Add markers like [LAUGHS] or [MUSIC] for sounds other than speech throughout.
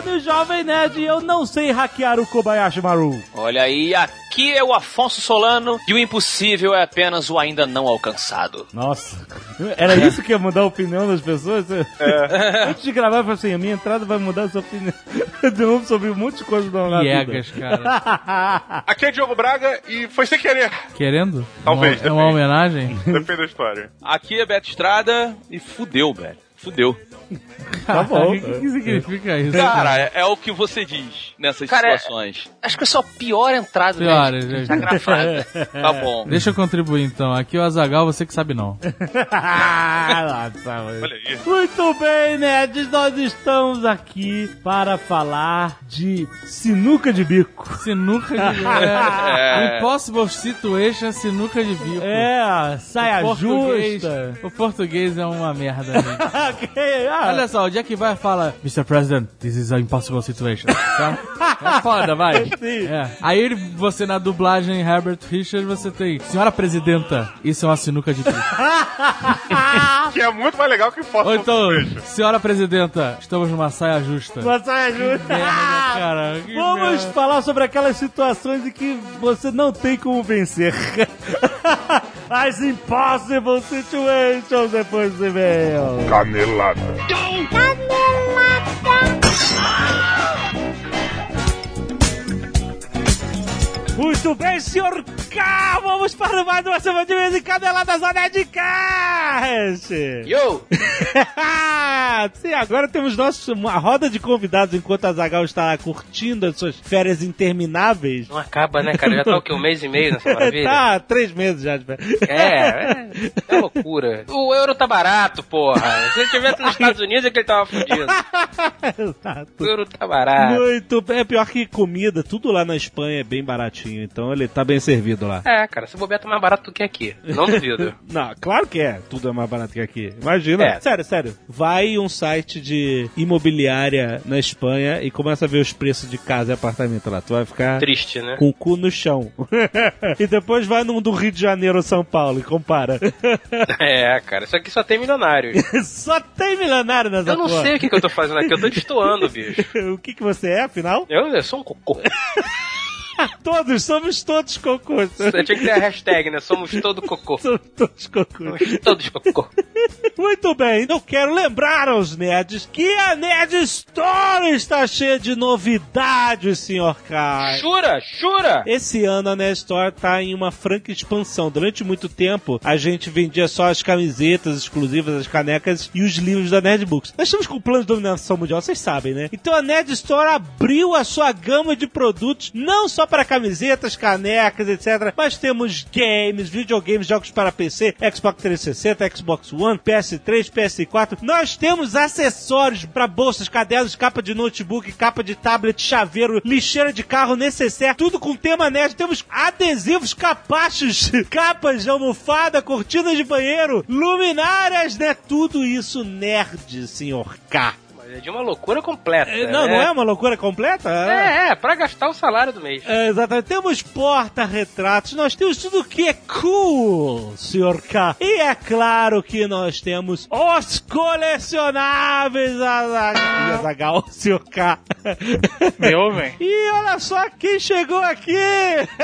Antônio, Jovem Nerd, e eu não sei hackear o Kobayashi Maru. Olha aí, aqui é o Afonso Solano e o impossível é apenas o ainda não alcançado. Nossa, era isso que ia mudar a opinião das pessoas? [LAUGHS] Antes de gravar, eu falei assim, a minha entrada vai mudar a sua opinião [LAUGHS] de novo sobre um monte de coisa da Piegas, cara. [LAUGHS] Aqui é Diogo Braga e foi sem querer. Querendo? Talvez, Uma- É uma homenagem? Depende da história. Aqui é Beto Estrada e fudeu, velho. Fudeu. Tá [LAUGHS] bom. O que, que significa isso? Cara, é, é o que você diz nessas Cara, é- situações. Acho que é a pior entrada Pior, né? gente. Já gravada. Tá bom. Deixa eu contribuir então. Aqui é o Azagal, você que sabe não. Nossa, [LAUGHS] mano. Olha aí. Muito bem, nerds, nós estamos aqui para falar de sinuca de bico. Sinuca de [LAUGHS] é. Impossible Situation, sinuca de bico. É, saia português, justa. o português é uma merda, gente. Ok, ah, Olha só, o Jack vai e fala Mr. President, this is an impossible situation. [LAUGHS] Tá? É foda, vai. [LAUGHS] É. Aí ele, você na dublagem Herbert Fisher, você tem Senhora Presidenta, isso é uma sinuca de bico. [LAUGHS] Que é muito mais legal que foto Ou então. Senhora Presidenta, estamos numa saia justa. Uma saia justa. Merda, cara. que Vamos merda. falar sobre aquelas situações em que você não tem como vencer. As impossible situations depois do e-mail. Canelada. Muito bem, senhor Vamos para mais uma semana de vez em Caneladas da Nerdcast. Yo! [LAUGHS] Sim, agora temos nosso, uma roda de convidados enquanto a Zagal está curtindo as suas férias intermináveis. Não acaba, né, cara? Já tá o quê? Um mês e meio nessa [LAUGHS] maravilha? tá, três meses já férias. É, é, é loucura. [LAUGHS] O euro tá barato, porra. Se ele tivesse nos Estados Unidos é que ele tava fudido. Exato. O euro tá barato. Muito bem, é pior que comida, tudo lá na Espanha é bem baratinho, então ele tá bem servido lá. É, cara, se bobear tá mais barato do que aqui. Não duvido. [LAUGHS] Não, claro que é, tudo é mais barato que aqui. Imagina. É. Sério, sério. Vai um site de imobiliária na Espanha e começa a ver os preços de casa e apartamento lá. Tu vai ficar Triste, né? com o cu no chão. [LAUGHS] e depois vai num do Rio de Janeiro ou São Paulo e compara. [LAUGHS] É, cara, isso aqui só tem milionário. Só tem milionário nessa Eu não porra. sei o que, que eu tô fazendo aqui, eu tô destoando, bicho. o que, que você é, afinal? Eu, eu sou um cocô. [LAUGHS] Todos, somos todos cocôs. Eu tinha que ter a hashtag, né? Somos todo cocô. [LAUGHS] Somos todos cocôs. Somos todos cocô. [LAUGHS] Muito bem, eu quero lembrar aos nerds que a Nerd Store está cheia de novidades, senhor Kai. Jura? Jura? Esse ano a Nerd Store tá em uma franca expansão. Durante muito tempo, a gente vendia só as camisetas exclusivas, as canecas e os livros da Nerd Books. Nós estamos com o plano de dominação mundial, vocês sabem, né? Então a Nerd Store abriu a sua gama de produtos, não só para camisetas, canecas, etc. Mas temos games, videogames, jogos para PC, Xbox 360, Xbox One, PS3, PS4. Nós temos acessórios para bolsas, cadernos, capa de notebook, capa de tablet, chaveiro, lixeira de carro, necessaire, tudo com tema nerd. Temos adesivos, capachos, [LAUGHS] capas de almofada, cortinas de banheiro, luminárias, né? Tudo isso nerd, senhor K. É de uma loucura completa. É, Não, né? não é uma loucura completa? É, é, pra gastar o salário do mês. É, exatamente. Temos porta-retratos, nós temos tudo que é cool, Sr. K. E é claro que nós temos os colecionáveis Azaghal, [LAUGHS] Sr. K. Meu, velho. E olha só quem chegou aqui!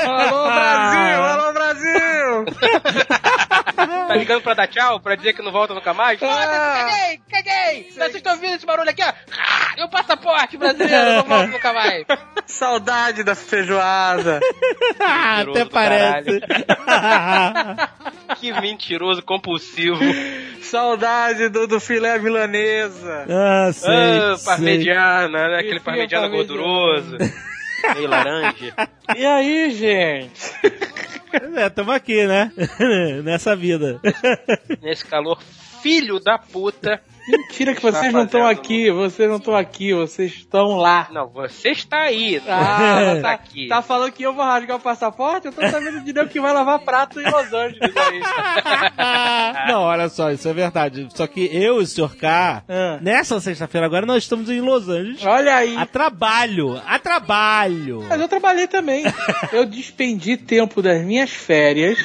Alô, Brasil! Alô, Brasil! tá ligando pra dar tchau? Pra dizer que não volta nunca mais? Foda-se, caguei, caguei! Vocês estão ouvindo esse barulho aqui, ó? Ah, Meu passaporte brasileiro, não volto nunca mais! [LAUGHS] Saudade da feijoada. Ah, Até parece. [LAUGHS] Que mentiroso compulsivo. Saudade do, do filé milanesa. ah, sei, Ah, sei. parmegiana, né? Aquele parmegiana. gorduroso. Meio laranja. E aí, gente? É, tamo aqui, né? [LAUGHS] Nessa vida. Nesse calor, filho da puta. Mentira que vocês não estão fazendo aqui, vocês não estão aqui, vocês estão lá. Não, você está aí. Ah, tá tá, aqui. tá falando que eu vou rasgar o passaporte? Eu tô sabendo de Deus que vai lavar prato em Los Angeles aí. [LAUGHS] Não, olha só, isso é verdade. Só que eu e o Sr. K, Ah. nessa sexta-feira agora, nós estamos em Los Angeles. Olha aí. A trabalho, a trabalho. Mas eu trabalhei também. Eu despendi tempo das minhas férias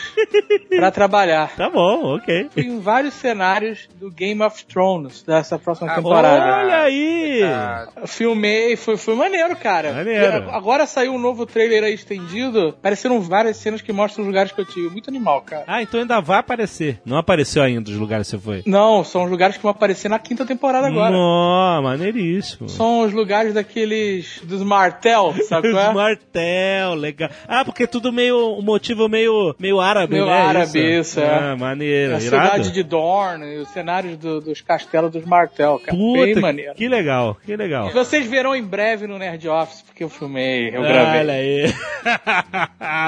pra trabalhar. [LAUGHS] Tá bom, ok. Fui em vários cenários do Game of Thrones dessa próxima Ah, temporada. Olha aí! Ah, Filmei, foi, foi maneiro, cara. Maneiro. Agora saiu um novo trailer aí estendido. Apareceram várias cenas que mostram os lugares que eu tive. Muito animal, cara. Ah, então ainda vai aparecer. Não apareceu ainda os lugares que você foi. Não, são os lugares que vão aparecer na quinta temporada agora. Nó, maneiríssimo. São os lugares daqueles. dos Martel, sabe qual Os é? [LAUGHS] martel, legal. Ah, porque é tudo meio. um motivo meio, meio árabe, Meio né? árabe, isso, é. Ah, maneiro. A irado. cidade de Dorne, os cenários do- dos castelos dos Martel, cara. Bem Puta, maneiro. que legal, que legal. Vocês verão em breve no Nerd Office, porque eu filmei, eu gravei. Olha aí.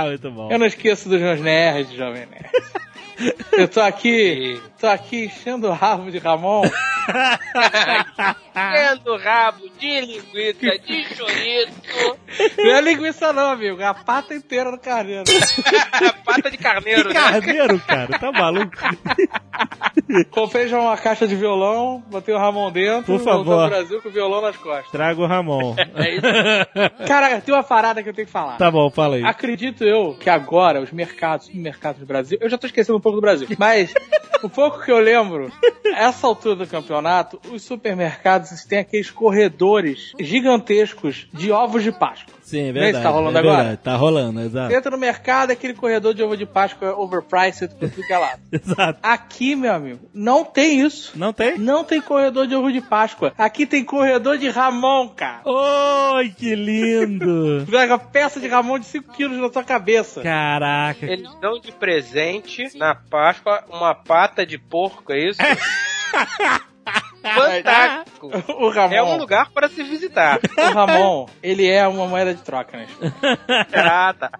[LAUGHS] Muito bom. Eu não esqueço dos meus nerds, Jovem Nerd. [LAUGHS] Eu tô aqui, tô aqui enchendo o rabo de Ramon. Tendo rabo de linguiça, de chouriço, Não é linguiça não, amigo, é a pata inteira do carneiro. [LAUGHS] pata de carneiro, Que né? carneiro, cara, tá maluco? Comprei já uma caixa de violão, botei o Ramon dentro, Por voltou favor. ao Brasil com o violão nas costas. Traga o Ramon. [LAUGHS] É isso. Cara, tem uma parada que eu tenho que falar. Tá bom, fala aí. Acredito eu que agora os mercados, supermercados do Brasil, eu já tô esquecendo pouco do Brasil, mas o pouco que eu lembro, essa altura do campeonato, os supermercados têm aqueles corredores gigantescos de ovos de Páscoa. Sim, é Vê se verdade. tá rolando é agora? verdade, Tá rolando, exato. Entra no mercado, aquele corredor de ovo de Páscoa overpriced por tudo que é lado. Exato. Aqui, meu amigo, não tem isso. Não tem? Não tem corredor de ovo de Páscoa. Aqui tem corredor de Ramon, cara. Oi, que lindo! [LAUGHS] Pega peça de Ramon de 5 quilos na sua cabeça. Caraca. Eles dão de presente na Páscoa uma pata de porco, é isso? [LAUGHS] Fantástico. [LAUGHS] O Ramon, É um lugar para se visitar. o Ramon, ele é uma moeda de troca, né? [LAUGHS] Ah, tá.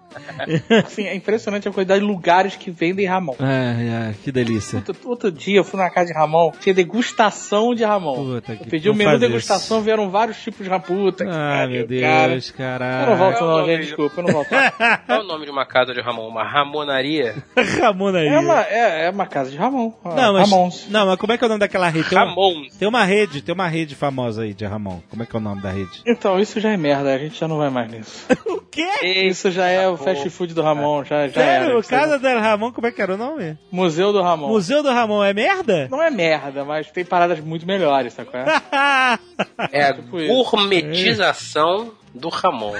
[LAUGHS] Assim, é impressionante a quantidade de lugares que vendem Ramon. Ai, ai, que delícia. Outro, outro dia eu fui na casa de Ramon, tinha degustação de Ramon. Puta eu que- pedi o não menu degustação, vieram vários tipos de raputa. Ai, meu cara. Deus, caralho. Eu não volto É o não, nome gente, de- desculpa, eu não volto. Qual é o nome de uma casa de Ramon? Uma Ramonaria? Ramon aí. É uma, é, é uma casa de Ramon. Não, mas, Ramons. não, mas como é que é o nome daquela rede? Ramon. tem uma rede, tem uma rede famosa aí de Ramon. Como é que é o nome da rede? Então, isso já é merda, a gente já não vai mais nisso. [LAUGHS] O quê? Isso já é o fast food do Ramon, já, já Sério? era. O Casa del Ramon, como é que era o nome? Museu do Ramon. Museu do Ramon é merda? Não é merda, mas tem paradas muito melhores, sabe qual é? [LAUGHS] É a Tipo isso. gourmetização do Ramon.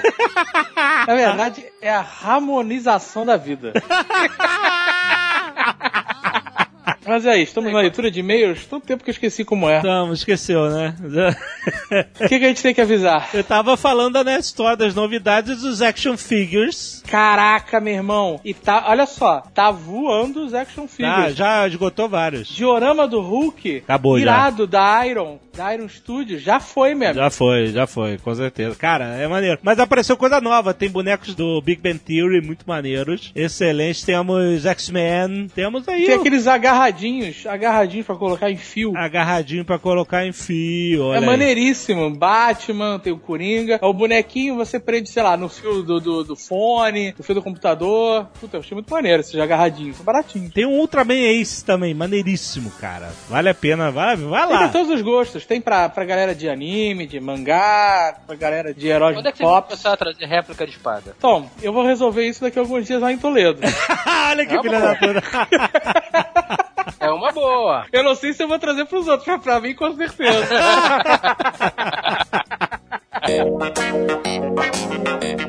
Na verdade, é a harmonização da vida. [LAUGHS] Mas é isso, estamos na leitura de e-mails. Tanto tempo que eu esqueci como é. Tamo, esqueceu, né? O que, que a gente tem que avisar? [LAUGHS] Eu tava falando da Net Store, das novidades dos action figures. Caraca, meu irmão. E tá, olha só, tá voando os action Ah, figures. já esgotou vários. Diorama do Hulk, Acabou já. irado da Iron, da Iron Studios, já foi mesmo. Já foi, já foi, com certeza. Cara, é maneiro. Mas apareceu coisa nova. Tem bonecos do Big Bang Theory, muito maneiros. Excelentes. Temos X-Men. Temos aí Tem o aqueles agarradinhos, agarradinhos pra colocar em fio. agarradinho pra colocar em fio. É aí. maneiríssimo. Batman, tem o Coringa. O bonequinho você prende, sei lá, no fio do, do, do fone, no fio do computador. Puta, eu achei muito maneiro esses agarradinhos. São baratinhos. Tem um Ultraman Ace também, maneiríssimo, cara. Vale a pena, vai, vai Tem pra lá. todos os gostos. Tem pra, pra galera de anime, de mangá, pra galera de heróis Quando é de que você vai pop. começar a trazer réplica de espada? Tom, eu vou resolver isso daqui a alguns dias lá em Toledo. [LAUGHS] Olha que É filha da puta. É uma boa. eu não sei se eu vou trazer pros outros, mas pra mim com certeza. [LAUGHS]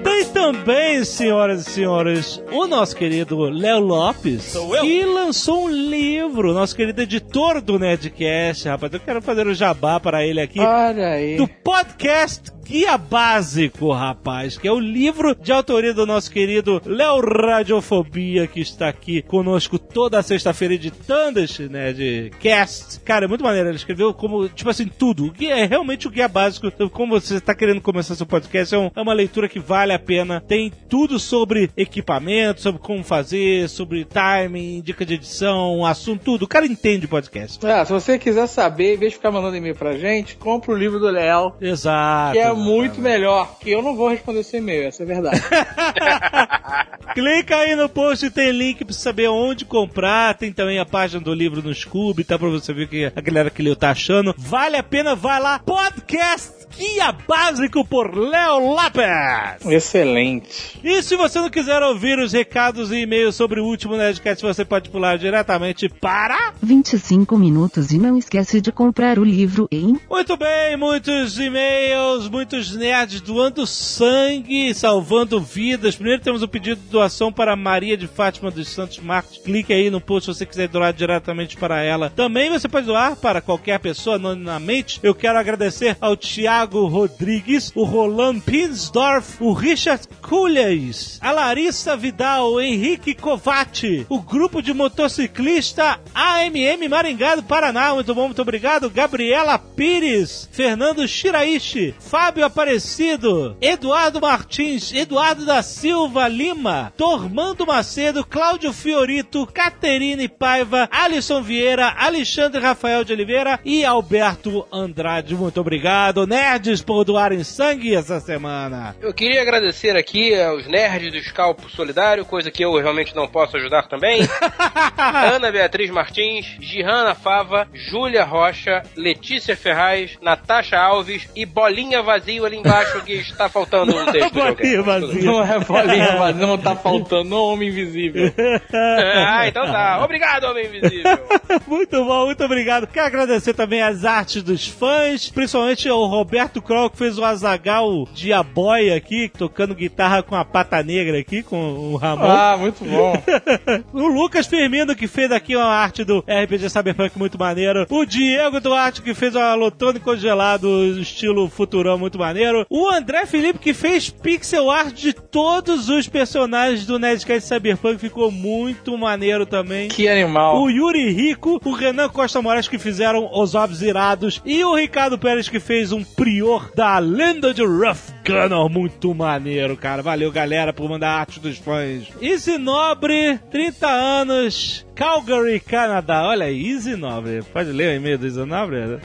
Tem também, senhoras e senhores, o nosso querido Léo Lopes, que lançou um livro, nosso querido editor do Nerdcast, rapaz. Eu quero fazer o jabá para ele aqui. Olha aí. do podcast Guia Básico, rapaz, que é o livro de autoria do nosso querido Léo Radiofobia, que está aqui conosco toda sexta-feira editando este Nerdcast. Cara, é muito maneiro. Ele escreveu como, tipo assim, tudo. O guia- É realmente o guia básico. Então, como você está querendo começar seu podcast, é, um- é uma leitura que vale a pena. Tem tudo sobre equipamento, sobre como fazer, sobre timing, dica de edição, assunto tudo. O cara entende podcast. Ah, se você quiser saber, em vez de ficar mandando e-mail pra gente, compra o livro do Léo, Exato. que é muito melhor. Que eu não vou responder esse e-mail, essa é verdade. [LAUGHS] Clica aí no post, tem link pra saber onde comprar. Tem também a página do livro no Scooby, tá? Pra você ver o que a galera que leu tá achando. Vale a pena, vai lá. Podcast Guia Básico por Léo Lopes. Excelente. E se você não quiser ouvir os recados e e-mails sobre o último Nerdcast, você pode pular diretamente para... 25 minutos e não esquece de comprar o livro em Muito bem, muitos e-mails, muitos nerds doando sangue, salvando vidas. Primeiro temos o pedido de doação para Maria de Fátima dos Santos Marcos. Clique aí no post se você quiser doar diretamente para ela. Também você pode doar para qualquer pessoa anonimamente. Eu quero agradecer ao Tiago Rodrigues, o Roland Pinsdorf, o Richard Culles, a Larissa Vidal, o Henrique Covatti, o grupo de motociclista AMM Maringá do Paraná. Muito bom, muito obrigado. Gabriela Pires, Fernando Shiraishi, Fábio Aparecido, Eduardo Martins, Eduardo da Silva Lima, Tormando Macedo, Cláudio Fiorito, Caterine Paiva, Alisson Vieira, Alexandre Rafael de Oliveira e Alberto Andrade. Muito obrigado, nerds, por doarem sangue essa semana. Eu queria agradecer aqui aos nerds do Scalpo Solidário, coisa que eu realmente não posso ajudar também. [LAUGHS] Ana Beatriz Martins, Gihana Fava, Júlia Rocha, Letícia Ferraz, Natasha Alves e Bolinha Vazio ali embaixo que está faltando um texto de alguém. Bolinha vazio. Não é bolinha, mas não tá faltando um homem invisível. Ah, então tá. Obrigado, Homem Invisível. [LAUGHS] muito bom, muito obrigado. Quero agradecer também as artes dos fãs, principalmente ao Roberto Kroll, que fez o Azagal de Aboy aqui, tocando guitarra com a pata negra aqui, com o Ramon. Ah, muito bom. [LAUGHS] o Lucas Firmino, que fez aqui uma arte do RPG Cyberpunk muito maneiro. O Diego Duarte, que fez uma Lotone congelado, estilo Futurão muito maneiro. O André Felipe, que fez pixel art de todos os personagens do Nerdcast Cyberpunk, ficou muito maneiro também. Que animal. O Yuri Rico, o Renan Costa Moraes que fizeram os ovos irados e o Ricardo Pérez que fez um prior da lenda de Rough Gunner. Muito maneiro, cara. Valeu, galera, por mandar arte dos fãs. Easy Nobre, 30 anos, Calgary, Canadá. Olha aí, Easy Nobre. Pode ler o e-mail do Easy Nobre? [LAUGHS]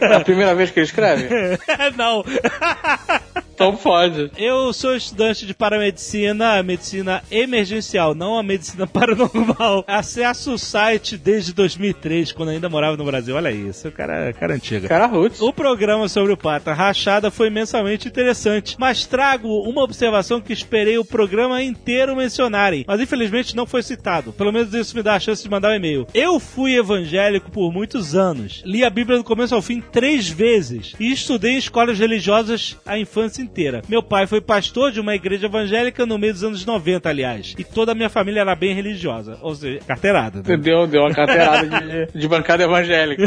É a primeira vez que ele escreve? [LAUGHS] Não. [LAUGHS] Então pode. Eu sou estudante de paramedicina, medicina emergencial, não a medicina [LAUGHS] paranormal. Acesso o site desde 2003, quando ainda morava no Brasil. Olha isso, o cara, cara antigo. Cara roots. O programa sobre o Pata Rachada foi imensamente interessante, mas trago uma observação que esperei o programa inteiro mencionarem, mas infelizmente não foi citado. Pelo menos isso me dá a chance de mandar um e-mail. Eu fui evangélico por muitos anos, li a Bíblia do começo ao fim três vezes e estudei em escolas religiosas a infância inteira. Meu pai foi pastor de uma igreja evangélica no meio dos anos 90, aliás, e toda a minha família era bem religiosa, ou seja, carteirada. né? Deu, deu uma carteirada de, [LAUGHS] de bancada evangélica.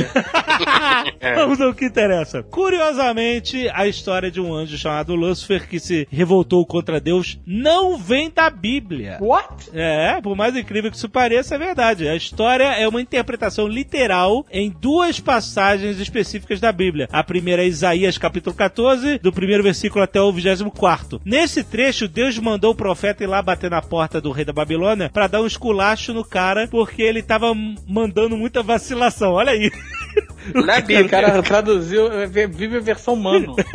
[LAUGHS] Vamos ao que interessa. Curiosamente, a história de um anjo chamado Lúcifer que se revoltou contra Deus não vem da Bíblia. What? É, por mais incrível que isso pareça, é verdade. A história é uma interpretação literal em duas passagens específicas da Bíblia. A primeira é Isaías capítulo 14, do primeiro versículo até o 24. Nesse trecho, Deus mandou o profeta ir lá bater na porta do rei da Babilônia para dar um esculacho no cara, porque ele tava mandando muita vacilação. Olha aí. [LAUGHS] Na O Bíblia. cara [LAUGHS] traduziu, é, vive a versão mano. [LAUGHS]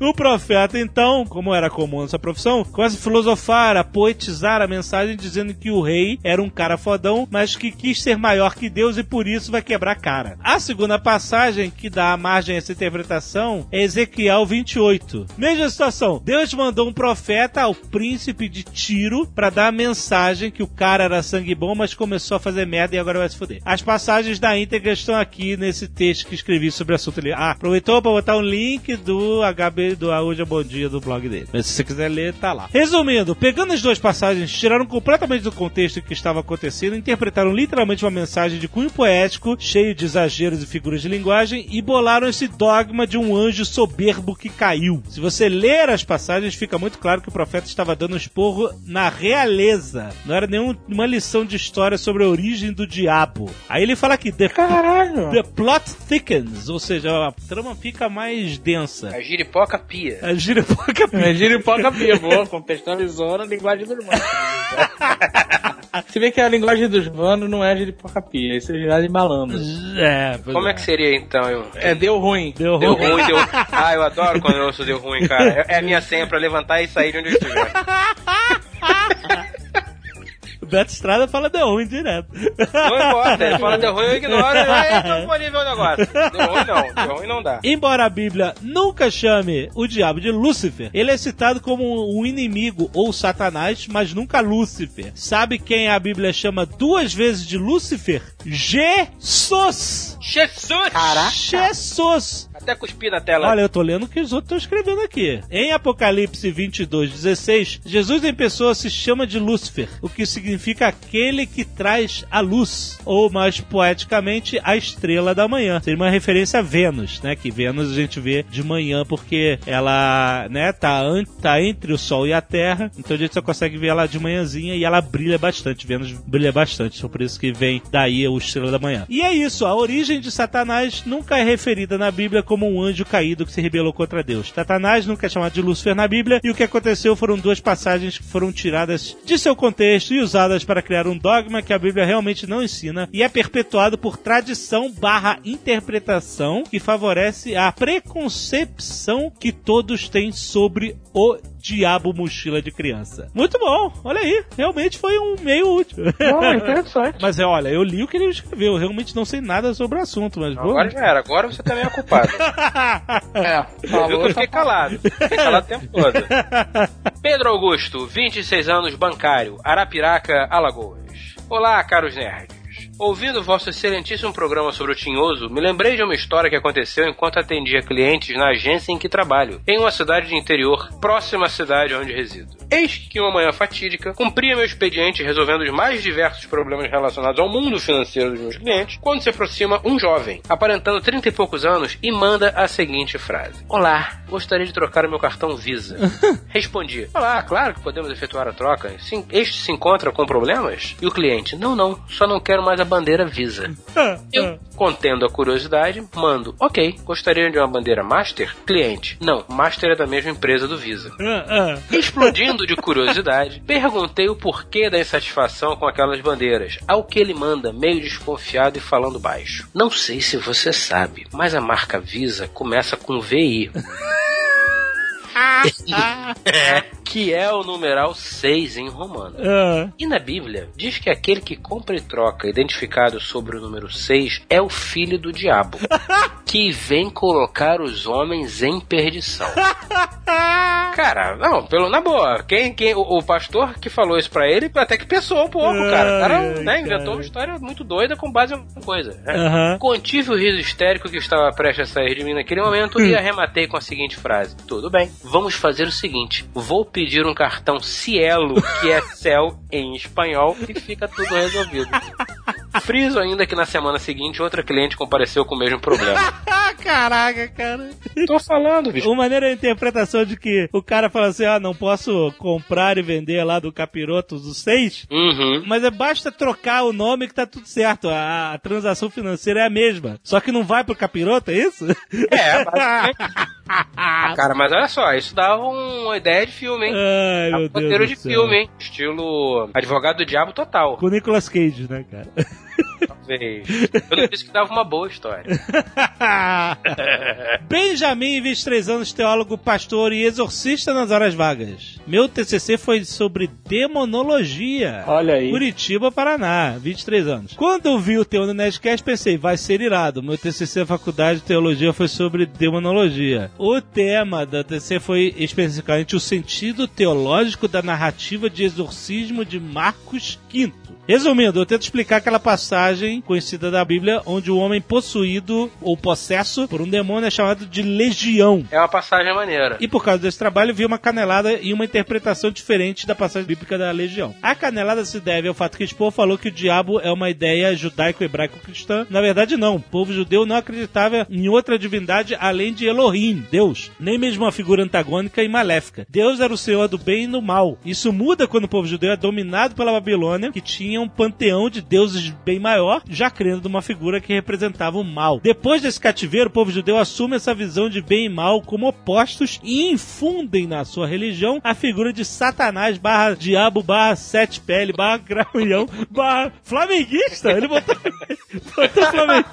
o profeta, então, como era comum nessa profissão, começa a filosofar, a poetizar a mensagem, dizendo que o rei era um cara fodão, mas que quis ser maior que Deus e por isso vai quebrar a cara. A segunda passagem que dá margem a essa interpretação é Ezequiel 28. Mesma situação. Deus mandou um profeta ao príncipe de Tiro para dar a mensagem que o cara era sangue bom, mas começou a fazer merda e agora vai se fuder. As passagens da íntegra estão aqui nesse texto que escrevi sobre o assunto ali. Ah, aproveitou para botar um link do HB do Hoje é Bom Dia do blog dele. Mas se você quiser ler, tá lá. Resumindo, pegando as duas passagens, tiraram completamente do contexto que estava acontecendo, interpretaram literalmente uma mensagem de cunho poético, cheio de exageros e figuras de linguagem, e bolaram esse dogma de um anjo soberbo que caiu. Se você ler as passagens, fica muito claro que o profeta estava dando um esporro na realeza. Não era nenhuma lição de história sobre a origem do diabo. Aí ele fala aqui, the, Caralho. the plot thickens, ou seja, a trama fica mais densa. A giripoca pia. A giripoca É giripoca pia, boa, [LAUGHS] contextualizou na linguagem do irmão. Você vê que a linguagem dos vanos não é de porca-pia, isso é de malandro. É, Como é que seria então? Eu... É, deu ruim. Deu Deu ruim. ruim, deu. [LAUGHS] Ah, eu adoro quando eu ouço deu ruim, cara. É é a minha senha pra levantar e sair de onde eu estiver. [LAUGHS] Beto Estrada fala deu ruim direto. Não importa, ele fala deu ruim, eu ignoro. Ali ver o negócio. Deu ruim não, deu ruim não dá. Embora a Bíblia nunca chame o diabo de Lúcifer, ele é citado como um inimigo ou Satanás, mas nunca Lúcifer. Sabe quem a Bíblia chama duas vezes de Lúcifer? Jesus! Jesus! Jesus! Até cuspi na tela. Olha, eu tô lendo o que os outros estão escrevendo aqui. Em Apocalipse 22, 16, Jesus em pessoa se chama de Lúcifer, o que significa aquele que traz a luz, ou mais poeticamente, a estrela da manhã. Seria uma referência a Vênus, né? Que Vênus a gente vê de manhã porque ela, né, tá, tá entre o Sol e a Terra, então a gente só consegue ver ela de manhãzinha e ela brilha bastante. Vênus brilha bastante, só por isso que vem daí o estrela da manhã. E é isso, a origem de Satanás nunca é referida na Bíblia como um anjo caído que se rebelou contra Deus. Satanás nunca é chamado de Lúcifer na Bíblia, e o que aconteceu foram duas passagens que foram tiradas de seu contexto e usadas para criar um dogma que a Bíblia realmente não ensina e é perpetuado por tradição barra interpretação que favorece a preconcepção que todos têm sobre o diabo mochila de criança. Muito bom, olha aí, realmente foi um meio útil. Não, interessante. [LAUGHS] Mas é, olha, eu li o que ele escreveu, eu realmente não sei nada sobre o assunto, mas vou... Agora já era, agora você também é culpado. [LAUGHS] É, que eu falou. fiquei calado. Fiquei calado o tempo todo. Pedro Augusto, 26 anos, bancário, Arapiraca, Alagoas. Olá, caros nerds. Ouvindo vosso excelentíssimo programa sobre o Tinhoso, me lembrei de uma história que aconteceu enquanto atendia clientes na agência em que trabalho, em uma cidade de interior, próxima à cidade onde resido. Eis que uma manhã fatídica, cumpria meu expediente resolvendo os mais diversos problemas relacionados ao mundo financeiro dos meus clientes, quando se aproxima um jovem, aparentando 30 e poucos anos, e manda a seguinte frase: Olá, gostaria de trocar o meu cartão Visa. [LAUGHS] Respondi: Olá, claro que podemos efetuar a troca. Este se encontra com problemas? E o cliente: Não, não, só não quero mais a bandeira Visa. Eu, contendo a curiosidade, mando: Ok, gostaria de uma bandeira Master? Cliente: Não, Master é da mesma empresa do Visa. Ah, ah. Explodindo de [LAUGHS] curiosidade, perguntei o porquê da insatisfação com aquelas bandeiras, ao que ele manda, meio desconfiado e falando baixo. Não sei se você sabe, mas a marca Visa começa com VI. [LAUGHS] é, [LAUGHS] que é o numeral 6 em romano. Ah. E na Bíblia, diz que aquele que compra e troca, identificado sobre o número 6, é o filho do diabo, [LAUGHS] que vem colocar os homens em perdição. Cara, não, pelo, na boa, quem, quem, o, o pastor que falou isso pra ele até que pensou um pouco, cara. O cara, né, cara. inventou uma história muito doida com base em alguma coisa. né? Aham. Contive o riso histérico que estava prestes a sair de mim naquele momento e arrematei com a seguinte frase: Tudo bem, vamos fazer o seguinte: vou pedir um cartão Cielo, que é [LAUGHS] céu em espanhol, e fica tudo resolvido. Friso ainda que na semana seguinte outra cliente compareceu com o mesmo problema. [LAUGHS] Caraca, cara. Tô falando, bicho. Uma maneira de interpretação de que o cara fala assim: ah, não posso comprar e vender lá do capiroto dos seis. Uhum. Mas é basta trocar o nome que tá tudo certo. A, a transação financeira é a mesma. Só que não vai pro capiroto, é isso? É, [LAUGHS] basicamente. [LAUGHS] Ah, cara, mas olha só, isso dava uma ideia de filme, hein? Ai, meu roteiro Deus de céu. filme, hein? Estilo Advogado do Diabo total. Com o Nicolas Cage, né, cara? [LAUGHS] Talvez. Eu não disse que dava uma boa história. [LAUGHS] Benjamin, 23 anos, teólogo, pastor e exorcista nas horas vagas. Meu TCC foi sobre demonologia. Olha aí. Curitiba, Paraná, 23 anos. Quando eu vi o teu no Nerdcast, pensei, vai ser irado. Meu TCC da faculdade de teologia foi sobre demonologia. O tema da TCC foi especificamente o sentido teológico da narrativa de exorcismo de Marcos V. Resumindo, eu tento explicar aquela passagem conhecida da Bíblia onde o homem possuído ou possesso por um demônio é chamado de legião. É uma passagem maneira. E por causa desse trabalho, vi uma canelada e uma interpretação diferente da passagem bíblica da Legião. A canelada se deve ao fato que Spohr falou que o diabo é uma ideia judaico-hebraico-cristã. Na verdade, não. O povo judeu não acreditava em outra divindade além de Elohim, Deus. Nem mesmo uma figura antagônica e maléfica. Deus era o senhor do bem e do mal. Isso muda quando o povo judeu é dominado pela Babilônia, que tinha tinha um panteão de deuses bem maior, já crendo numa figura que representava o mal. Depois desse cativeiro, o povo judeu assume essa visão de bem e mal como opostos e infundem na sua religião a figura de Satanás barra diabo barra sete pele barra gramulhão barra flamenguista. Ele botou, [LAUGHS] botou flamenguista.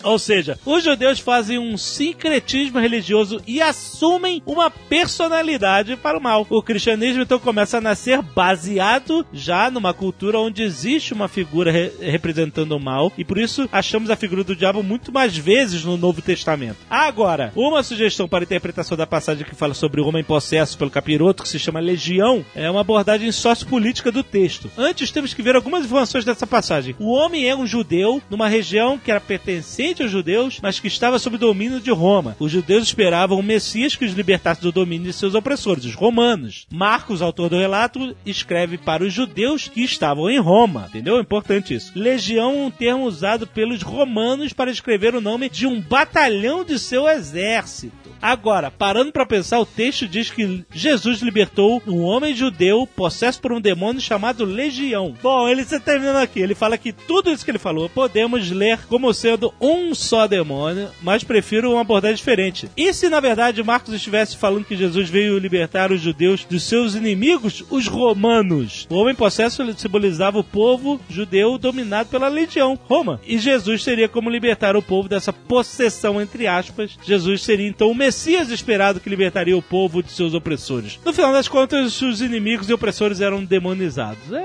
[LAUGHS] Ou seja, os judeus fazem um sincretismo religioso e assumem uma personalidade para o mal. O cristianismo então começa a nascer baseado já numa cultura onde existe uma figura re representando o mal e por isso achamos a figura do diabo muito mais vezes no Novo Testamento. Agora, uma sugestão para a interpretação da passagem que fala sobre o homem possesso pelo capiroto, que se chama Legião, é uma abordagem sociopolítica do texto. Antes temos que ver algumas informações dessa passagem. O homem é um judeu numa região que era pertencente aos judeus, mas que estava sob domínio de Roma. Os judeus esperavam um Messias que os libertasse do domínio de seus opressores, os romanos. Marcos, autor do relato, escreve para os judeus que estavam em Roma. Entendeu? É importante isso. Legião é um termo usado pelos romanos para escrever o nome de um batalhão de seu exército. Agora, parando para pensar, o texto diz que Jesus libertou um homem judeu possesso por um demônio chamado Legião. Bom, ele está terminando aqui. Ele fala que tudo isso que ele falou podemos ler como sendo um só demônio, mas prefiro uma abordagem diferente. E se na verdade Marcos estivesse falando que Jesus veio libertar os judeus dos seus inimigos, os romanos? O homem possesso simbolizava o povo judeu dominado pela legião, Roma. E Jesus seria como libertar o povo dessa possessão, entre aspas. Jesus seria então o Messias esperado que libertaria o povo de seus opressores. No final das contas, os inimigos e opressores eram demonizados. É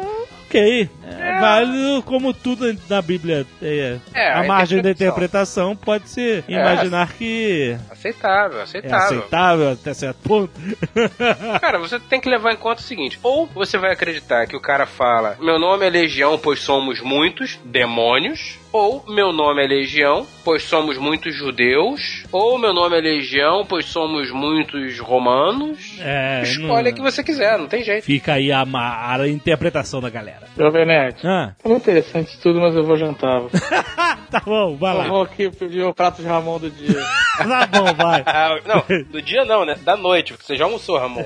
ok. É, válido como tudo na Bíblia. É, É, a a margem da interpretação. pode se imaginar que Aceitável, é aceitável. aceitável até certo ponto. [LAUGHS] Cara, você tem que levar em conta o seguinte: ou você vai acreditar que o cara fala, meu nome é Legião, pois somos muitos demônios. Ou meu nome é Legião, pois somos muitos judeus. Ou meu nome é Legião, pois somos muitos romanos. É, Escolhe não- que você quiser, não tem jeito. Fica aí a, a interpretação da galera. Jovem Nerd. Ah, É muito interessante tudo, mas eu vou jantar. [LAUGHS] tá bom, vai Eu lá. vou aqui pedir o prato de Ramon do dia. [LAUGHS] Tá bom, vai. [LAUGHS] Ah, não, do dia não, né? Da noite, porque você já almoçou, Ramon.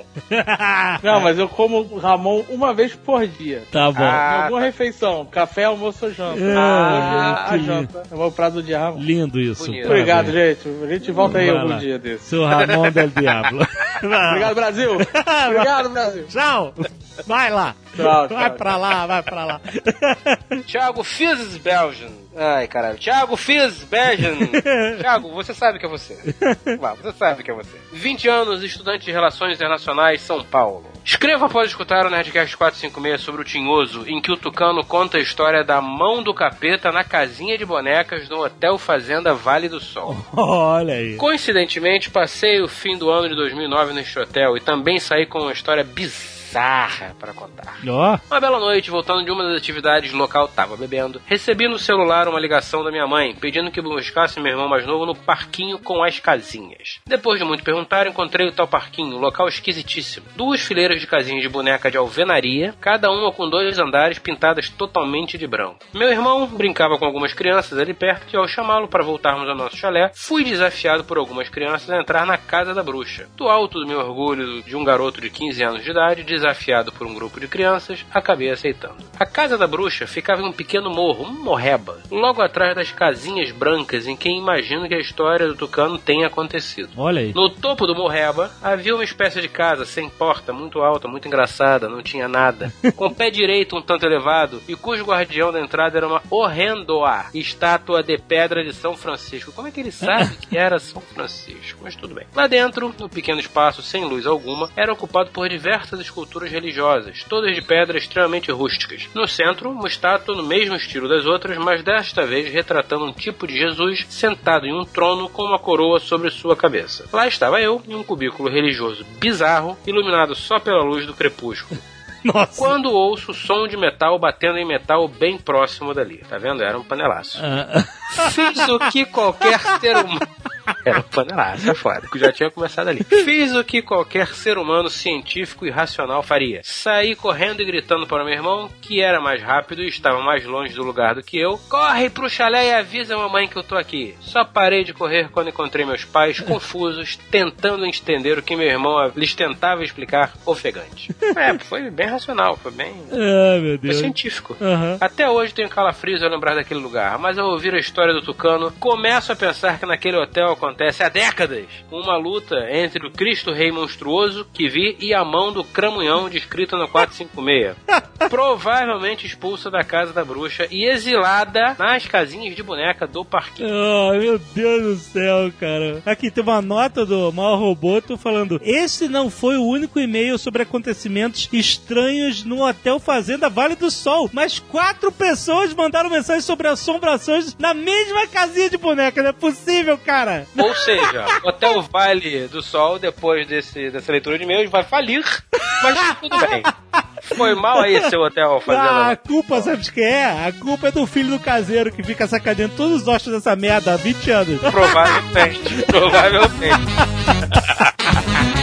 Não, mas eu como Ramon uma vez por dia. Tá bom. Em Ah, alguma refeição, café, almoço ou janta. Ah, é a janta. É o meu prato do dia, Ramon. Lindo isso. Bonito. Obrigado, Parabéns. gente. A gente volta aí Vai algum lá. dia desse. Seu Ramon del Diablo. Obrigado, Brasil. Obrigado, Brasil. Tchau. Vai lá. Tchau, tchau. Vai pra lá, vai pra lá. [LAUGHS] Thiago Fizz Belgian. Ai, caralho. Thiago Fizz Belgian. [LAUGHS] Thiago, você sabe que é você. Vá, você sabe que é você. 20 anos, estudante de Relações Internacionais, São Paulo. Escreva após escutar o Nerdcast 456 sobre o Tinhoso, em que o Tucano conta a história da mão do capeta na casinha de bonecas no Hotel Fazenda Vale do Sol. [LAUGHS] Olha aí. Coincidentemente, passei o fim do ano de 2009 neste hotel e também saí com uma história bizarra para contar. Ó, Uma bela noite, voltando de uma das atividades local, tava bebendo. Recebi no celular uma ligação da minha mãe, pedindo que buscasse meu irmão mais novo no parquinho com as casinhas. Depois de muito perguntar, encontrei o tal parquinho, local esquisitíssimo. Duas fileiras de casinhas de boneca de alvenaria, cada uma com dois andares pintadas totalmente de branco. Meu irmão brincava com algumas crianças ali perto e ao chamá-lo para voltarmos ao nosso chalé, fui desafiado por algumas crianças a entrar na casa da bruxa. Do alto do meu orgulho de um garoto de 15 anos de idade, desafiado por um grupo de crianças, acabei aceitando. A casa da bruxa ficava em um pequeno morro, um morreba, logo atrás das casinhas brancas em que imagino que a história do Tucano tenha acontecido. olha aí. No topo do morreba havia uma espécie de casa sem porta, muito alta, muito engraçada, não tinha nada. [LAUGHS] Com o pé direito um tanto elevado e cujo guardião da entrada era uma horrendoa estátua de pedra de São Francisco. Como é que ele sabe que era São Francisco? Mas tudo bem. Lá dentro, no pequeno espaço sem luz alguma, era ocupado por diversas esculturas religiosas, todas de pedras extremamente rústicas. No centro, uma estátua no mesmo estilo das outras, mas desta vez retratando um tipo de Jesus sentado em um trono com uma coroa sobre sua cabeça. Lá estava eu, em um cubículo religioso bizarro, iluminado só pela luz do crepúsculo. [LAUGHS] Nossa. Quando ouço o som de metal batendo em metal bem próximo dali. Tá vendo? Era um panelaço. Ah, [LAUGHS] Fiz o que qualquer ser humano. Era panelaço, é foda. Já tinha começado ali. Fiz o que qualquer ser humano científico e racional faria. Saí correndo e gritando para o meu irmão, que era mais rápido e estava mais longe do lugar do que eu. Corre pro chalé e avisa a mamãe que eu tô aqui. Só parei de correr quando encontrei meus pais confusos, [LAUGHS] tentando entender o que meu irmão lhes tentava explicar ofegante. É, foi bem racional, foi bem... Ai, [LAUGHS] meu Foi Deus. científico. Aham. Até hoje tenho calafrios ao lembrar daquele lugar, mas ao ouvir a história do Tucano, começo a pensar que naquele hotel acontece há décadas uma luta entre o Cristo Rei monstruoso que vi e a mão do cramunhão descrita no 456. [LAUGHS] Provavelmente expulsa da casa da bruxa e exilada nas casinhas de boneca do parquinho. Oh, meu Deus do céu, cara. Aqui tem uma nota do Mal Roboto falando: Esse não foi o único e-mail sobre acontecimentos estranhos no Hotel Fazenda Vale do Sol, mas quatro pessoas mandaram mensagem sobre assombrações na mesma casinha de boneca. Não é possível, cara. Ou seja, [LAUGHS] o Hotel Vale do Sol, depois desse, dessa leitura de e-mails, vai falir, mas tudo bem. Foi mal aí seu hotel Ah, fazendo. a culpa, sabe de que é? A culpa é do filho do caseiro que fica sacaneando todos os ossos dessa merda há 20 anos. Provavelmente. [LAUGHS] Provavelmente. [LAUGHS]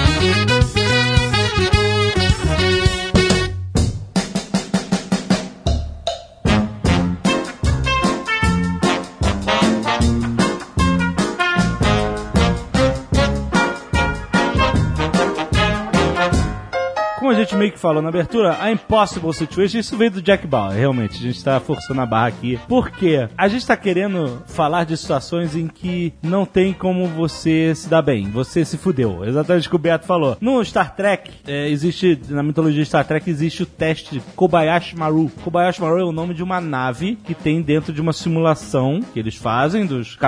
gente meio que falou na abertura, a Impossible Situation, isso veio do Jack Bauer, realmente. A gente tá forçando a barra aqui. Por quê? A gente tá querendo falar de situações em que não tem como você se dar bem. Você se fudeu. Exatamente o que o Beto falou. No Star Trek, é, existe, na mitologia de Star Trek, existe o teste Kobayashi Maru. Kobayashi Maru é o nome de uma nave que tem dentro de uma simulação que eles fazem dos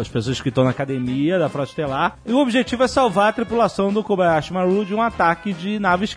as pessoas que estão na academia da Frota Estelar. E o objetivo é salvar a tripulação do Kobayashi Maru de um ataque de naves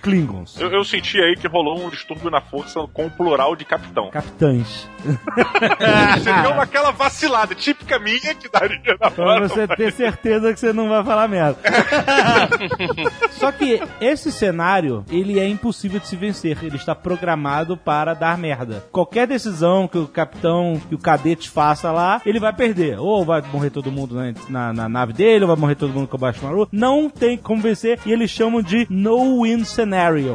Eu, eu senti aí que rolou um distúrbio na força com o plural de capitão. Capitães. [LAUGHS] Você deu aquela vacilada típica minha que daria na Pra você ter certeza que você não vai falar merda. [LAUGHS] Só que esse cenário, ele é impossível de se vencer. Ele está programado para dar merda. Qualquer decisão que o capitão, que o cadete faça lá, ele vai perder. Ou vai morrer todo mundo na, na- na nave dele, ou vai morrer todo mundo com o Baixo Maru. Não tem como vencer. E eles chamam de no-win scenario.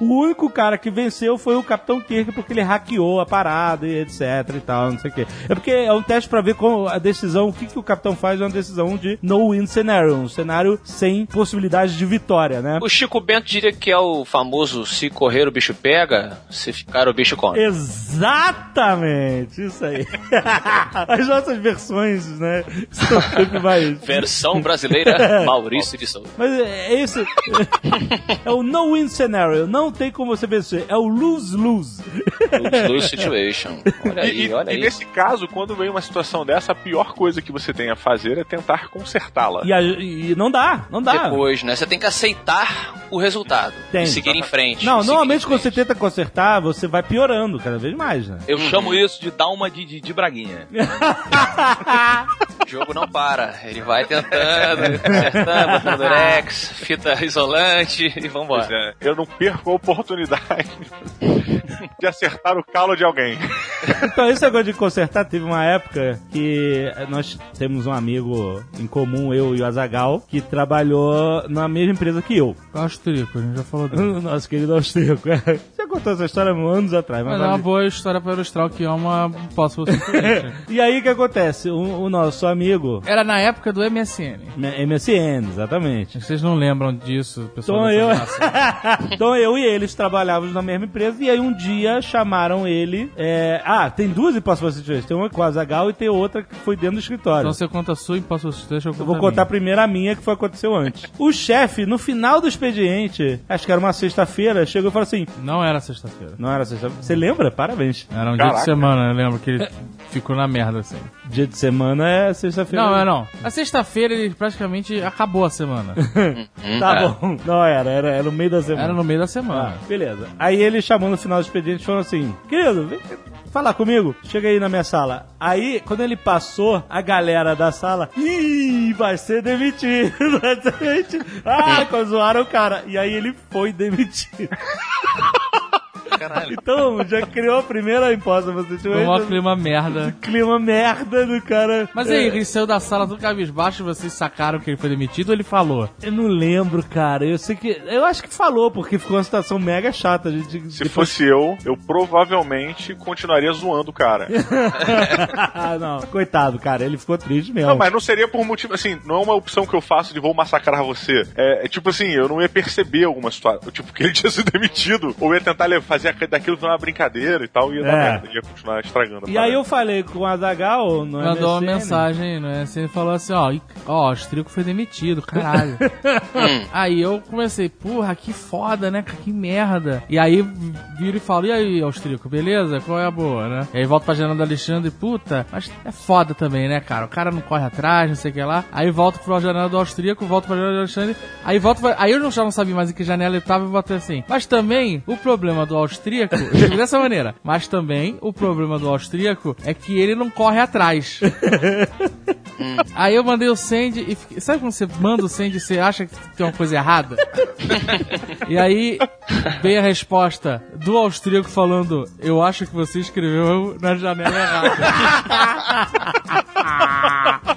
O único cara que venceu foi o Capitão Kirk, porque ele hackeou a parada e etc e tal, não sei o quê. É porque é um teste pra ver como a decisão, o que, que o capitão faz é uma decisão de no-win scenario, um cenário sem possibilidade de vitória, né? O Chico Bento diria que é o famoso se correr o bicho pega, se ficar o bicho come. Exatamente, isso aí. [LAUGHS] As nossas versões, né, são sempre mais... Versão brasileira, [LAUGHS] Maurício de Souza. Mas é isso. [LAUGHS] é o no-win scenario. Não tem como você vencer. É o lose-lose. Lose situation. Olha E, aí, e- olha e aí. nesse caso, quando vem uma situação dessa, a pior coisa que você tem a fazer é tentar consertá-la. E, e não dá, não dá. Depois, né? Você tem que aceitar o resultado. Tem. E seguir em frente. Não, normalmente quando você tenta consertar, você vai piorando cada vez mais, né? Eu chamo isso de dar uma de, de, de braguinha. [LAUGHS] O jogo não para. Ele vai tentando, [LAUGHS] acertando, botando durex, fita isolante e vambora. é, eu não perco a oportunidade [LAUGHS] de acertar o calo de alguém. Então, esse negócio de consertar, teve uma época que nós temos um amigo em comum, eu e o Azagal, que trabalhou na mesma empresa que eu. Austríaco, a gente já falou dele. [LAUGHS] Nosso querido austríaco. Já contou essa história anos atrás, mas Mas é uma boa história pra ilustrar o que é uma possible situation. [LAUGHS] E aí o que acontece? O, o nosso amigo. Era na época do MSN. MSN, exatamente. Vocês não lembram disso, pessoal? Então eu, [LAUGHS] então eu e eles trabalhávamos na mesma empresa e aí um dia chamaram ele. é, Ah, tem duas Impossible Situations. Tem uma com a Zagal e tem outra que foi dentro do escritório. Então você conta a sua impossible situation, eu Eu vou contar primeiro a minha, que foi aconteceu antes. O chefe, no final do expediente, acho que era uma sexta-feira, chegou e falou assim: Não era sexta-feira. Não era sexta-feira. Você lembra? Parabéns. Era um dia Caraca. de semana, eu lembro que ele ficou na merda, assim. Dia de semana é sexta-feira. Não, é não. A sexta-feira ele praticamente acabou a semana. [LAUGHS] Tá É. bom. Não era, era, era no meio da semana. Era no meio da Ah, semana. beleza. Aí ele chamou no final do expediente e falou assim: Querido, vem falar comigo. Chega aí na minha sala. Aí, quando ele passou, a galera da sala, ih, vai ser demitido, [LAUGHS] vai ser demitido. Ah, [LAUGHS] zoaram o cara. E aí ele foi demitido. Caralho. Então, já criou a primeira Impossible Foi Situation. um clima merda. clima merda do cara. Mas aí, ele saiu da sala do cabisbaixo e vocês sacaram que ele foi demitido ou ele falou? Eu não lembro, cara. Eu sei que. Eu acho que falou, porque ficou uma situação mega chata. Gente, Se fosse eu, eu provavelmente continuaria zoando o cara. [LAUGHS] não. Coitado, cara. Ele ficou triste mesmo. Não, mas não seria por motivo, assim, não é uma opção que eu faço de vou massacrar você. É, é tipo assim, eu não ia perceber alguma situação, tipo, que ele tinha sido demitido, ou ia tentar fazer aqu- daquilo uma brincadeira e tal, e ia dar É. merda, ia continuar estragando. a E aí eu falei com o Azagal no Mandou uma mensagem, né? Assim, ele falou assim, ó, "Ih, ó, o Austríaco foi demitido, caralho. [LAUGHS] aí eu comecei, porra, que foda, né? Que merda. E aí vira e fala, e aí, Austríaco, beleza? Qual é a boa, né? E aí volta pra janela do Alexandre, puta, mas é foda também, né, cara? O cara não corre atrás, não sei o que lá. Aí volto pra janela do Austríaco, volto pra janela do Alexandre, aí volto pra... Aí eu não- já não sabia mais em que janela ele tava e botei assim. Mas também, o problema do austríaco, eu dessa maneira, mas também o problema do austríaco é que ele não corre atrás. Aí eu mandei o send e fiquei- sabe quando você manda o send e você acha que tem uma coisa errada? e aí veio a resposta do austríaco falando: Eu acho que você escreveu na janela errada. [LAUGHS]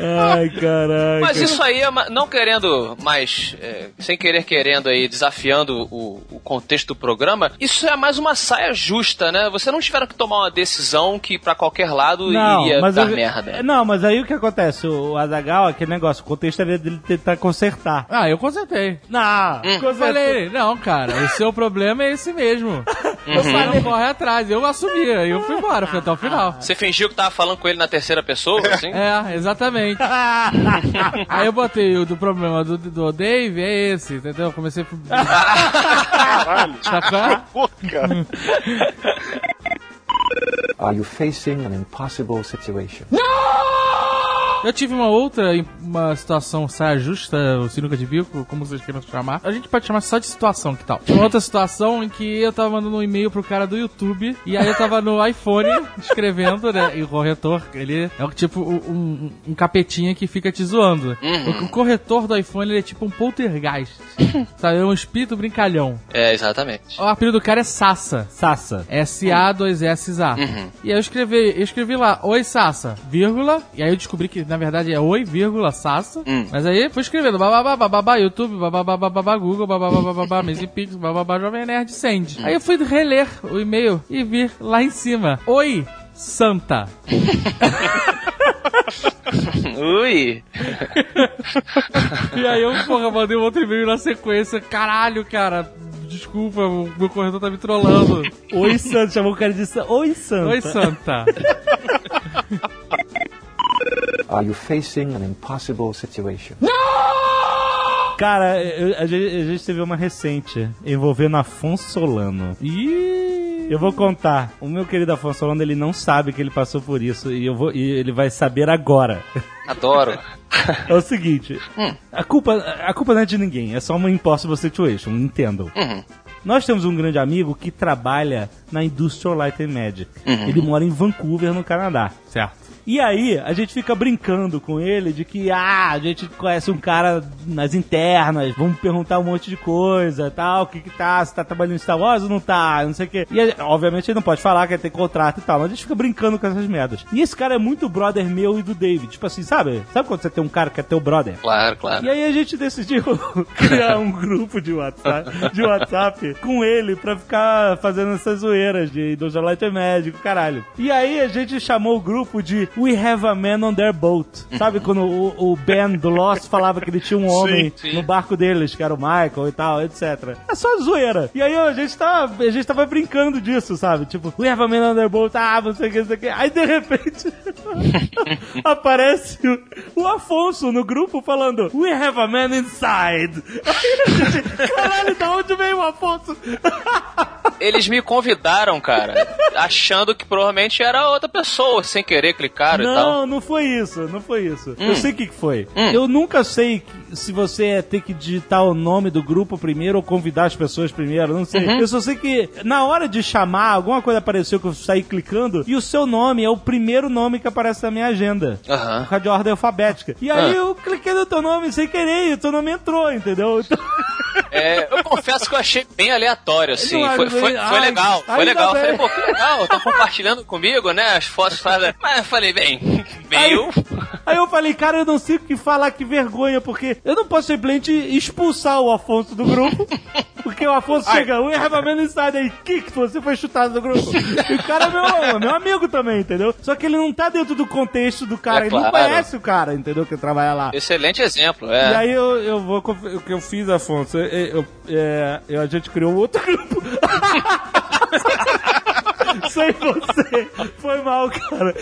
Ai, caralho. Mas isso aí, é não querendo mais, é, sem querer querendo aí, desafiando o, o contexto do programa, isso é mais uma saia justa, né? Você não tiveram que tomar uma decisão que pra qualquer lado iria dar eu- merda. Não, mas aí o que acontece? O Azagal, aquele negócio, o contexto era dele tentar consertar. ah, eu consertei. Não, Eu falei, não, cara, o seu problema é esse mesmo. [LAUGHS] Você não corre atrás. Eu assumi, aí eu fui embora, fui até o final. Você fingiu que tava falando com ele na terceira pessoa, assim? É, exatamente. [LAUGHS] Aí eu botei o do problema do, do Dave, é esse, entendeu? Comecei a. Caralho, [LAUGHS] Sacou? [LAUGHS] cara. Are you facing an impossible situation? Eu tive uma outra, uma situação saia justa, o sinuca de bico, como vocês queiram chamar. A gente pode chamar só de situação, que tal? Uma outra situação em que eu tava mandando um e-mail pro cara do YouTube, e aí eu tava no iPhone [LAUGHS] escrevendo, né? E o corretor, ele é tipo um, um, capetinha que fica te zoando. O, o corretor do iPhone, ele é tipo um poltergeist. Sabe? É um espírito brincalhão. É, exatamente. O apelido do cara é Sassa. Sassa. S-A-2-S-A. E aí eu escrevi, eu escrevi lá, oi Sassa, vírgula, e aí eu descobri que na verdade é oi, vírgula, Sassa. Mas aí fui escrevendo bababá, bababá, YouTube, bababá, bababá, Google, bababá, bababá, Pix, bababá, Jovem Nerd, send. Aí eu fui reler o e-mail e vi lá em cima, oi, Santa. Ui! E aí eu, porra, mandei um outro e-mail na sequência, caralho, cara, desculpa, o meu corretor tá me trollando. Oi, Santa. Chamou o cara de Santa. Oi, Santa. Oi, Santa. Are you facing an impossible situation? Cara, eu- a, gente, a gente teve uma recente envolvendo Afonso Solano. Ih... Eu vou contar. O meu querido Afonso Solano, ele não sabe que ele passou por isso e, eu vou, e ele vai saber agora. Adoro. [LAUGHS] É o seguinte, a culpa, a culpa não é de ninguém, é só uma impossible situation, entendam. Nós temos um grande amigo que trabalha na Industrial Light and Magic. Ele mora em Vancouver, no Canadá. Certo. E aí, a gente fica brincando com ele de que, ah, a gente conhece um cara nas internas, vamos perguntar um monte de coisa, tal, o que que tá, se tá trabalhando em Star Wars ou não tá, não sei o quê. E, aí, obviamente, ele não pode falar que ele tem contrato e tal, mas a gente fica brincando com essas merdas. E esse cara é muito brother meu e do David. Tipo assim, sabe? Sabe quando você tem um cara que é teu brother? Claro, claro. E aí a gente decidiu [LAUGHS] criar um grupo de WhatsApp, de WhatsApp com ele pra ficar fazendo essas zoeiras de Industrial Light and Magic, caralho. E aí a gente chamou o grupo de We Have a Man on Their Boat. Sabe quando o, o Ben do Lost falava que ele tinha um homem sim. no barco deles, que era o Michael e tal, etc. É só zoeira. E aí a gente tava, a gente tava brincando disso, sabe? Tipo, We Have a Man on Their Boat, ah, não sei o que, não sei o que. Aí de repente [LAUGHS] aparece o, o Afonso no grupo falando We have a man inside. Aí a gente, caralho, da onde veio o Afonso? [LAUGHS] Eles me convidaram, cara, achando que provavelmente era outra pessoa, sem querer clicaram e tal. Não, não foi isso, não foi isso. Eu sei o que, foi. Eu nunca sei se você é ter que digitar o nome do grupo primeiro ou convidar as pessoas primeiro, não sei. Eu só sei que na hora de chamar, alguma coisa apareceu que eu saí clicando e o seu nome é o primeiro nome que aparece na minha agenda. Aham. Por causa de ordem alfabética. E aí Ah. eu cliquei no teu nome sem querer e o teu nome entrou, entendeu? Então, É, eu confesso que eu achei bem aleatório, assim. Não, Foi, foi, foi ai, legal, foi ainda legal. Eu bem. falei, pô, que legal, estão compartilhando comigo, né? As fotos. sabe? Mas eu falei, bem, [LAUGHS] veio. [LAUGHS] Aí eu falei, cara, eu não sei o que falar, que vergonha, porque eu não posso simplesmente expulsar o Afonso do grupo. [LAUGHS] Porque o Afonso chega, we have a man inside aí, kick, você foi chutado do grupo. E o cara é meu, meu amigo também, entendeu? Só que ele não tá dentro do contexto do cara, É ele não claro. conhece o cara, entendeu? Que trabalha lá. Excelente exemplo, E é. aí eu, eu vou. O que eu fiz, Afonso? Eu, eu- é, eu- a gente criou outro grupo. [LAUGHS] Sem você. Foi mal, cara.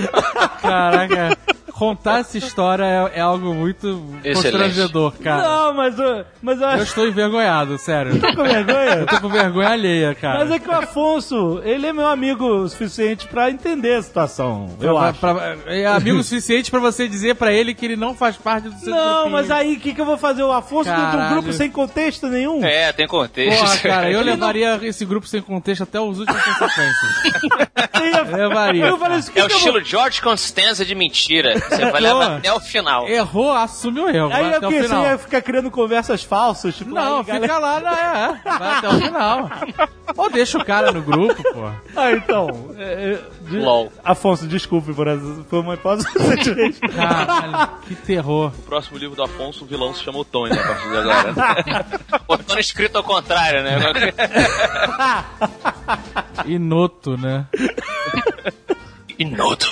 Caraca, contar essa história é, é algo muito Excelente. constrangedor, cara. Não, mas, eu- mas eu Eu estou envergonhado, sério. que com vergonha. Eu tô com vergonha alheia, cara. Mas é que o Afonso, ele é meu amigo o suficiente pra entender a situação. Eu Pra- acho. pra- é amigo suficiente pra você dizer pra ele que ele não faz parte do seu Não, grupinho. mas aí o que, que eu vou fazer? O Afonso dentro de um Caralho. grupo sem contexto nenhum? É, tem contexto. Porra, cara, eu levaria esse grupo sem contexto até os últimos consequências. [LAUGHS] Levaria. Eu falei, É o eu vou- estilo George Constanza de mentira. Você vai levar até o final. Errou, assume o erro. Aí é até o o quê? Você final. ia ficar criando conversas falsas? Tipo, Não, aí, fica galera- lá, né? É, vai até o final. [LAUGHS] Ou deixa o cara no grupo, pô. Ah, então. é, é, de- LOL. Afonso, desculpe por essa. Foi uma hipótese recentemente. [LAUGHS] Caralho, que terror. O próximo livro do Afonso, o vilão se chama o Tony a partir de agora. [LAUGHS] Botando escrito ao contrário, né? Inoto, né? Inoto.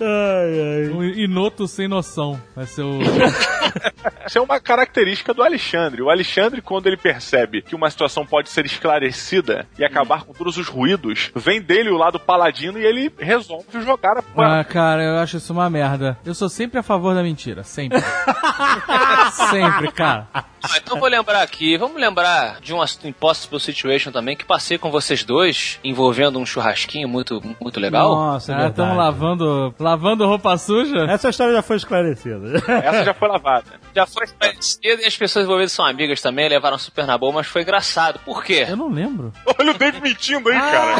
Ai, ai. Um Inoto sem noção. Vai ser o. [LAUGHS] Isso é uma característica do Alexandre. O Alexandre, quando ele percebe que uma situação pode ser esclarecida e acabar com todos os ruídos, vem dele o lado paladino e ele resolve jogar a Ah, cara, eu acho isso uma merda. Eu sou sempre a favor da mentira. Sempre. [LAUGHS] sempre, cara. Ah, então vou lembrar aqui, vamos lembrar de um impossible situation também que passei com vocês dois, envolvendo um churrasquinho muito, muito legal. Nossa, é Ah, estamos verdade. Lavando, lavando roupa suja? Essa história já foi esclarecida. Essa já foi lavada. Já foi esclarecido e as pessoas envolvidas são amigas também, levaram super na boa, mas foi engraçado. Por quê? Eu não lembro. Olha o Dave mentindo aí, cara.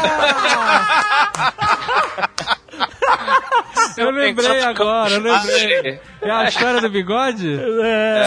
[LAUGHS] Eu lembrei agora, eu lembrei. É a história do bigode? É.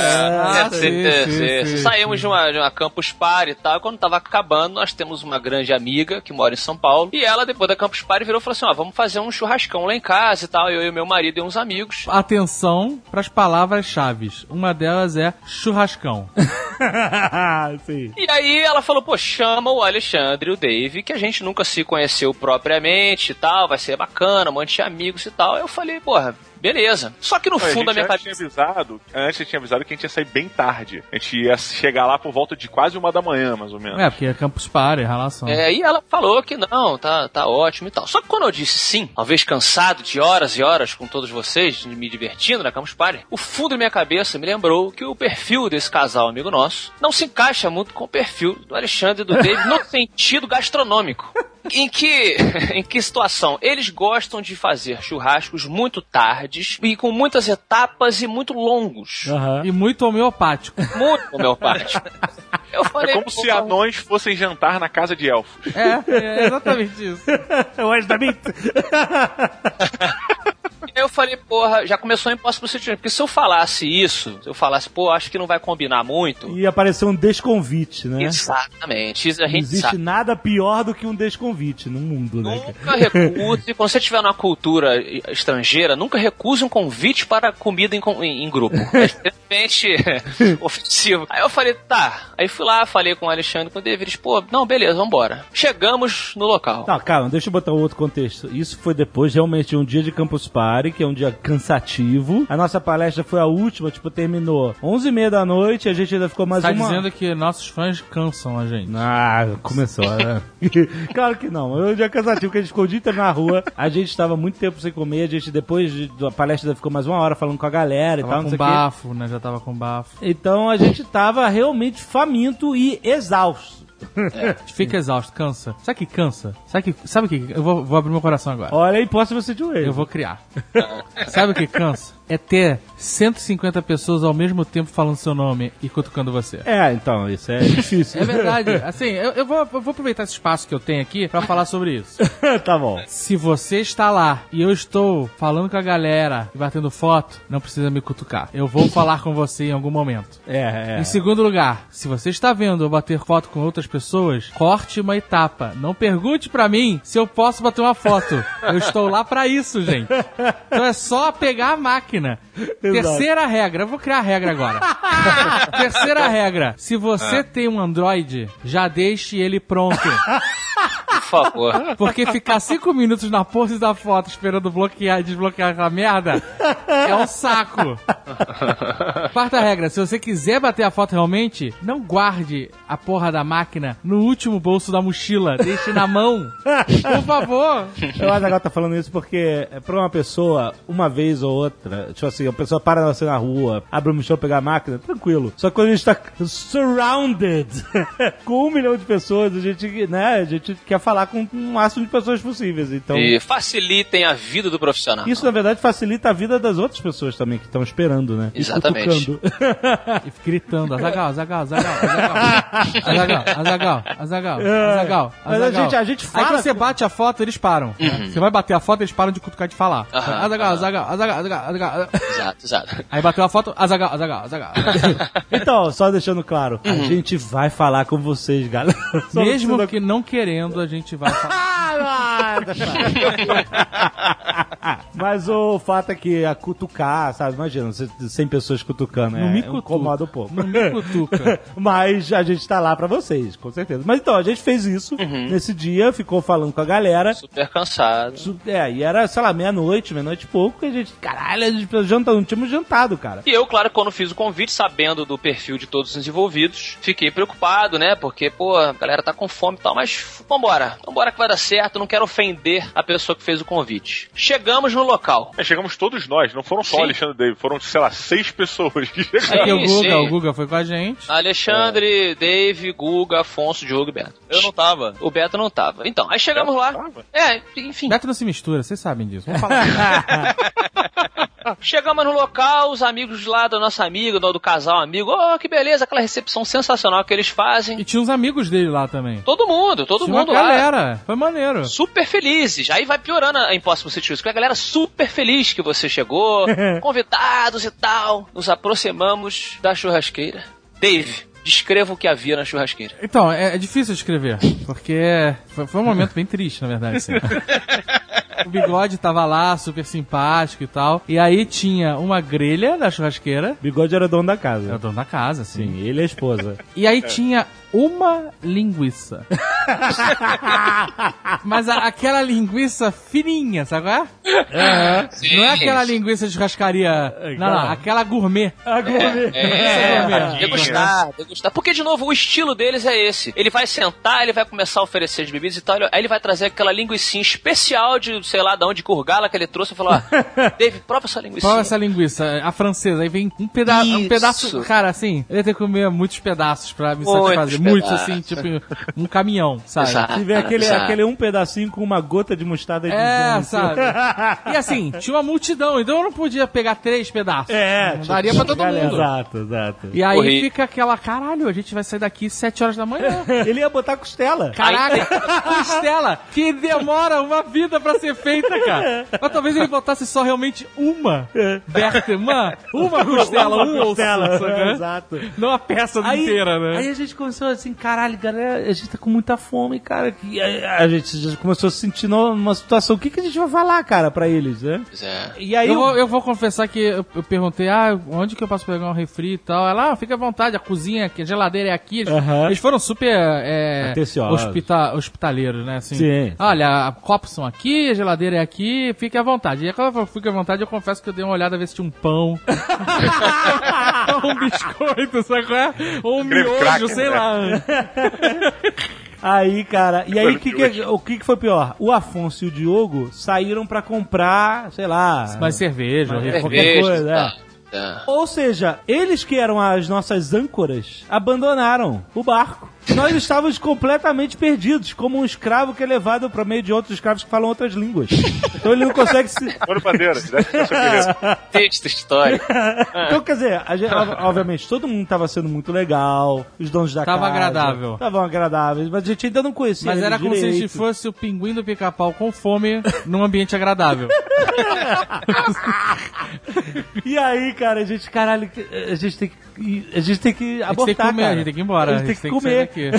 Ah, É, sim, é, sim, é, sim, Saímos de uma, de uma campus party e tal. Quando tava acabando, nós temos uma grande amiga que mora em São Paulo. E ela, depois da campus party, virou e falou assim: ó, vamos fazer um churrascão lá em casa e tal. Eu e meu marido e uns amigos. Atenção para as palavras-chave. Uma delas é churrascão. [LAUGHS] Sim. E aí ela falou, pô, chama o Alexandre e o Dave, que a gente nunca se conheceu propriamente e tal, vai ser bacana, um monte de amigos e tal. Eu falei, porra, beleza. Só que no fundo gente da minha cabeça. tinha avisado, antes tinha avisado que a gente ia sair bem tarde. A gente ia chegar lá por volta de quase uma da manhã, mais ou menos. É, porque é Campus Party, relação. É, e ela falou que não, tá, tá ótimo e tal. Só que quando eu disse sim, talvez cansado de horas e horas com todos vocês, me divertindo na Campus Party, o fundo da minha cabeça me lembrou que o perfil desse casal amigo nosso não se encaixa muito com o perfil do Alexandre e do David no [LAUGHS] sentido gastronômico. Em que, [LAUGHS] em que situação? Eles gostam de fazer churrascos muito tardes e com muitas etapas e muito longos. Aham. E muito homeopático. Muito homeopático. [LAUGHS] Eu falei, É como se anões fossem jantar na casa de elfos. É, é exatamente isso. [LAUGHS] Eu eu falei, porra, já começou a Impossible Situation. Porque se eu falasse isso, se eu falasse, pô, acho que não vai combinar muito. E apareceu um desconvite, né? Exatamente. Não existe sabe. nada pior do que um desconvite no mundo, né? Nunca recuse, [LAUGHS] quando você estiver numa cultura estrangeira, nunca recuse um convite para comida em, em- em grupo. É extremamente [LAUGHS] ofensivo. Aí eu falei, tá. Aí fui lá, falei com o Alexandre, com o David, eles, pô, não, beleza, vambora. Chegamos no local. Não, calma, deixa eu botar um outro contexto. Isso foi depois realmente um dia de Campus Party, que é um dia cansativo. A nossa palestra foi a última, tipo, terminou 11h30 da noite, a gente ainda ficou mais Tá uma... dizendo que nossos fãs cansam a gente. Ah, começou, né? [LAUGHS] claro que não. Foi um dia cansativo, porque a gente ficou o dia inteiro na rua. A gente estava muito tempo sem comer. A gente, depois de- da palestra, ainda ficou mais uma hora falando com a galera e tal, Tava não com bafo, né? Já tava com bafo. Então a gente tava realmente faminto e exausto. Fica exausto, cansa. Sabe que cansa? Sabe que. Sabe o que? Eu vou, vou abrir meu coração agora. Olha aí, posso você de Eu vou criar. Sabe o que cansa? É ter 150 pessoas ao mesmo tempo falando seu nome e cutucando você. É, então, isso é [LAUGHS] difícil. É verdade. Assim, eu, eu vou, eu vou aproveitar esse espaço que eu tenho aqui pra falar sobre isso. [LAUGHS] tá bom. Se você está lá e eu estou falando com a galera e batendo foto, não precisa me cutucar. Eu vou falar com você em algum momento. É, é. Em segundo lugar, se você está vendo eu bater foto com outras pessoas, corte uma etapa. Não pergunte pra mim se eu posso bater uma foto. Eu estou lá pra isso, gente. [LAUGHS] Então é só pegar a máquina. [LAUGHS] Terceira regra, eu vou criar a regra agora. [LAUGHS] Terceira regra, se você tem um Android, já deixe ele pronto. [LAUGHS] Por favor. Porque ficar cinco minutos na pose da foto esperando bloquear e desbloquear a merda é um saco. Quarta regra, se você quiser bater a foto realmente, não guarde a porra da máquina no último bolso da mochila. Deixe na mão. Por favor. Eu acho que ela tá falando isso porque é pra uma pessoa, uma vez ou outra, tipo assim, a pessoa para você na rua, abre o mochila pegar a máquina, tranquilo. Só que quando a gente tá surrounded [LAUGHS] com um milhão de pessoas, a gente, né, a gente quer falar com o máximo de pessoas possíveis. Então, e facilitem a vida do profissional. Isso, na verdade, facilita a vida das outras pessoas também que estão esperando, né? Exatamente. E, [LAUGHS] e gritando, Azagal, Azagal, Azagal, Azagal, Azagal, Azagal, Azagal, é. Mas a gente, a gente fala... Aí você bate a foto, eles param. Uhum. Você vai bater a foto, eles param de cutucar de falar. Uhum. Azagal, Azagal, Azagal, Azagal, Azagal. Exato, exato. Aí bateu a foto, Azagal, Azagal, Azagal. [LAUGHS] então, só deixando claro, uhum. a gente vai falar com vocês, galera. [LAUGHS] Só Mesmo que não querendo, a gente vai falar. [LAUGHS] [LAUGHS] Mas o fato é que a cutucar, sabe? Imagina, você- 100 pessoas cutucando, Não é, me incomoda cutuca. um pouco. Não me cutuca. [LAUGHS] Mas a gente tá lá pra vocês, com certeza. Mas então, a gente fez isso nesse dia, ficou falando com a galera. Super cansado. Su- É, e era, sei lá, meia-noite, meia-noite e pouco, e a gente, caralho, a gente janta, não tínhamos jantado, cara. E eu, claro, quando fiz o convite, sabendo do perfil de todos os envolvidos, fiquei preocupado, né? Porque, pô, a galera tá com fome e tal, mas vambora. Vambora que vai dar certo, não quero ofender a pessoa que fez o convite. Chegamos no local. É, chegamos todos nós, não foram só Sim. o Alexandre e Dave, foram, sei lá, seis pessoas que É chegaram. que o Guga, sim. o Guga foi com a gente. Alexandre, Dave, Guga, Afonso, Diogo e Beto. Eu não tava. O Beto não tava. Então, aí chegamos lá. É, enfim. Beto não se mistura, vocês sabem disso. Vamos falar. [LAUGHS] Chegamos no local, os amigos lá do nosso amigo, do, do casal amigo, oh, que beleza, aquela recepção sensacional que eles fazem. e tinha uns amigos dele lá também. Todo mundo, todo tinha mundo uma lá. galera. Foi maneiro. Super felizes. Aí vai piorando a Impossible Situations, porque a galera super feliz que você chegou, [LAUGHS] convidados e tal. Nos aproximamos da churrasqueira. Dave, descreva o que havia na churrasqueira. Então, é, é difícil escrever, porque foi, foi um momento bem triste, na verdade. assim. [LAUGHS] O bigode tava lá, super simpático e tal. E aí tinha uma grelha da churrasqueira. Bigode era dono da É o casa. dono da casa, assim. Sim, ele e a esposa. E aí tinha uma linguiça. Mas a- aquela linguiça fininha, sabe qual é? Não é aquela linguiça de churrascaria. Não, não, aquela gourmet. A gourmet. É, gourmet. degustar, degustar. Porque, de novo, o estilo deles é esse. Ele vai sentar, ele vai começar a oferecer as bebidas e tal. Aí ele vai trazer aquela linguicinha especial de, sei lá, de onde Curgala que ele trouxe e falou: [LAUGHS] ó, Dave, prova essa linguiça. É essa linguiça? A francesa. Aí vem um, peda um pedaço. Cara, assim, eu ia ter que comer muitos pedaços pra me Muitos satisfazer. Muitos, assim, tipo um caminhão, sabe? Exato. Se vê aquele, Exato. aquele um pedacinho com uma gota de mostarda de É, sabe? E assim, tinha uma multidão, então eu não podia pegar três pedaços. É, Não tipo, daria pra todo galera, mundo. Exato, exato. E aí Corri. fica aquela, caralho, a gente vai sair daqui sete horas da manhã. [LAUGHS] Ele ia botar costela. Caraca, costela, que demora uma vida pra ser feita, cara. Mas talvez ele botasse só realmente uma Berta, uma, uma costela, um osso, Costela, é, exato. Não a peça Aí, inteira, né? aí a gente começou assim, caralho, galera, a gente tá com muita fome, cara. E a, a gente já começou a se sentir numa situação, o que, que a gente vai falar, cara, pra eles, né? É. E aí eu, eu- vou, eu vou confessar que eu, eu perguntei, ah, onde que eu posso pegar um refri e tal? Ela, ah, fica à vontade, a cozinha aqui, a geladeira é aqui. Eles, eles foram super é, hospita- hospitaleiros, né? Assim, Sim. Olha, copos são aqui, a geladeira é aqui, fique à vontade. E aí, quando eu fico à vontade, eu confesso que eu dei uma olhada ver se tinha um pão. Ou [LAUGHS] um biscoito, sabe qual é? Ou um Creme miojo, cracker, sei né? lá. Aí, cara, e aí o que, que, o que, que foi pior? O Afonso e o Diogo saíram pra comprar, sei lá. Mais cerveja, Mas refri. qualquer Cerveja, coisa, tá, é. tá. Ou seja, eles que eram as nossas âncoras abandonaram o barco. Nós estávamos completamente perdidos, como um escravo que é levado para meio de outros escravos que falam outras línguas. Então ele não consegue se. Mano Bandeira, querido. Texto histórico. [LAUGHS] Então, quer dizer, a gente- ob- obviamente, todo mundo estava sendo muito legal, os donos da Tava casa. agradável. Estavam agradáveis, mas a gente ainda não conhecia Mas era como se a gente fosse o pinguim do pica-pau com fome num ambiente agradável. [LAUGHS] E aí, cara, a gente, caralho, a gente tem que, a gente tem que A gente tem que abortar, comer, cara. a gente tem que ir embora. A gente tem que comer. Daqui.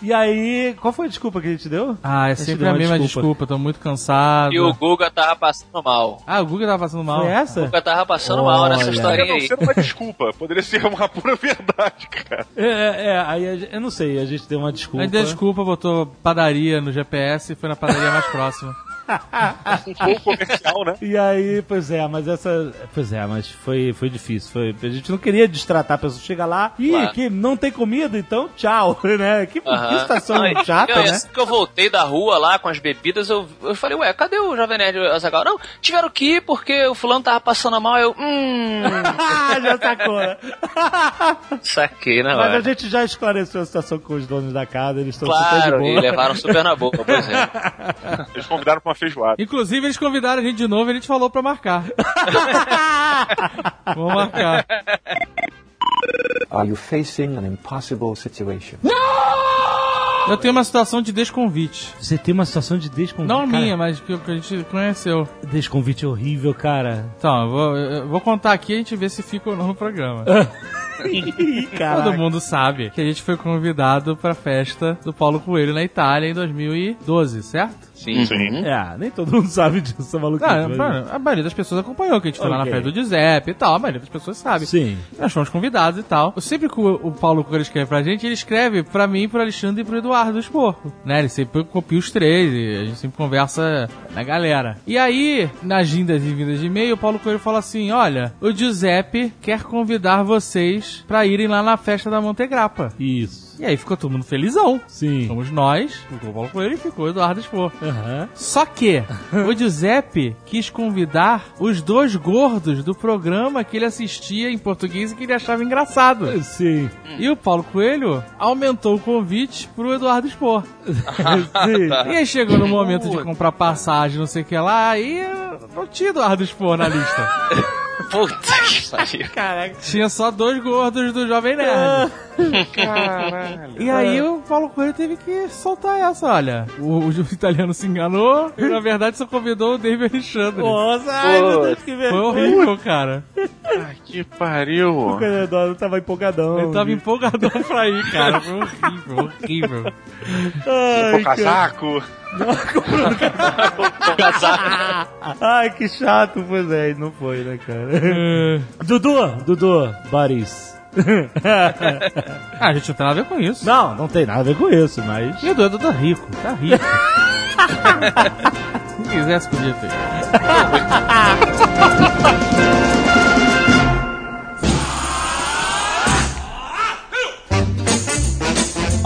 [LAUGHS] e aí, qual foi a desculpa que a gente deu? Ah, é sempre a mesma desculpa. desculpa. tô muito cansado. E o Guga tava passando mal. Ah, o Google tava passando mal. Foi O essa? Guga tava passando mal nessa Olha. Não aí. ser uma desculpa, poderia ser uma pura verdade, cara. É, é, é, aí a gente- eu não sei, a gente deu uma desculpa. A gente deu desculpa, botou padaria no GPS e foi na padaria mais próxima. [LAUGHS] Um pouco comercial, né? E aí, pois é, mas essa. Pois é, mas foi, foi difícil. Foi, a gente não queria distratar a pessoa. Chega lá, ih, Claro. que não tem comida, então tchau, [LAUGHS] né? Que, que Aham. estação Não, e- chata, não, e né? assim que eu voltei da rua lá com as bebidas, eu, eu falei, ué, cadê o Jovem Nerd e Azaghal? Não, tiveram que ir porque o fulano tava passando mal. Eu, hum, [LAUGHS] já sacou, [LAUGHS] né? saquei na Mas a hora. gente já esclareceu a situação com os donos da casa, eles estão super de Claro, boa. e levaram super na boca, pois é. Eles convidaram pra uma feijoada. Inclusive, eles convidaram a gente de novo e a gente falou pra marcar. [LAUGHS] Vamos marcar. Are you facing an impossible situation? Eu tenho uma situação de desconvite. Você tem uma situação de desconvite. Não cara, minha, mas que que a gente conheceu. Desconvite horrível, cara. Então, eu vou, eu vou contar aqui e a gente vê se fica ou não no programa. [LAUGHS] [LAUGHS] Todo mundo sabe que a gente foi convidado pra festa do Paulo Coelho na Itália em 2012, certo? Sim. Sim. É, nem todo mundo sabe disso, maluco. Ah, a maioria das pessoas acompanhou, que a gente foi lá na festa do Giuseppe e tal, a maioria das pessoas sabe. Sim. Nós fomos convidados e tal. Sempre que o, o Paulo Coelho escreve pra gente, ele escreve pra mim, pro Alexandre e pro Eduardo Esporco. Né? Ele sempre copia os três e a gente sempre conversa na galera. E aí, nas vindas e vindas de e-mail, o Paulo Coelho fala assim: olha, o Giuseppe quer convidar vocês pra irem lá na festa da Montegrappa. Isso. E aí ficou todo mundo felizão. Sim. Fomos nós, ficou o Paulo Coelho e ficou o Eduardo Esporco. Aham. Só que [LAUGHS] o Giuseppe quis convidar os dois gordos do programa que ele assistia em português e que ele achava engraçado. Sim. E o Paulo Coelho aumentou o convite pro Eduardo expor. [LAUGHS] Sim. E aí chegou no momento de comprar passagem, não sei o que lá, e não tinha Eduardo expor na lista. [LAUGHS] Puta que pariu. Tinha só dois gordos do Jovem Nerd. E aí o Paulo Coelho teve que soltar essa, olha. O, o italiano se enganou e na verdade só convidou o David Alexandre. Nossa, ai meu Deus, que Foi vergonha. horrível, cara. Que pariu. O Eduardo tava empolgadão. Ele tava empolgadão pra ir, cara. Foi horrível, horrível. Ai, O casaco. Ai, que chato, pois é, não foi, né, cara? Dudu, Dudu, Boris. Ah, a gente não tem nada a ver com isso. Não, não tem nada a ver com isso, mas. E o Dudu tá rico, tá rico. [LAUGHS] Se quisesse, podia ter. [LAUGHS]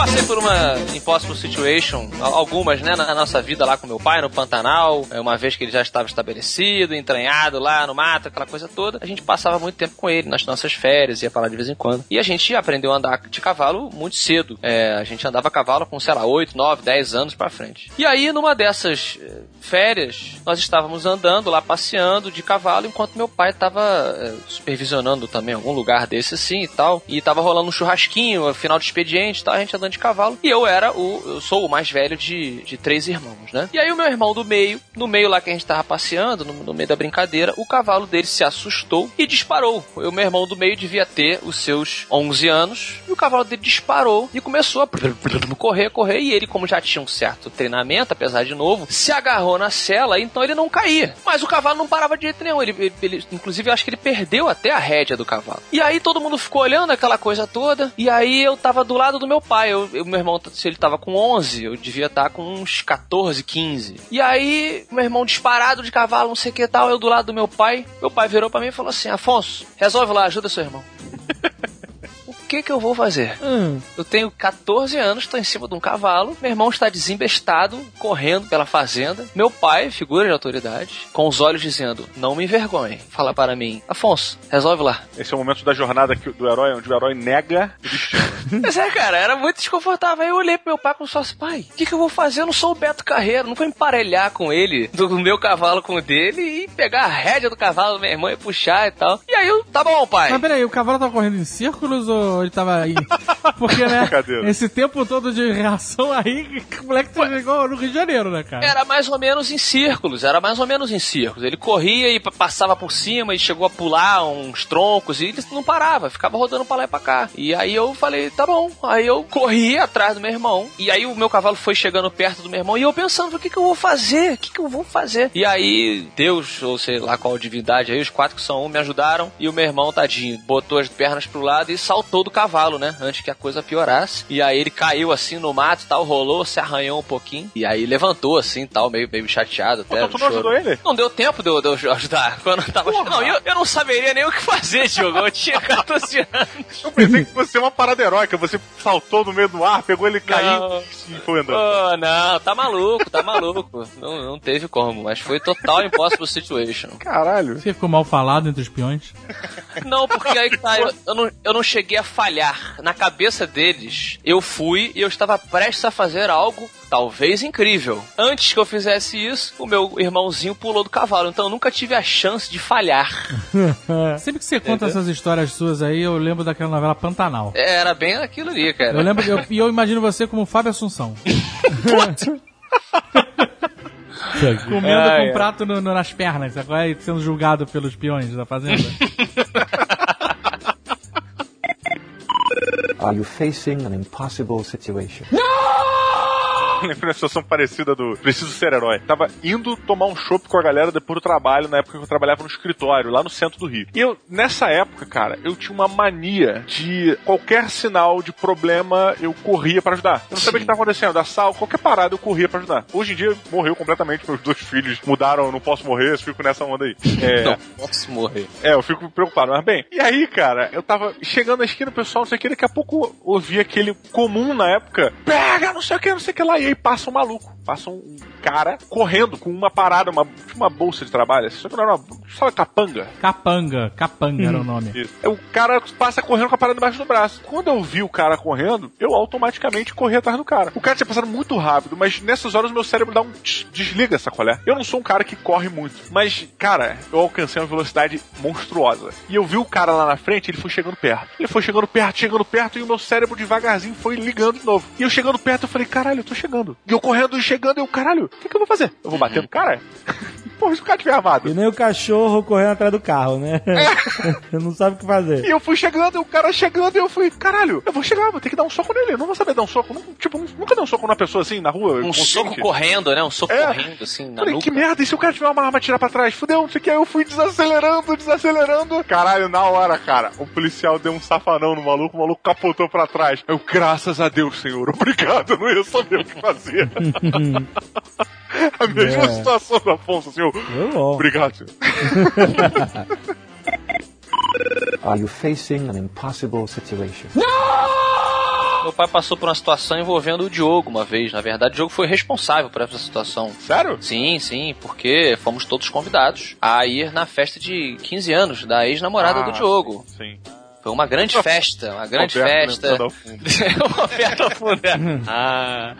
Passei por uma impossible situation, al- algumas, né, na nossa vida lá com meu pai, no Pantanal, é, uma vez que ele já estava estabelecido, entranhado lá no mato, aquela coisa toda. A gente passava muito tempo com ele nas nossas férias, ia pra lá de vez em quando. E a gente aprendeu a andar de cavalo muito cedo. É, a gente andava a cavalo com, sei lá, 8, 9, 10 anos pra frente. E aí, numa dessas eh, férias, nós estávamos andando lá, passeando de cavalo, enquanto meu pai estava eh, supervisionando também algum lugar desse assim e tal. E tava rolando um churrasquinho, final de expediente e tal, a gente andando de cavalo. E eu era o. Eu sou o mais velho de, de três irmãos, né? E aí o meu irmão do meio, no meio lá que a gente tava passeando, no, no meio da brincadeira, o cavalo dele se assustou e disparou. O meu irmão do meio devia ter os seus 11 anos. E o cavalo dele disparou e começou a correr, correr. E ele, como já tinha um certo treinamento, apesar de novo, se agarrou na cela, então ele não caía. Mas o cavalo não parava de jeito nenhum. Ele, ele- ele- inclusive, eu acho que ele perdeu até a rédea do cavalo. E aí todo mundo ficou olhando aquela coisa toda. E aí eu tava do lado do meu pai. Eu, eu- meu irmão, se ele tava com 11, eu devia estar com uns 14, 15. E aí, meu irmão disparado de cavalo, não sei o que tal, eu do lado do meu pai. Meu pai virou pra mim e falou assim: Afonso, resolve lá, ajuda seu irmão. [LAUGHS] que que eu vou fazer? Hum. Eu tenho 14 anos, estou em cima de um cavalo, meu irmão está desembestado, correndo pela fazenda. Meu pai, figura de autoridade, com os olhos dizendo: Não me envergonhe. Fala para mim, Afonso, resolve lá. Esse é o momento da jornada que- do herói, onde o herói nega o destino. [LAUGHS] Mas é, cara, era muito desconfortável. Aí eu olhei pro meu pai como se fosse, pai, o que, que eu vou fazer? Eu não sou o Beto Carreiro, não vou emparelhar com ele, do meu cavalo com o dele, e pegar a rédea do cavalo do meu irmão e puxar e tal. E aí eu, tá bom, pai. Mas peraí, o cavalo tava correndo em círculos ou ele tava aí? Porque, né? Esse tempo todo de reação aí, o moleque tá igual no Rio de Janeiro, né, cara? Era mais ou menos em círculos, era mais ou menos em círculos. Ele corria e pa- passava por cima e chegou a pular uns troncos e ele não parava, ficava rodando pra lá e pra cá. E aí eu falei, tá bom. Aí eu corri atrás do meu irmão. E aí o meu cavalo foi chegando perto do meu irmão e eu pensando, o que que eu vou fazer? O que que eu vou fazer? E aí Deus, ou sei lá qual divindade aí, os quatro que são um, me ajudaram. E o meu irmão, tadinho, botou as pernas pro lado e saltou do cavalo, né? Antes que a coisa piorasse. E aí ele caiu assim no mato e tal, rolou, se arranhou um pouquinho. E aí levantou assim tal, meio, meio chateado até. Então tu não ajudou ele? Não deu tempo de eu, de eu ajudar. [LAUGHS] Quando eu tava. Não, eu, eu não saberia nem o que fazer, Diogo. Eu tinha [LAUGHS] 14 anos. Eu pensei que fosse uma parada heróica. Você saltou no meio do ar, pegou ele caiu Não. e foi andando. Oh, não, tá maluco, tá maluco. Não, não teve como, mas foi total impossible situation. Caralho. Você ficou mal falado entre os peões? Não, porque aí que tá, eu, eu não, eu não cheguei a falhar. Na cabeça deles, eu fui e eu estava prestes a fazer algo talvez incrível. Antes que eu fizesse isso, o meu irmãozinho pulou do cavalo, então eu nunca tive a chance de falhar. [LAUGHS] Sempre que você conta essas histórias suas aí, eu lembro daquela novela Pantanal. Era bem aquilo ali, cara. Eu lembro, eu- e eu, imagino você como Fábio Assunção. [LAUGHS] Comendo Ai, com ai. um prato no- no- nas pernas, é? sendo julgado pelos peões da fazenda. [LAUGHS] Are you facing an impossible situation? Lembrei uma situação parecida do Preciso Ser Herói. Tava indo tomar um chopp com a galera depois do trabalho, na época que eu trabalhava no escritório, lá no centro do Rio. E eu, nessa época, cara, eu tinha uma mania de qualquer sinal de problema, eu corria pra ajudar. Eu não sabia o que tava acontecendo, da sal, qualquer parada eu corria pra ajudar. Hoje em dia morreu completamente, meus dois filhos mudaram, não posso morrer, eu fico nessa onda aí. É, [LAUGHS] Não posso morrer. é, eu fico preocupado, mas bem. E aí, cara, eu tava chegando na esquina, o pessoal, não sei o que, daqui a pouco ouvi aquele comum na época, pega, não sei o que, não sei o que lá, e aí passa um maluco, passa um cara correndo com uma parada, uma, uma bolsa de trabalho, assim, só que não era uma, sabe, capanga? Capanga, Capanga era o nome. Isso. O cara passa correndo com a parada embaixo do braço. Quando eu vi o cara correndo, eu automaticamente corri atrás do cara. O cara tinha passado muito rápido, mas nessas horas o meu cérebro dá um tch, desliga, sacolé? Eu não sou um cara que corre muito, mas, cara, eu alcancei uma velocidade monstruosa. E eu vi o cara lá na frente, ele foi chegando perto. Ele foi chegando perto, chegando perto, e o meu cérebro devagarzinho foi ligando de novo. E eu chegando perto, eu falei, caralho, eu tô chegando. E eu correndo e chegando, eu, caralho, o que, que eu vou fazer? Eu vou bater no cara? [LAUGHS] Porra, se o cara tiver armado. E nem o cachorro correndo atrás do carro, né? [LAUGHS] não sabe o que fazer. E eu fui chegando, e o cara chegando, e eu fui, caralho, eu vou chegar, vou ter que dar um soco nele. Eu não vou saber dar um soco. Não, tipo, nunca dei um soco numa pessoa assim, na rua. Um consciente. soco correndo, né? Um soco É. correndo, assim, na Falei, nuca. que merda, e se o cara tiver uma arma atirar pra trás? Fudeu, não sei o que. Aí eu fui desacelerando, desacelerando. Caralho, na hora, cara, o policial deu um safanão no maluco, o maluco capotou pra trás. Eu, graças a Deus, senhor, [LAUGHS] obrigado, não ia saber o que fazer. A mesma É. situação do Afonso, senhor. Bom. Obrigado, senhor. [LAUGHS] Are you facing an impossible situation? Meu pai passou por uma situação envolvendo o Diogo uma vez. Na verdade, o Diogo foi responsável por essa situação. Sério? Sim, sim, porque fomos todos convidados a ir na festa de 15 anos da ex-namorada Ah, do Diogo. Sim. Foi uma grande festa, uma grande Roberto festa. lembrando ao fundo. [LAUGHS] Roberto ao fundo, é. [LAUGHS] ah,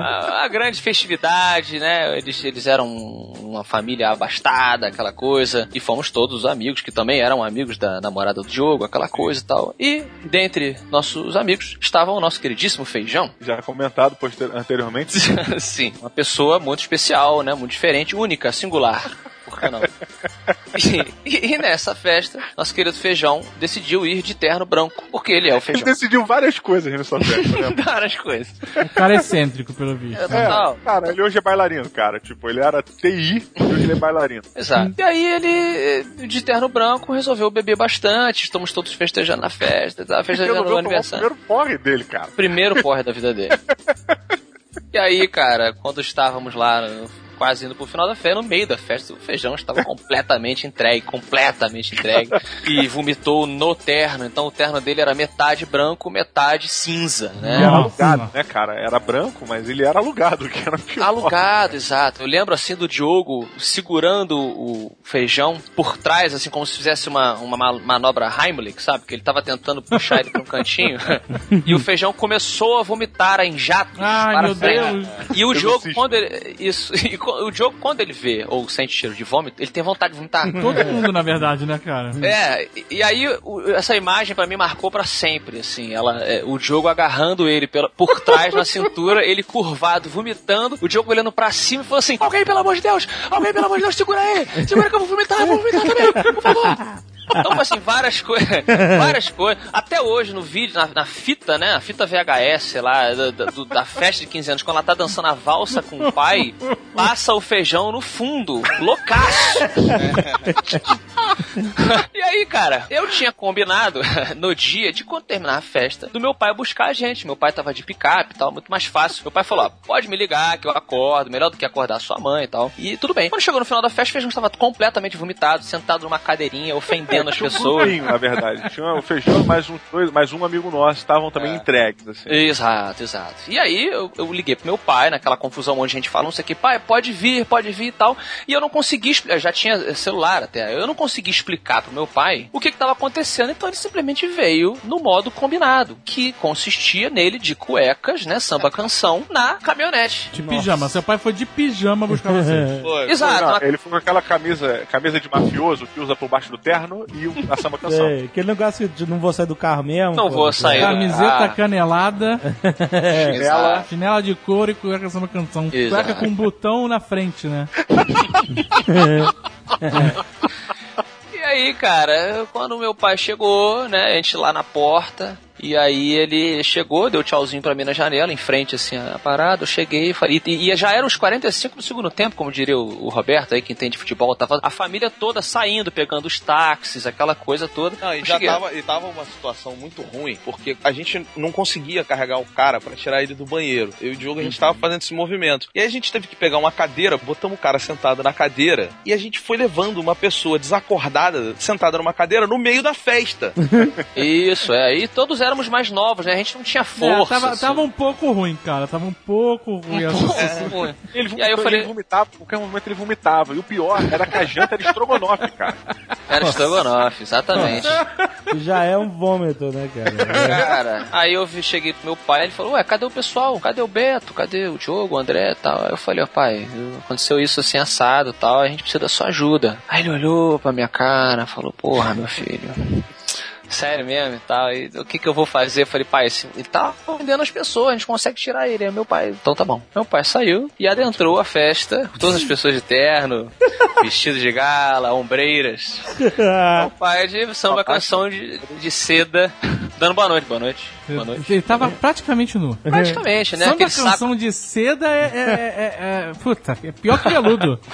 a, a grande festividade, né? Eles, eles eram uma família abastada, aquela coisa. E fomos todos amigos, que também eram amigos da namorada do Diogo, aquela coisa e tal. E dentre nossos amigos estava o nosso queridíssimo Feijão. Já comentado anteriormente. [LAUGHS] Sim, uma pessoa muito especial, né? Muito diferente, única, singular. Por que não? E, e- nessa festa, nosso querido Feijão decidiu ir de terno branco, porque ele é o Ele Feijão. decidiu várias coisas nessa festa, né? [LAUGHS] Várias coisas. O cara é excêntrico, pelo visto. É, É, total. cara, ele hoje é bailarino, cara. Tipo, ele era TI e hoje ele é bailarino. Exato. E aí ele, de terno branco, resolveu beber bastante. Estamos todos festejando na festa, tá? Ele festejando resolveu o tomar o aniversário. primeiro porre dele, cara. Primeiro porre da vida dele. [LAUGHS] E aí, cara, quando estávamos lá no- quase indo pro final da festa. No meio da festa, o feijão estava [LAUGHS] completamente entregue, completamente entregue. e vomitou no terno. Então o terno dele era metade branco, metade cinza, E né? era Nossa. alugado, né, cara? Era branco, mas ele era alugado, [LAUGHS] que era pior. Alugado, exato. Eu lembro assim do Diogo segurando o feijão por trás, assim, como se fizesse uma, uma ma- manobra Heimlich, sabe? Que ele tava tentando puxar ele pra um cantinho. [LAUGHS] e o feijão começou a vomitar em jatos. Ai, para meu frente. Deus. E o jogo, Exorcista. quando ele. Isso. E o jogo, quando ele vê ou sente cheiro de vômito, ele tem vontade de vomitar. [LAUGHS] Todo mundo, na verdade, né, cara? É, e, aí o- essa imagem pra mim marcou pra sempre, assim, ela, é, o Diogo agarrando ele pela, por trás na cintura, ele curvado, vomitando, o Diogo olhando pra cima e falou assim, alguém pelo amor de Deus, alguém pelo amor de Deus, segura ele, segura que eu vou vomitar, eu vou vomitar também, por favor. Então, assim, várias coisas, [LAUGHS] várias coisas. Até hoje, no vídeo, na, na fita, né? A fita VHS, lá, da, da- do- da festa de 15 anos, quando ela tá dançando a valsa com o pai, passa o feijão no fundo, loucaço. [LAUGHS] E aí, cara, eu tinha combinado [LAUGHS] no dia de quando terminar a festa do meu pai buscar a gente. Meu pai tava de picape e tal, muito mais fácil. Meu pai falou: ó, pode me ligar que eu acordo, melhor do que acordar sua mãe e tal. E tudo bem. Quando chegou no final da festa, o feijão estava completamente vomitado, sentado numa cadeirinha, ofendendo as Tinha um pessoas. grupinho, na verdade. [LAUGHS] Tinha o feijão e mais um, mais um amigo nosso estavam também entregues, assim. Exato, exato. E aí eu, eu liguei pro meu pai, naquela confusão onde a gente fala, não sei o que, pai, pode vir, pode vir e tal. E eu não consegui explicar, já tinha celular até, eu não consegui explicar pro meu pai o que que tava acontecendo, então ele simplesmente veio no modo combinado, que consistia nele de cuecas, né, samba canção, na caminhonete. De pijama. Seu pai foi de pijama buscar você. [LAUGHS] Foi. Exato. Não, na- ele foi com aquela camisa, camisa de mafioso que usa por baixo do terno e o- a samba canção. É, aquele negócio de não vou sair do carro mesmo. Não pô. vou sair. Camiseta Ah. canelada, [LAUGHS] Chinela. chinela de couro e cueca samba canção. Exato. Cueca com botão na frente, né? [LAUGHS] E aí, cara, quando meu pai chegou, né, a gente lá na porta, e aí ele chegou, deu tchauzinho pra mim na janela, em frente assim a parada, eu cheguei e falei, e, e já eram os 45 do segundo tempo, como diria o, o Roberto aí, que entende futebol, tava a família toda saindo, pegando os táxis, aquela coisa toda. Não, e já cheguei- tava, e tava uma situação muito ruim, porque a gente não conseguia carregar o cara pra tirar ele do banheiro. Eu e o Diogo, a gente tava fazendo esse movimento. E aí a gente teve que pegar uma cadeira, botamos o cara sentado na cadeira, e a gente foi levando uma pessoa desacordada, sentada numa cadeira, no meio da festa. [LAUGHS] Isso, é, e todos éramos mais novos, né, a gente não tinha força. É, tava, assim. tava um pouco ruim, cara. Tava um pouco ruim. essa situação. [LAUGHS] É, Ele, E aí eu vomitou, falei- ele vomitava, qualquer momento ele vomitava. E o pior era que a janta era estrogonofe, cara. Era estrogonofe, exatamente. Já é um vômito, né, cara? Cara, aí eu vi- cheguei pro meu pai, ele falou, ué, cadê o pessoal? Cadê o Beto? Cadê o Diogo, o André e tal? Aí eu falei, ó pai, aconteceu isso assim assado e tal, a gente precisa da sua ajuda. Aí ele olhou pra minha cara, falou, porra, meu filho. Sério mesmo e tal, e o que que eu vou fazer? Eu falei, pai, assim, ele tá ofendendo as pessoas, a gente consegue tirar ele. Aí meu pai, então tá bom. Meu pai saiu e adentrou a festa, todas as pessoas de terno, [LAUGHS] vestidos de gala, ombreiras. [LAUGHS] Meu pai de samba canção de, de seda, dando boa noite, boa noite, boa noite. Ele tava praticamente nu. Praticamente, né? Samba Aquele saco. canção de seda é, é, é- é- Puta, é pior que veludo. [LAUGHS]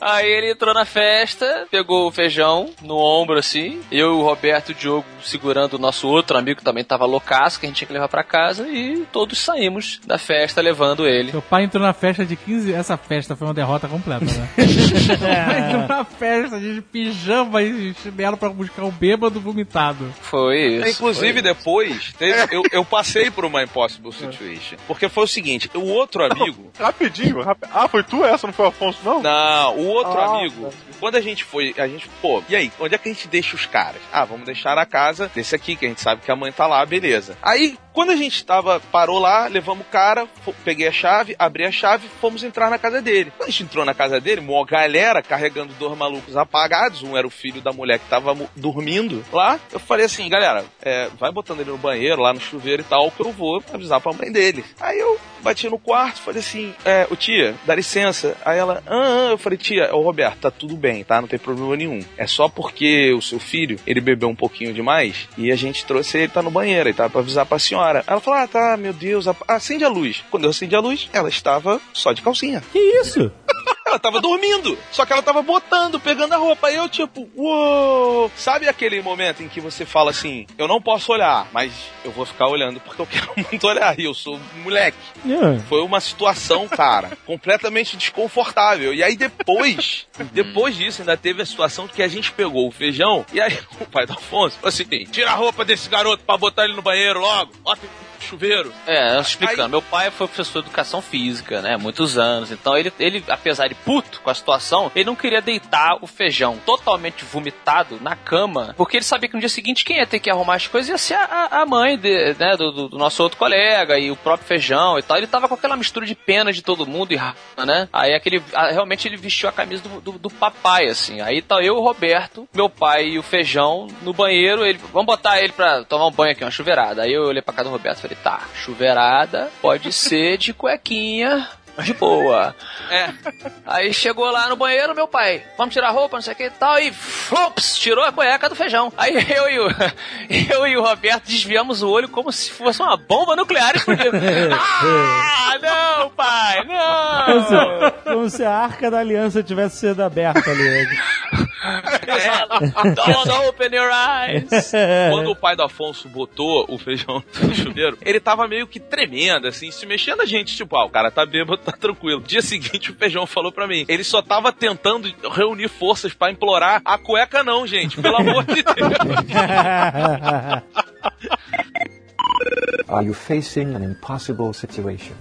Aí ele entrou na festa, pegou o feijão no ombro assim, eu, o Roberto e o Diogo segurando o nosso outro amigo que também tava loucaço, que a gente tinha que levar pra casa, e todos saímos da festa levando ele. Seu pai entrou na festa de 15. Essa festa foi uma derrota completa, né? [LAUGHS] entrou na festa de pijama e chinelo pra buscar o bêbado vomitado. Foi isso. Inclusive, depois, teve- eu, eu passei por uma impossible situation. Porque foi o seguinte, o outro amigo... [LAUGHS] Rapidinho, rapi- Ah, foi tu essa, não foi o Afonso, não? Não, o outro Ah, amigo, quando a gente foi, a gente, pô, e aí, onde é que a gente deixa os caras? Ah, vamos deixar na casa desse aqui, que a gente sabe que a mãe tá lá, beleza. Aí, quando a gente tava, parou lá, levamos o cara, peguei a chave, abri a chave, fomos entrar na casa dele. Quando a gente entrou na casa dele, uma galera carregando dois malucos apagados, um era o filho da mulher que tava dormindo lá. Eu falei assim, galera, é, vai botando ele no banheiro, lá no chuveiro e tal, que eu vou avisar pra mãe dele. Aí eu bati no quarto, falei assim, é, ô tia, dá licença. Aí ela, ah, ah. eu falei, tia, ô Roberto, tá tudo bem, tá? Não tem problema nenhum. É só porque o seu filho, ele bebeu um pouquinho demais e a gente trouxe ele, tá no banheiro, e tá pra avisar pra senhora. Ela falou, ah, tá, meu Deus, acende a luz. Quando eu acendi a luz, ela estava só de calcinha. Que isso? Ela tava dormindo, só que ela tava botando, pegando a roupa. Aí eu, tipo, uou! Sabe aquele momento em que você fala assim: eu não posso olhar, mas eu vou ficar olhando porque eu quero [LAUGHS] muito olhar. E eu sou moleque. É. Foi uma situação, cara, completamente desconfortável. E aí depois, depois disso, ainda teve a situação que a gente pegou o feijão e aí [LAUGHS] o pai do Afonso falou assim: tira a roupa desse garoto pra botar ele no banheiro logo, bota chuveiro. É, explicando. Meu pai foi professor de educação física, né? Muitos anos. Então ele, ele, apesar de puto com a situação, ele não queria deitar o feijão totalmente vomitado na cama, porque ele sabia que no dia seguinte quem ia ter que arrumar as coisas ia ser a, a mãe de, né, do, do- nosso outro colega e o próprio feijão e tal. Ele tava com aquela mistura de pena de todo mundo e né? Aí aquele. Realmente ele vestiu a camisa do, do, do papai, assim. Aí tá eu, o Roberto, meu pai e o feijão no banheiro. Ele, vamos botar ele pra tomar um banho aqui, uma chuveirada. Aí eu olhei pra casa do Roberto e falei, tá, chuveirada pode ser de cuequinha. De boa. É. Aí chegou lá no banheiro, meu pai, vamos tirar a roupa, não sei o que e tal, e flops, tirou a cueca do feijão. Aí eu e o, [LAUGHS] eu e o Roberto desviamos o olho como se fosse uma bomba nuclear explodindo. ah, não, pai, Como se, não! como se a arca da aliança tivesse sido aberta ali. [LAUGHS] né? Don't open your eyes. [LAUGHS] Quando o pai do Afonso botou o feijão no [LAUGHS] chuveiro, ele tava meio que tremendo, assim, se mexendo a gente, tipo, ah, o cara tá bêbado, tá tranquilo. Dia seguinte, o feijão falou pra mim, ele só tava tentando reunir forças pra implorar a cueca não, gente, pelo amor de Deus. Are you facing an impossible situation?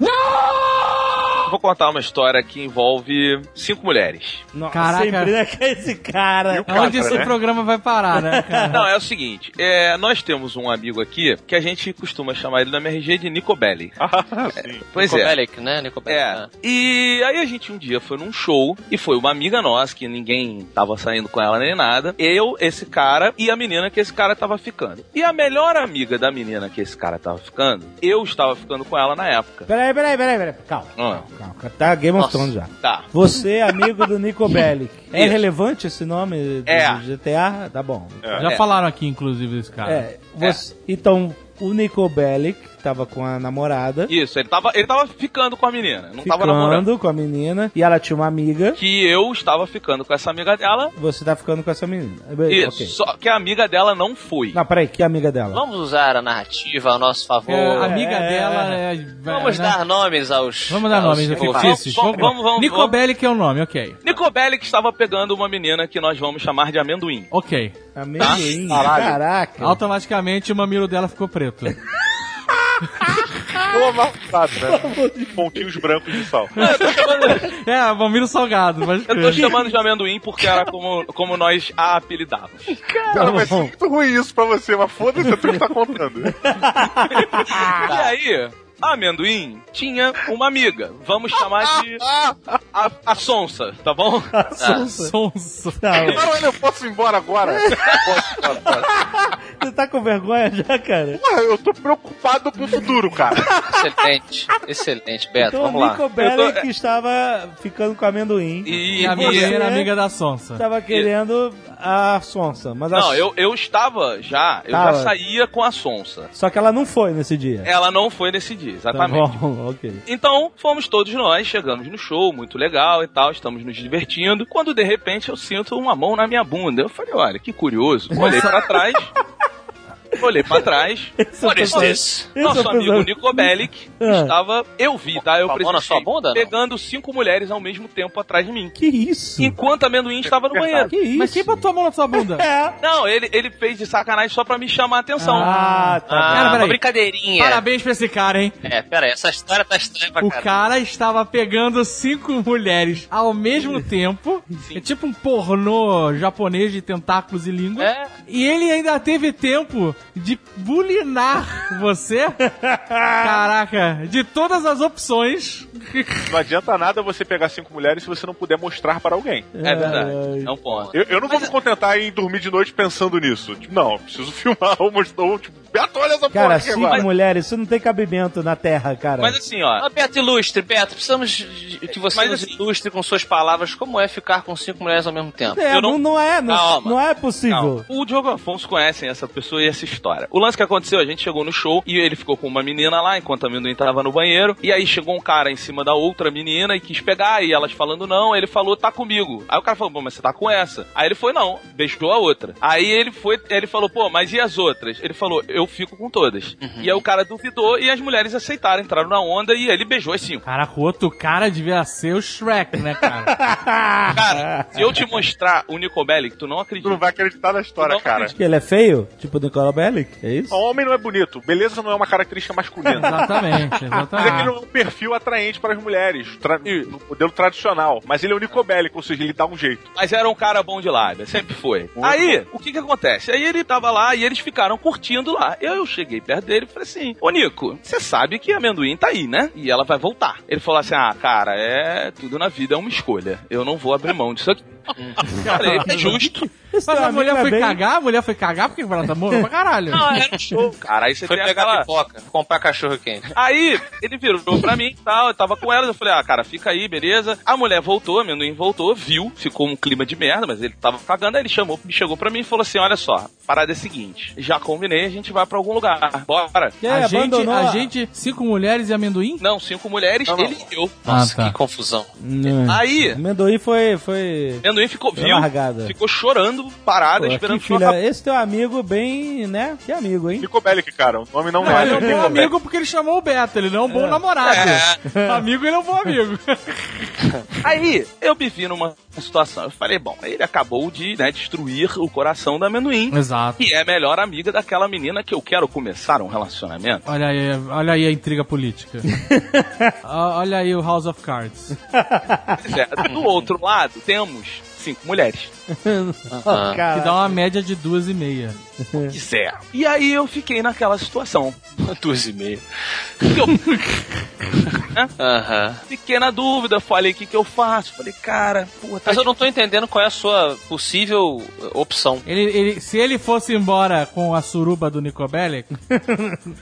Vou contar uma história que envolve cinco mulheres. Nossa, Caraca. sempre né, que esse cara. Onde esse programa vai parar, né? [LAUGHS] cara? Não, é o seguinte, é, nós temos um amigo aqui que a gente costuma chamar ele no MRG de Nico Belli. Ah, sim. Pois Nico é. Bellic, né? Nico Bellic, É. né? E aí a gente um dia foi num show e foi uma amiga nossa que ninguém tava saindo com ela nem nada. Eu, esse cara e a menina que esse cara tava ficando. E a melhor amiga da menina que esse cara tava ficando, eu estava ficando com ela na época. Peraí, peraí, peraí, peraí. Calma, Ah, calma. Tá Game of Nossa. Thrones já. tá. Você, é amigo do Nico Bellic. [LAUGHS] É Isso. relevante esse nome do É. GTA? Tá bom. Já É. falaram aqui, inclusive, desse cara. É, você- Então, o Nico Bellic tava com a namorada. Isso, ele tava, ele tava ficando com a menina, não tava namorando. ficando com a menina. E ela tinha uma amiga. Que eu estava ficando com essa amiga dela. Você tá ficando com essa menina. Isso, Ok. só que a amiga dela não foi. Não, peraí, que amiga dela? Vamos usar a narrativa a nosso favor. É, a amiga é. dela é. Vamos né? dar nomes aos. Vamos dar aos nomes envolvidos. fictícios. Vamos, vamos, vamos, vamos. Bellic é o nome, ok. Nico Belli que estava pegando uma menina que nós vamos chamar de amendoim. Ok. Amendoim. Caralho. Caraca. Automaticamente o mamilo dela ficou preto. [LAUGHS] Tô amarrado, né? Pontinhos brancos de sal. é, mamilo salgado, mas. Eu tô chamando de amendoim porque era como, como nós a apelidávamos. Cara, vai ser muito ruim isso pra você, mas foda-se, é tu que tá contando. E aí, amendoim tinha uma amiga. Vamos chamar de a, a Sonsa, tá bom? [LAUGHS] Sonso. Não, Caralho, eu posso ir embora agora? Posso, [LAUGHS] posso, posso. você tá com vergonha já, cara? Porra, eu tô preocupado com o futuro, cara. Excelente, excelente, Beto. Então o vamos lá. Nico Bellic estava ficando com amendoim. E, E a e- você- era amiga da Sonsa. Estava querendo a Sonsa, mas a... Não, eu, eu estava já, eu Tava. já saía com a Sonsa. Só que ela não foi nesse dia. Ela não foi nesse dia, Tá exatamente. bom, [LAUGHS] ok. Então, fomos todos nós, chegamos no show, muito legal e tal, estamos nos divertindo, quando de repente eu sinto uma mão na minha bunda. Eu falei, olha, que curioso. Olhei pra trás, [LAUGHS] olhei pra trás, [LAUGHS] é o What is pessoal- this? esse é nosso o amigo Nico Bellic Ah. estava, eu vi, tá? Eu bunda, não? pegando cinco mulheres ao mesmo tempo atrás de mim. Que isso? Enquanto a amendoim estava no banheiro. Que isso? Mas quem botou a mão na sua bunda? [LAUGHS] É. Não, ele, ele fez de sacanagem só pra me chamar a atenção. Ah, tá. Ah, Pera, uma peraí. brincadeirinha. Parabéns pra esse cara, hein? É, pera aí, essa história tá estranha pra O caralho. cara estava pegando cinco mulheres ao mesmo tempo. É tipo um pornô japonês de tentáculos e língua. É. E ele ainda teve tempo de bulinar você. Caraca, de todas as opções. Não adianta nada você pegar cinco mulheres se você não puder mostrar para alguém. É verdade, é um ponto. Eu, eu não vou me contentar em dormir de noite pensando nisso. Tipo, não, preciso [LAUGHS] filmar ou mostrar, ou, tipo, Beto, olha essa Cara, porra aqui cinco agora. mulheres, isso não tem cabimento na Terra, cara. Mas assim, ó. Ó, Beto, ilustre, Beto, precisamos de- que você Mas nos assim- ilustre com suas palavras como é ficar com cinco mulheres ao mesmo tempo. É, eu não... não- é, não, Calma. não é possível. Não, o Diogo Afonso conhecem essa pessoa e essa história. O lance que aconteceu, a gente chegou no show e ele ficou com uma menina lá enquanto a amendoim tava no banheiro. E aí chegou um cara em cima da outra menina e quis pegar. E elas falando não, ele falou, tá comigo. Aí o cara falou, pô, mas você tá com essa. Aí ele foi, não, beijou a outra. Aí ele foi, ele falou, pô, mas e as outras? Ele falou, eu fico com todas. E aí o cara duvidou e as mulheres aceitaram, entraram na onda e ele beijou as cinco. Caraca, o outro cara devia ser o Shrek, né, cara? [LAUGHS] Cara, se eu te mostrar o Nico Bellic, tu não Tu acredita. não vai acreditar na história, cara. Que ele é feio? Tipo o Nicolau É isso? O homem não é bonito. Beleza não é uma característica masculina. exatamente, [LAUGHS] Mas é que ele exatamente. não é um perfil atraente para as mulheres, tra- no modelo tradicional. Mas ele é o nicobélico, ou seja, ele dá um jeito. Mas era um cara bom de lábia, sempre foi. Aí, o que que acontece? Aí ele tava lá e eles ficaram curtindo lá. Eu, eu cheguei perto dele e falei assim: Ô Nico, você sabe que a amendoim tá aí, né? E ela vai voltar. Ele falou assim: Ah, cara, é. Tudo na vida é uma escolha. Eu não vou abrir mão disso aqui. [LAUGHS] Falei, é justo. Mas a mulher é foi bem- cagar? A mulher foi cagar porque ela tá morta pra caralho. Não, era um show, cara. Aí você Foi pegar aquela... pipoca, comprar cachorro quente. Aí, ele virou pra mim e tal, eu tava com ela, eu falei, ah, cara, fica aí, beleza. A mulher voltou, a amendoim voltou, viu, ficou um clima de merda, mas ele tava cagando, aí ele chamou, chegou pra mim e falou assim, olha só, a parada é a seguinte, já combinei, a gente vai pra algum lugar, bora. E aí, a, gente, a gente, cinco mulheres e amendoim? Não, cinco mulheres, Não, não. ele e eu. Nossa, Ah, tá. que confusão. Hum. Aí, Amendoim foi. foi... amendoim ficou, viu, largada. ficou chorando, parada, Pô, esperando filha, esse teu amigo bem, né? Que amigo, hein? Nicobélico, cara. O nome não, Não, é. ele é um bom amigo porque ele chamou o Beto, ele não é um bom namorado. [LAUGHS] Amigo, ele é um bom amigo. [LAUGHS] Aí, eu me vi numa situação, eu falei, bom, ele acabou de, né, destruir o coração da amendoim. Exato. E é a melhor amiga daquela menina que eu quero começar um relacionamento. Olha aí, olha aí a intriga política. [LAUGHS] Olha aí o House of Cards. É, do outro lado, temos cinco mulheres. [LAUGHS] Ah. Que dá uma média de duas e meia. Pois é. E aí eu fiquei naquela situação. [LAUGHS] Duas e meia. Eu [LAUGHS] fiquei na dúvida, falei, o que, que eu faço? Falei, cara, porra, tá Mas eu não tô entendendo qual é a sua possível eh, opção. Ele, ele- se ele fosse embora com a suruba do Nico Bellic,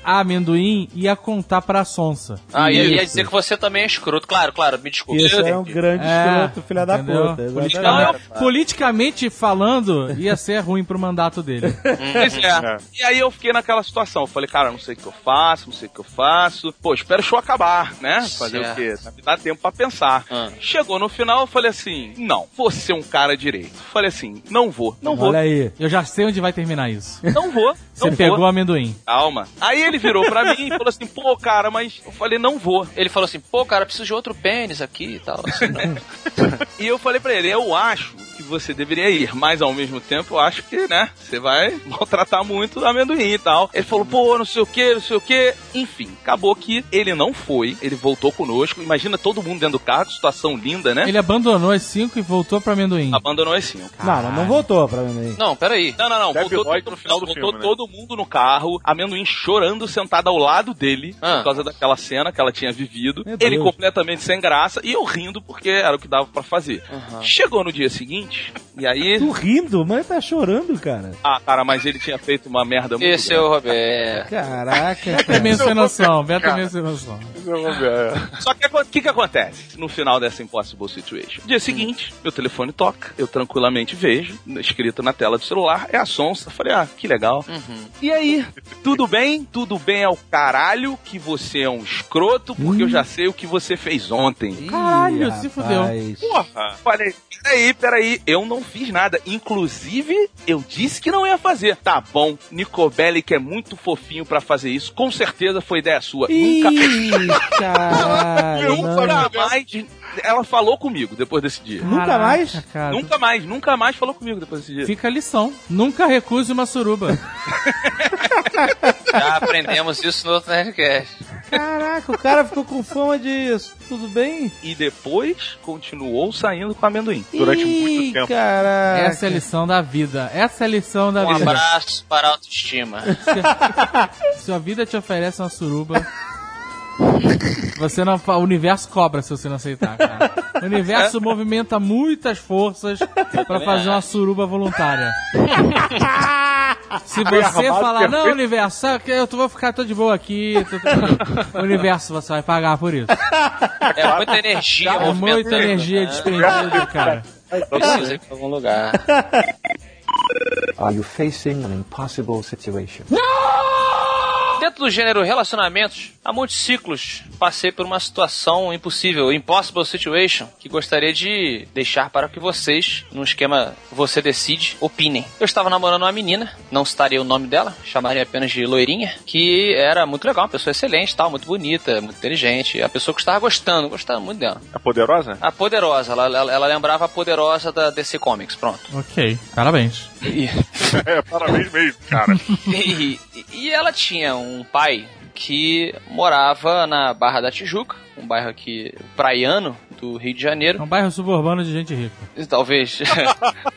a amendoim ia contar pra sonsa. Ah, ia, ia dizer que você também é escroto. Claro, claro, me desculpe. Isso é um grande É, escroto, filha da puta. Politicamente, exatamente. politicamente falando, ia ser ruim pro mandato dele. [LAUGHS] Pois é. E aí eu fiquei naquela situação. Eu falei, cara, não sei o que eu faço, não sei o que eu faço. Pô, espero o show acabar, né? Fazer Certo. o quê? Me dá tempo pra pensar. Ah. Chegou no final, eu falei assim, não, vou ser um cara direito. Falei assim, não vou, não vou, Olha aí. Eu já sei onde vai terminar isso. não vou, [LAUGHS] Você não pegou o amendoim. Calma. Aí ele virou pra mim e falou assim, pô, cara, mas... Eu falei, não vou. Ele falou assim, pô, cara, preciso de outro pênis aqui e tal. Assim? [LAUGHS] E eu falei pra ele, eu acho que você deveria ir, mas ao mesmo tempo eu acho que, né, você vai [LAUGHS] maltratar muito o amendoim e tal. Ele falou, pô, não sei o que, não sei o que. Enfim, acabou que ele não foi, ele voltou conosco. Imagina todo mundo dentro do carro, situação linda, né? Ele abandonou as cinco e voltou pra amendoim. Abandonou as cinco. Não, não, não voltou pra mim. Não, peraí. Não, não, não. Debbie Voltou, Lloyd no final do voltou filme, né? todo mundo no carro, amendoim chorando, sentado ao lado dele, Ah. por causa daquela cena que ela tinha vivido. Meu Ele Deus. completamente sem graça e eu rindo porque era o que dava pra fazer. Chegou no dia seguinte, e aí. Tu rindo, mas tá chorando, cara. Ah, cara, mas ele tinha feito uma merda muito Esse é o Roberto. Caraca. Beto é meio sem noção, Beto é meio sem noção. Só que o que, que acontece no final dessa Impossible Situation? Dia seguinte, meu telefone toca, eu tranquilamente vejo, escrito na tela do celular, é a Sonsa. Falei, ah, que legal. E aí, tudo bem? Tudo bem ao caralho que você é um escroto, porque eu já sei o que você fez ontem. Caralho, se fudeu. Porra! Falei, peraí, peraí, eu não fiz nada. Inclusive, eu disse que não ia fazer. Tá bom, Nicobelli, que é muito fofinho pra fazer isso, com certeza foi ideia sua. Nunca. Caralho. [LAUGHS] Nunca mais. Ela falou comigo depois desse dia. Nunca Caraca, mais? cara. Nunca mais, nunca mais falou comigo depois desse dia. Fica a lição. Nunca recuse uma suruba. [LAUGHS] Já aprendemos isso no outro Nerdcast. Caraca, o cara ficou com fama disso. Tudo bem? E depois continuou saindo com amendoim. Durante Ih, muito tempo. Caraca. Essa é a lição da vida. Essa é a lição da Um vida. abraço para a autoestima. [LAUGHS] Se a vida te oferece uma suruba, você não, o universo cobra se você não aceitar, cara. O universo movimenta muitas forças pra fazer uma suruba voluntária. Se [LAUGHS] Bem você falar, não, universo, sabe que eu tô- vou ficar todo de boa aqui. tô- tô- universo, você vai pagar por isso. É muita energia, É muita energia né? desprendida, cara. Precisa ir pra algum lugar. Are you facing an impossible situation? Dentro do gênero relacionamentos, há muitos ciclos passei por uma situação impossível, impossible situation, que gostaria de deixar para que vocês, num esquema você decide, opinem. Eu estava namorando uma menina, não citaria o nome dela, chamaria apenas de loirinha, que era muito legal, uma pessoa excelente, tal, muito bonita, muito inteligente, a pessoa que eu estava gostando, gostava muito dela. A poderosa? A Poderosa, ela, ela, ela lembrava a Poderosa da DC Comics, pronto. Ok, parabéns. E, [LAUGHS] É, parabéns mesmo, cara. [LAUGHS] e, e ela tinha um pai que morava na Barra da Tijuca, um bairro aqui praiano do Rio de É Janeiro. um bairro suburbano de gente rica. Talvez. [LAUGHS]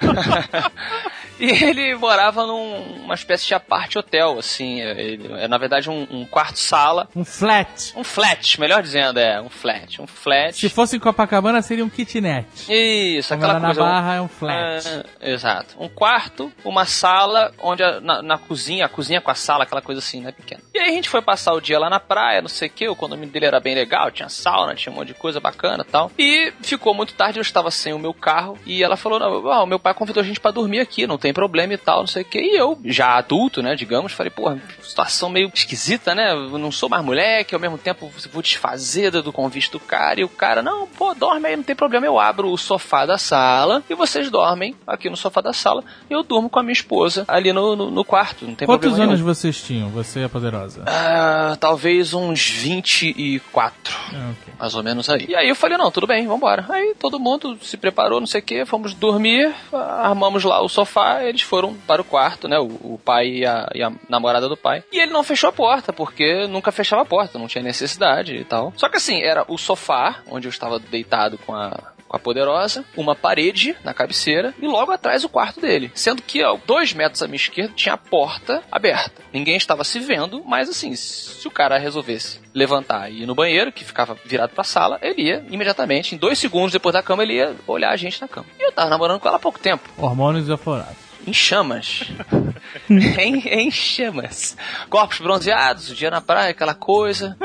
[LAUGHS] e ele morava numa espécie de aparte hotel, assim. Ele, é na verdade um, um quarto-sala. Um flat. Um flat, melhor dizendo, é, um flat. Um flat. Se fosse em Copacabana, seria um kitnet. Isso, Como aquela lá na coisa. Barra é um flat. Ah, exato. Um quarto, uma sala, onde a- na, na cozinha, a cozinha com a sala, aquela coisa assim, né, pequena. E aí a gente foi passar o dia lá na praia, não sei o que, o condomínio dele era bem legal, tinha sauna, tinha um monte de coisa bacana e tal. E ficou muito tarde, eu estava sem o meu carro, e ela falou, não, o meu pai convidou a gente pra dormir aqui, não tem problema e tal, não sei o que. E eu, já adulto, né, digamos, falei, pô, situação meio esquisita, né, eu não sou mais moleque, ao mesmo tempo vou desfazer do convite do cara, e o cara, não, pô, dorme aí, não tem problema, eu abro o sofá da sala, e vocês dormem aqui no sofá da sala, e eu durmo com a minha esposa ali no, no, no quarto, não tem Quantos problema anos nenhum. vocês tinham, você a poderosa? Ah, talvez uns 24. Ah, ok. Mais ou menos aí. E aí eu falei, não, tudo bem, vambora. Aí todo mundo se preparou, não sei o que, fomos dormir, armamos lá o sofá, eles foram para o quarto, né? O, o pai e a, e a namorada do pai. E ele não fechou a porta, porque nunca fechava a porta, não tinha necessidade e tal. Só que assim, era o sofá, onde eu estava deitado com a, com a poderosa, uma parede na cabeceira e logo atrás o quarto dele. Sendo que, ó, dois metros à minha esquerda tinha a porta aberta. Ninguém estava se vendo, mas assim, se o cara resolvesse levantar e ir no banheiro, que ficava virado pra sala, ele ia imediatamente, em dois segundos depois da cama, ele ia olhar a gente na cama. E eu tava namorando com ela há pouco tempo. Hormônios aflorados. Em chamas. [LAUGHS] em, em chamas. Corpos bronzeados, o dia na praia, aquela coisa.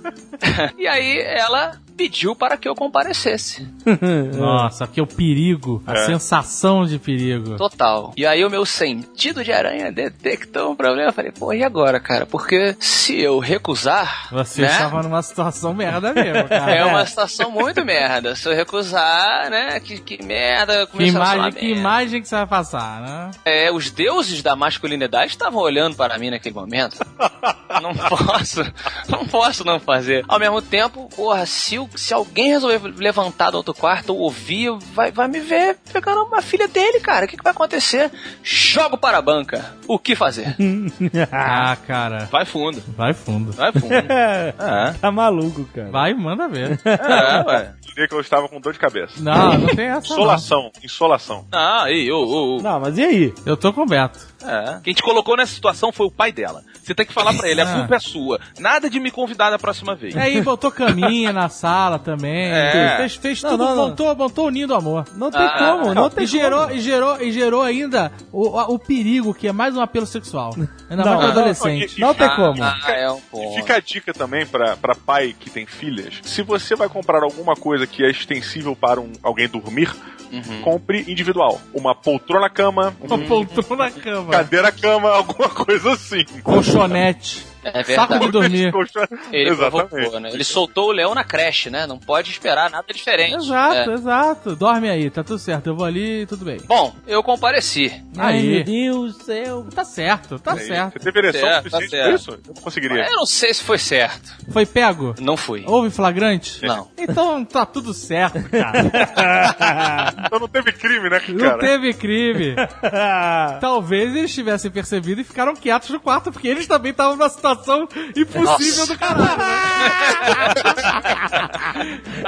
[LAUGHS] e aí ela pediu para que eu comparecesse. [LAUGHS] Nossa, aqui é o perigo, a É. sensação de perigo. Total. E aí o meu sentido de aranha detectou um problema. Eu falei, pô, e agora, cara? Porque se eu recusar. Você né? estava numa situação merda mesmo, cara. É uma situação muito merda. Se eu recusar, né? Que, que merda. Que começar a imagem, que merda. imagem que você vai passar, né? É, os deuses da masculinidade estavam olhando para mim naquele momento. [LAUGHS] não posso, não posso não fazer. Ao mesmo tempo, porra, se, o- se alguém resolver levantar do outro quarto ou ouvir, vai, vai me ver pegando uma filha dele, cara. O que, que vai acontecer? Jogo para a banca. O que fazer? [LAUGHS] Ah, cara. Vai fundo. Vai fundo. Vai fundo. [LAUGHS] É. Tá maluco, cara. Vai, manda ver. [LAUGHS] É, ué. Diria que eu estava com dor de cabeça. Não, não tem essa. Não. Insolação, insolação. Ah, aí, ô, ô, ô. Não, mas e aí? Eu tô com o Beto. É. Quem te colocou nessa situação foi o pai dela. Você tem que falar pra ele, a culpa é sua. Nada de me convidar da próxima vez. E aí botou caminha na sala também. É. Fez, fez Não, tudo, não, não. montou, montou o ninho do amor. Não tem Ah, como, não tem e gerou, como. e gerou, e gerou ainda o, o perigo, que é mais um apelo sexual. Ainda Não, mais pra não, adolescente. Não tem como. Ah, é um E fica a dica também pra, pra pai que tem filhas. Se você vai comprar alguma coisa que é extensível para um, alguém dormir, compre individual. Uma poltrona cama, Uma uma poltrona na cama. cadeira cama, [LAUGHS] alguma coisa assim. Colchonete. É Saco verdade. de dormir. [LAUGHS] Ele provocou, né? Ele soltou o leão na creche, né? Não pode esperar nada diferente. Exato, É. exato. Dorme aí, tá tudo certo. Eu vou ali, tudo bem. Bom, eu compareci. Ai, Aí. meu Deus do céu. Tá certo, tá Aí, certo. Você teve ereção Certo, tá suficiente pra isso? Eu não conseguiria. Eu não sei se foi certo. Foi pego? Não fui. Houve flagrante? Não. Então tá tudo certo, cara. [LAUGHS] Então não teve crime, né, Não cara? teve crime. [LAUGHS] Talvez eles tivessem percebido e ficaram quietos no quarto, porque eles também estavam numa situação impossível Nossa. do caralho. né?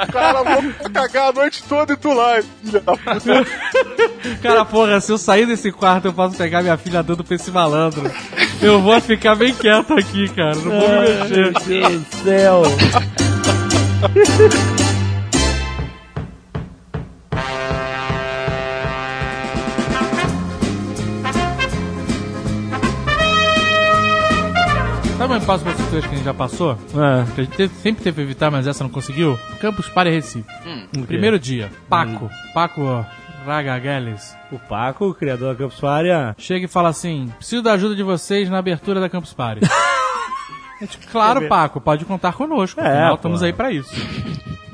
[LAUGHS] Cara, vou cagar a noite toda e tu lá, filha da puta. Cara, porra, se eu sair desse quarto, eu posso pegar minha filha dando pra esse malandro. Eu vou ficar bem quieto aqui, cara. Não vou me mexer. Meu Deus do céu. [LAUGHS] Sabe um impasse pra vocês que a gente já passou? É. Que a gente teve- sempre teve que evitar, mas essa não conseguiu? Campus Party Recife. No primeiro dia, Paco, Paco Ragageles, O Paco, o criador da Campus Party, ah, chega e fala assim: preciso da ajuda de vocês na abertura da Campus Party. [LAUGHS] Claro, Paco, pode contar conosco. É, afinal, pô. estamos aí pra isso.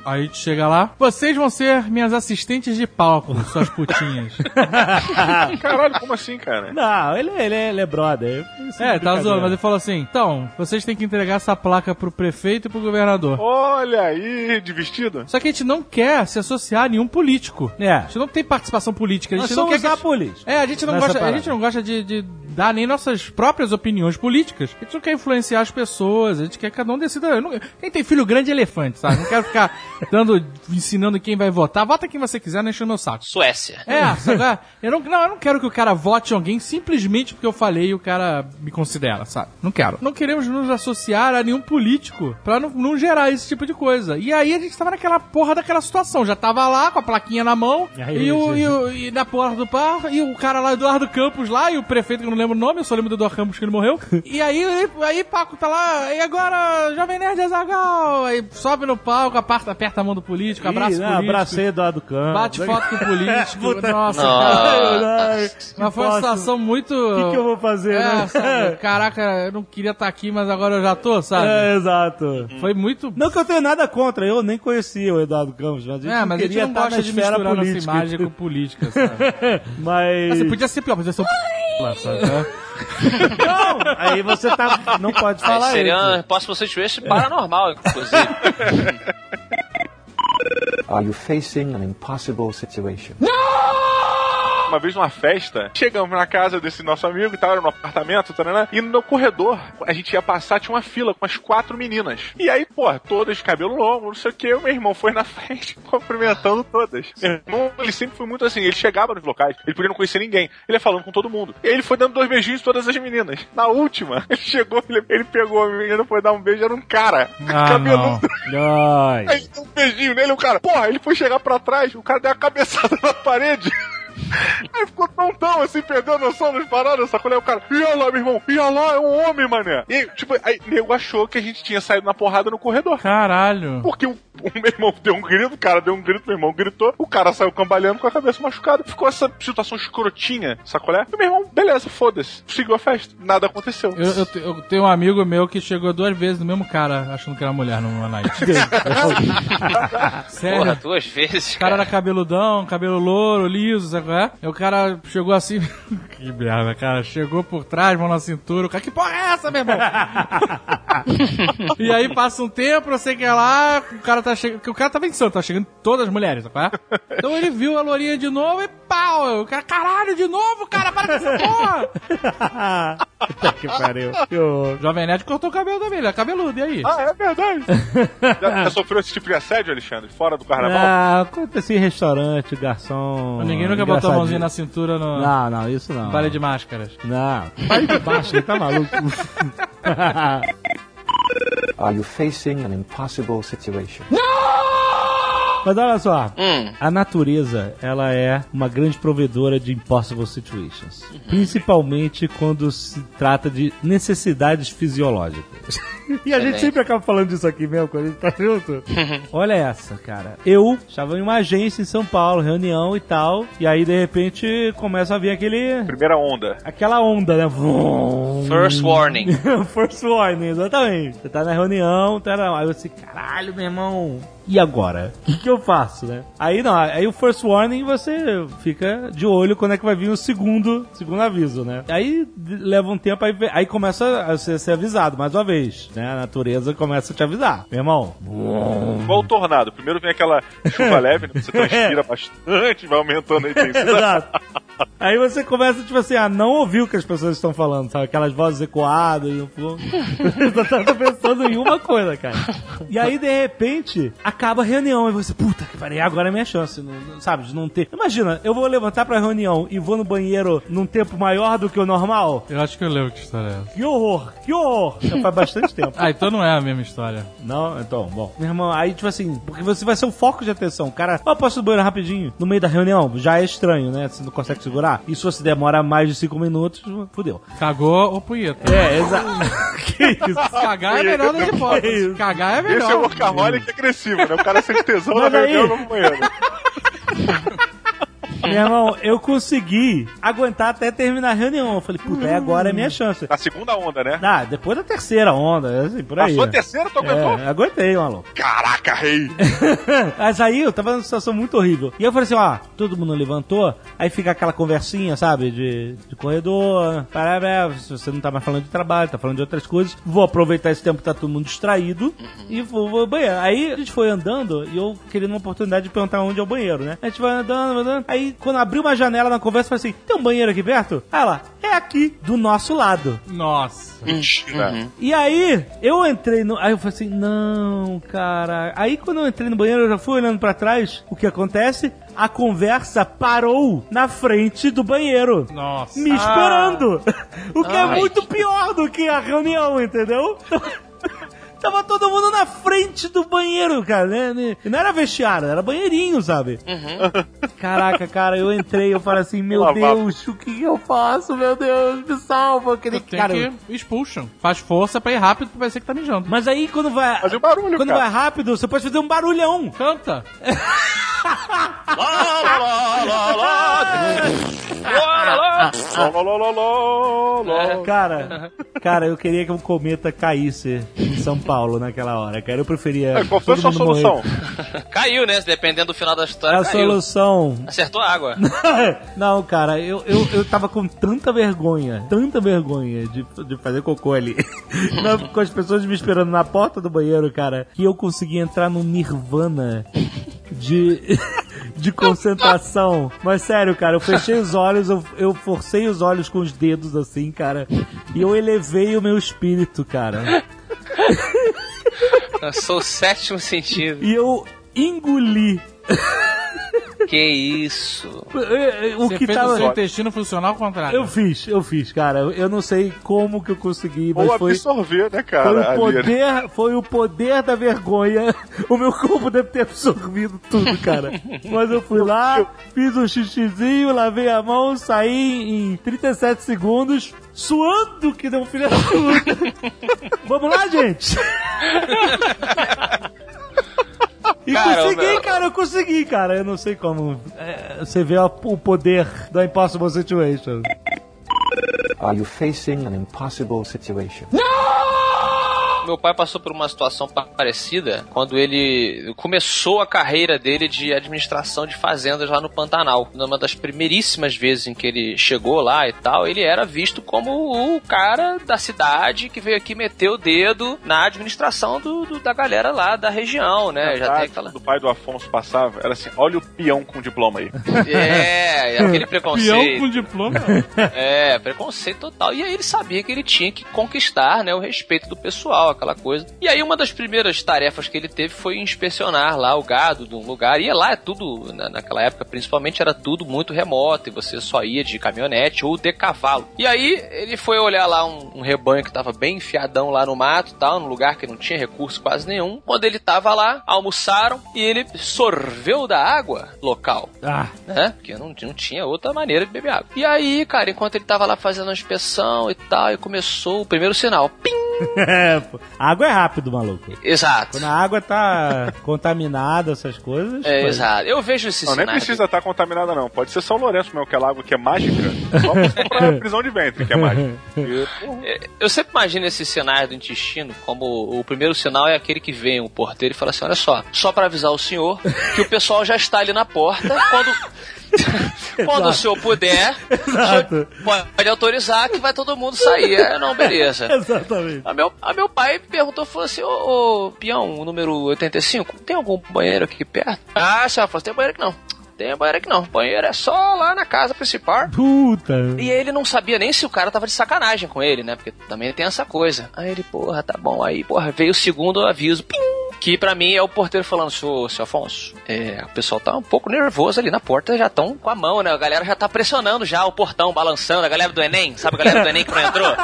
Aí a gente chega lá, vocês vão ser minhas assistentes de palco, suas putinhas. [LAUGHS] Caralho, como assim, cara? Não, ele, ele, é- ele é brother. Isso é, tá zoando, mas ele falou assim: então, vocês têm que entregar essa placa pro prefeito e pro governador. Olha aí, de vestido. Só que a gente não quer se associar a nenhum político. É. A gente não tem participação política. A Nós gente não somos quer que... a política. É, a gente não Nessa gosta, a gente não gosta de, de dar nem nossas próprias opiniões políticas. A gente não quer influenciar as pessoas, a gente quer que cada um decida. Não- Quem tem filho grande é elefante, sabe? Não quero ficar dando, ensinando quem vai votar. Vota quem você quiser, não enche o meu saco. Suécia. É, sabe? Eu não, não, eu não quero que o cara vote em alguém simplesmente porque eu falei e o cara me considera, sabe? Não quero. Não queremos nos associar a nenhum político pra não, não gerar esse tipo de coisa. E aí a gente tava naquela porra daquela situação. Já tava lá com a plaquinha na mão E aí, e, o, e, o- e na porta do par e o cara lá, Eduardo Campos lá, e o prefeito que eu não lembro o nome, eu só lembro do Eduardo Campos que ele morreu. [LAUGHS] E aí, aí, aí Paco tá lá, e agora, Jovem Nerd Azagal, aí sobe no palco, aperta, aperta a mão do político, abraça Ih, o político. abracei Eduardo Campos. Bate foto com o político. [LAUGHS] Puta- Nossa, Nossa. cara. Ai, Mas foi uma posso- situação muito. O que, que eu vou fazer, É, né? sabe? Caraca, eu não queria estar aqui, mas agora eu já tô, sabe? É, exato. Foi muito. Não que eu tenha nada contra, eu nem conhecia o Eduardo Campos, mas a gente É, mas a gente queria não gosta de misturar nossa política. imagem com política, [LAUGHS] sabe? Mas... Assim, podia ser pior, podia ser um sabe? Não, aí você tá... não pode falar Aí seria isso. uma possible situation paranormal, inclusive. [LAUGHS] Are you facing an impossible situation? Uma vez numa festa, chegamos na casa desse nosso amigo e tal, era no apartamento, taranã, e no corredor, a gente ia passar, tinha uma fila com as quatro meninas. E aí, pô, todas de cabelo longo, não sei o que, o meu irmão foi na [LAUGHS] frente cumprimentando todas. Meu irmão, ele sempre foi muito assim, ele chegava nos locais, ele podia não conhecer ninguém, ele ia falando com todo mundo. E aí ele foi dando dois beijinhos em todas as meninas. Na última, [LAUGHS] ele chegou, ele, ele pegou a menina, foi dar um beijo, era um cara, Ah, não. Ai. Aí deu um beijinho nele, o cara, porra, ele foi chegar pra trás, o cara deu a cabeçada [LAUGHS] na parede. Aí ficou tão tão assim, perdeu a noção das paradas, sacou? Aí o cara, ia lá, meu irmão, ia lá, é um homem, mané. E, tipo, aí o nego achou que a gente tinha saído na porrada no corredor. Caralho. Porque o, o meu irmão deu um grito, o cara deu um grito, meu irmão gritou, o cara saiu cambaleando com a cabeça machucada. Ficou essa situação escrotinha, sacolé? E meu irmão, beleza, foda-se. Seguiu a festa. Nada aconteceu. Eu, eu te- eu tenho um amigo meu que chegou duas vezes no mesmo cara, achando que era mulher numa night. [LAUGHS] Sério. Porra, duas vezes. O cara era cabeludão, cabelo louro, liso, sabe qual é? E o cara chegou assim. [LAUGHS] que merda, cara. Chegou por trás, mão na cintura. O cara, que porra é essa, meu irmão? [LAUGHS] e aí passa um tempo, não sei o que lá. O cara tá chegando. O cara tá vencendo, tá chegando todas as mulheres, é? Então ele viu a lourinha de novo e pau! O cara, caralho, de novo, cara, para com essa porra! Puta que pariu. Horror. Jovem Nerd cortou o cabelo também, ele é cabeludo, e aí? Ah, é verdade. [LAUGHS] já, já sofreu esse tipo de assédio, Alexandre? Fora do carnaval? Ah, acontece em restaurante, garçom. Ninguém nunca botou a mãozinha na cintura no Não, não, isso não. baile de máscaras. Não. Baile de baixo, ele tá maluco. [LAUGHS] Are you facing an impossible situation? Mas olha só, Hum. a natureza, ela é uma grande provedora de impossible situations. Principalmente quando se trata de necessidades fisiológicas. [LAUGHS] [LAUGHS] E a gente sempre acaba falando disso aqui mesmo, quando a gente tá junto. [LAUGHS] Olha essa, cara. Eu estava em uma agência em São Paulo, reunião e tal, e aí de repente começa a vir aquele... Primeira onda. Aquela onda, né? Vrum. [LAUGHS] First warning. First warning, exatamente. Você tá na reunião, tá na... aí você, caralho, meu irmão, e agora? O que, que eu faço, né? Aí não, aí o first warning você fica de olho quando é que vai vir o segundo, segundo aviso, né? Aí leva um tempo, aí, aí começa a ser, ser avisado mais uma vez, né? A natureza começa a te avisar. Meu irmão, Igual o tornado. Primeiro vem aquela chuva [LAUGHS] leve, né? você transpira bastante, vai aumentando a [LAUGHS] intensidade. Exato. Aí você começa, tipo assim, a não ouvir o que as pessoas estão falando, sabe? Aquelas vozes ecoadas e o povo. Você tá pensando em uma coisa, cara. E aí, de repente, acaba a reunião. E você, puta que pariu, agora é minha chance, não- não- sabe? De não ter. Imagina, eu vou levantar pra reunião e vou no banheiro num tempo maior do que o normal. Eu acho que eu lembro que história é essa. Que horror, que horror. Já faz bastante tempo. Ah, então não é a mesma história. Não, então, bom. Meu irmão, aí, tipo assim, porque você vai ser o foco de atenção. O cara, ó, posso ir no banheiro rapidinho? No meio da reunião? Já é estranho, né? Você não consegue se segurar. E se você demora mais de 5 minutos, fudeu. Cagou ou punheta? É, exato. [LAUGHS] que isso? Cagar é melhor das Que hipóteses. Cagar é Esse é o melhor. workaholic agressivo, né? O cara sente tesão na reunião no banheiro. [LAUGHS] Meu irmão, eu consegui aguentar até terminar a reunião. Eu falei, puta, é agora é minha chance. Na segunda onda, né? Ah, depois da terceira onda, assim, por Na aí. sua né? terceira, tu aguentou? É, aguentei, maluco. Caraca, rei! [LAUGHS] Mas aí eu tava numa situação muito horrível. E eu falei assim, ó, todo mundo levantou, aí fica aquela conversinha, sabe, de, de corredor, parabéns, você não tá mais falando de trabalho, tá falando de outras coisas, vou aproveitar esse tempo que tá todo mundo distraído e vou, vou ao banheiro. Aí a gente foi andando e eu querendo uma oportunidade de perguntar onde é o banheiro, né? A gente vai andando, andando, aí quando abriu uma janela na conversa, eu falei assim, tem um banheiro aqui perto? Aí ela, é aqui, do nosso lado. Nossa. Mentira. E aí, eu entrei no. Aí eu falei assim, não, cara. Aí quando eu entrei no banheiro, eu já fui olhando pra trás. O que acontece? A conversa parou na frente do banheiro. Nossa. Me esperando. [LAUGHS] O que é Ai. muito pior do que a reunião, entendeu? [LAUGHS] Tava todo mundo na frente do banheiro, cara. Né? E Não era vestiário, era banheirinho, sabe? Caraca, cara, eu entrei, eu falei assim, meu. Deus, o que eu faço? Meu Deus, me salva. Aquele Tem cara, que expulsam. Faz força pra ir rápido porque vai ser que tá mijando. mas aí quando vai. Fazia um barulho, Quando cara. vai rápido, você pode fazer um barulhão. Canta. [LAUGHS] Lá, lá, lá, lá, lá, lá. Cara, cara, eu queria que um cometa caísse em São Paulo naquela hora, cara. Eu preferia. É, Qual foi a sua solução? morrer. Caiu, né? Dependendo do final da história, a caiu. solução. Acertou a água. [LAUGHS] Não, cara, eu, eu, eu tava com tanta vergonha, tanta vergonha de, de fazer cocô ali. [LAUGHS] Não, com as pessoas me esperando na porta do banheiro, cara, que eu consegui entrar num nirvana de, [LAUGHS] de concentração. Mas sério, cara, eu fechei os olhos, eu, eu forcei os olhos com os dedos assim, cara, e eu elevei o meu espírito, cara. Eu sou o sétimo sentido. E eu engoli [LAUGHS] Que isso? o Você que fez tava. o seu intestino funcionar ao contrário. Eu fiz, eu fiz, cara. Eu não sei como que eu consegui, mas Ou foi, absorver, né, foi cara? o ali, né? poder, foi o poder da vergonha. O meu corpo deve ter absorvido tudo, cara. Mas eu fui lá, fiz um xixizinho, lavei a mão, saí em 37 segundos, suando que não filha da puta. [LAUGHS] Vamos lá, gente. [LAUGHS] E Cara, consegui, meu- cara, eu consegui, cara. Eu não sei como. é, você vê o poder da Impossible Situation. Are you facing an impossible situation? Meu pai passou por uma situação pa- parecida quando ele começou a carreira dele de administração de fazendas lá no Pantanal. Numa das primeiríssimas vezes em que ele chegou lá e tal, ele era visto como o cara da cidade que veio aqui meter o dedo na administração do, do- da galera lá da região, né? Já tem aquela. do pai do Afonso passava, era assim, olha o peão com diploma aí. [LAUGHS] É, aquele [LAUGHS] Peão preconceito. com diploma. É, preconceito total. E aí ele sabia que ele tinha que conquistar, né, o respeito do pessoal, aquela coisa. E aí uma das primeiras tarefas que ele teve foi inspecionar lá o gado de um lugar. E lá é tudo, na- naquela época principalmente, era tudo muito remoto e você só ia de caminhonete ou de cavalo. E aí ele foi olhar lá um, um rebanho que tava bem enfiadão lá no mato e tal, num lugar que não tinha recurso quase nenhum. Quando ele tava lá, almoçaram e ele sorveu da água local Ah, né? Porque não, não tinha outra maneira de beber água. E aí, cara, enquanto ele tava lá fazendo a inspeção e tal, e começou o primeiro sinal. Pim! É, pô. A água é rápido, maluco. Exato. Quando a água tá [LAUGHS] contaminada, essas coisas. É, pô, exato. Eu vejo esses Não, nem precisa estar contaminada, não. Pode ser São Lourenço mesmo, aquela água que é mágica. Só pra [LAUGHS] prisão de ventre, que é mágica. E, É, Eu sempre imagino esses sinais do intestino como o primeiro sinal é aquele que vem o porteiro e fala assim: olha só, só pra avisar o senhor que o pessoal já está ali na porta. Quando, [LAUGHS] quando o senhor puder, o senhor pode autorizar que vai todo mundo sair. É, não, beleza. [LAUGHS] Exatamente. A meu, a meu pai perguntou, falou assim, ô, ô peão, o número 85, tem algum banheiro aqui perto? Ah, senhora, falou, tem banheiro aqui não. Tem banheiro aqui não. Banheiro é só lá na casa principal. Puta. E ele não sabia nem se o cara tava de sacanagem com ele, né? Porque também tem essa coisa. Aí ele, porra, tá bom. Aí, porra, veio o segundo aviso. Pim! Que pra mim é o porteiro falando, senhor, senhor Afonso, é, o pessoal tá um pouco nervoso ali na porta, já estão com a mão, né? A galera já tá pressionando já o portão, balançando. A galera do Enem, sabe a galera do Enem que não entrou? [LAUGHS]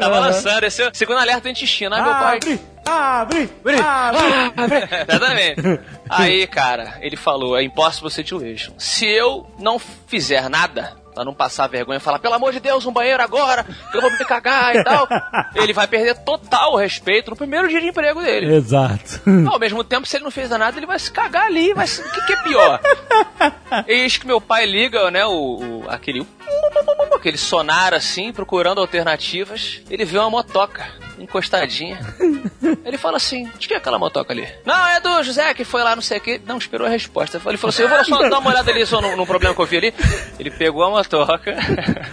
tá balançando. Esse é o segundo alerta do intestino. Ai, meu pai. Abre! Abre! [LAUGHS] Abre! Exatamente. Aí, cara, ele falou, é impossible situation. Se eu não fizer nada, pra não passar vergonha e falar, pelo amor de Deus, um banheiro agora, que eu vou me cagar e tal, [LAUGHS] ele vai perder total o respeito no primeiro dia de emprego dele. Exato. Ao mesmo tempo, se ele não fez nada, ele vai se cagar ali, vai o que, que é pior? [LAUGHS] Eis que meu pai liga, né, o, o- aquele aquele sonar assim, procurando alternativas, ele vê uma motoca encostadinha. Ele fala assim: de que é aquela motoca ali? Não, é do José que foi lá, não sei o que. Não esperou a resposta. Ele falou assim: eu vou só dar uma olhada ali só num, num problema que eu vi ali. Ele pegou a motoca,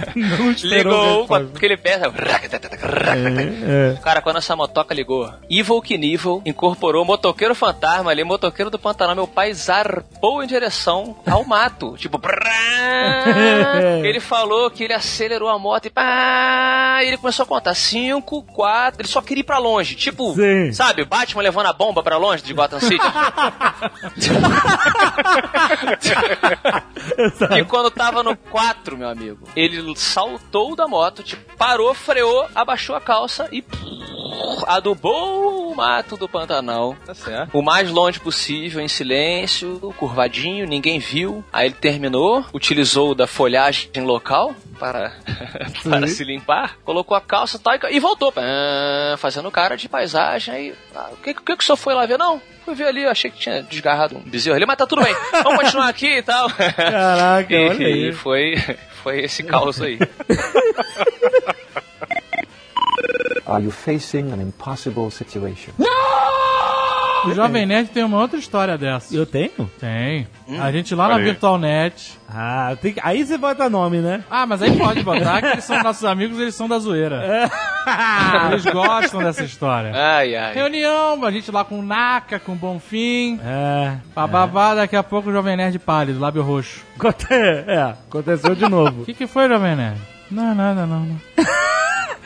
[LAUGHS] ligou com aquele pé. É, Cara, quando essa motoca ligou, Evil Knievel incorporou motoqueiro fantasma ali, motoqueiro do Pantanal. Meu pai zarpou em direção ao mato. [LAUGHS] Tipo, [LAUGHS] ele falou que ele acelerou a moto e pá, e ele começou a contar: 5, 4. Ele só queria ir pra longe. Tipo, Sim. sabe, Batman levando a bomba pra longe de Gotham City. [LAUGHS] E quando tava no 4, meu amigo, ele saltou da moto, tipo, parou, freou, abaixou a calça e adubou o mato do Pantanal. Tá certo. O mais longe possível, em silêncio, curvadinho, ninguém viu. Aí ele terminou, utilizou da folhagem local para, [LAUGHS] para se limpar, colocou a calça e tal, e- voltou, fazendo cara de paisagem. Aí, ah, o que, o que, que o senhor foi lá ver? Não, fui ver ali, achei que tinha desgarrado um bezerro ali, mas tá tudo bem, vamos continuar aqui e tal. Caraca, e, [LAUGHS] olha aí. e foi, foi esse caos aí. [LAUGHS] Are you facing an impossible situation? O Jovem Nerd tem uma outra história dessa. Eu tenho? Tem. A gente lá na aí. VirtualNet. Ah, tem que- aí você bota nome, né? Ah, mas aí pode botar que eles são [LAUGHS] nossos amigos, eles são da zoeira. Eles gostam dessa história. Ai, ai. Reunião, a gente lá com o Naka, com o Bonfim. É. Bababá, daqui a pouco o Jovem Nerd pálido, lábio roxo. Aconte- É, aconteceu de novo. O [LAUGHS] que, que foi, Jovem Nerd? Não, nada, não, não. [LAUGHS]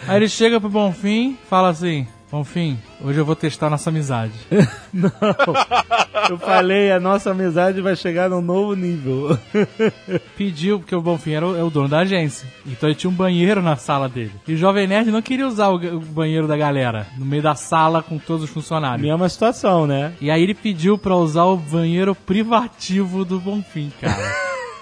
Aí ele chega pro Bonfim, fala assim: Bonfim, hoje eu vou testar nossa amizade. [LAUGHS] Não. Eu falei, a nossa amizade vai chegar num novo nível. [LAUGHS] Pediu, porque o Bonfim era o, é o dono da agência. Então ele tinha um banheiro na sala dele. E o Jovem Nerd não queria usar o, o banheiro da galera, no meio da sala com todos os funcionários. Mesma situação, né? E aí ele pediu pra usar o banheiro privativo do Bonfim, cara. [LAUGHS]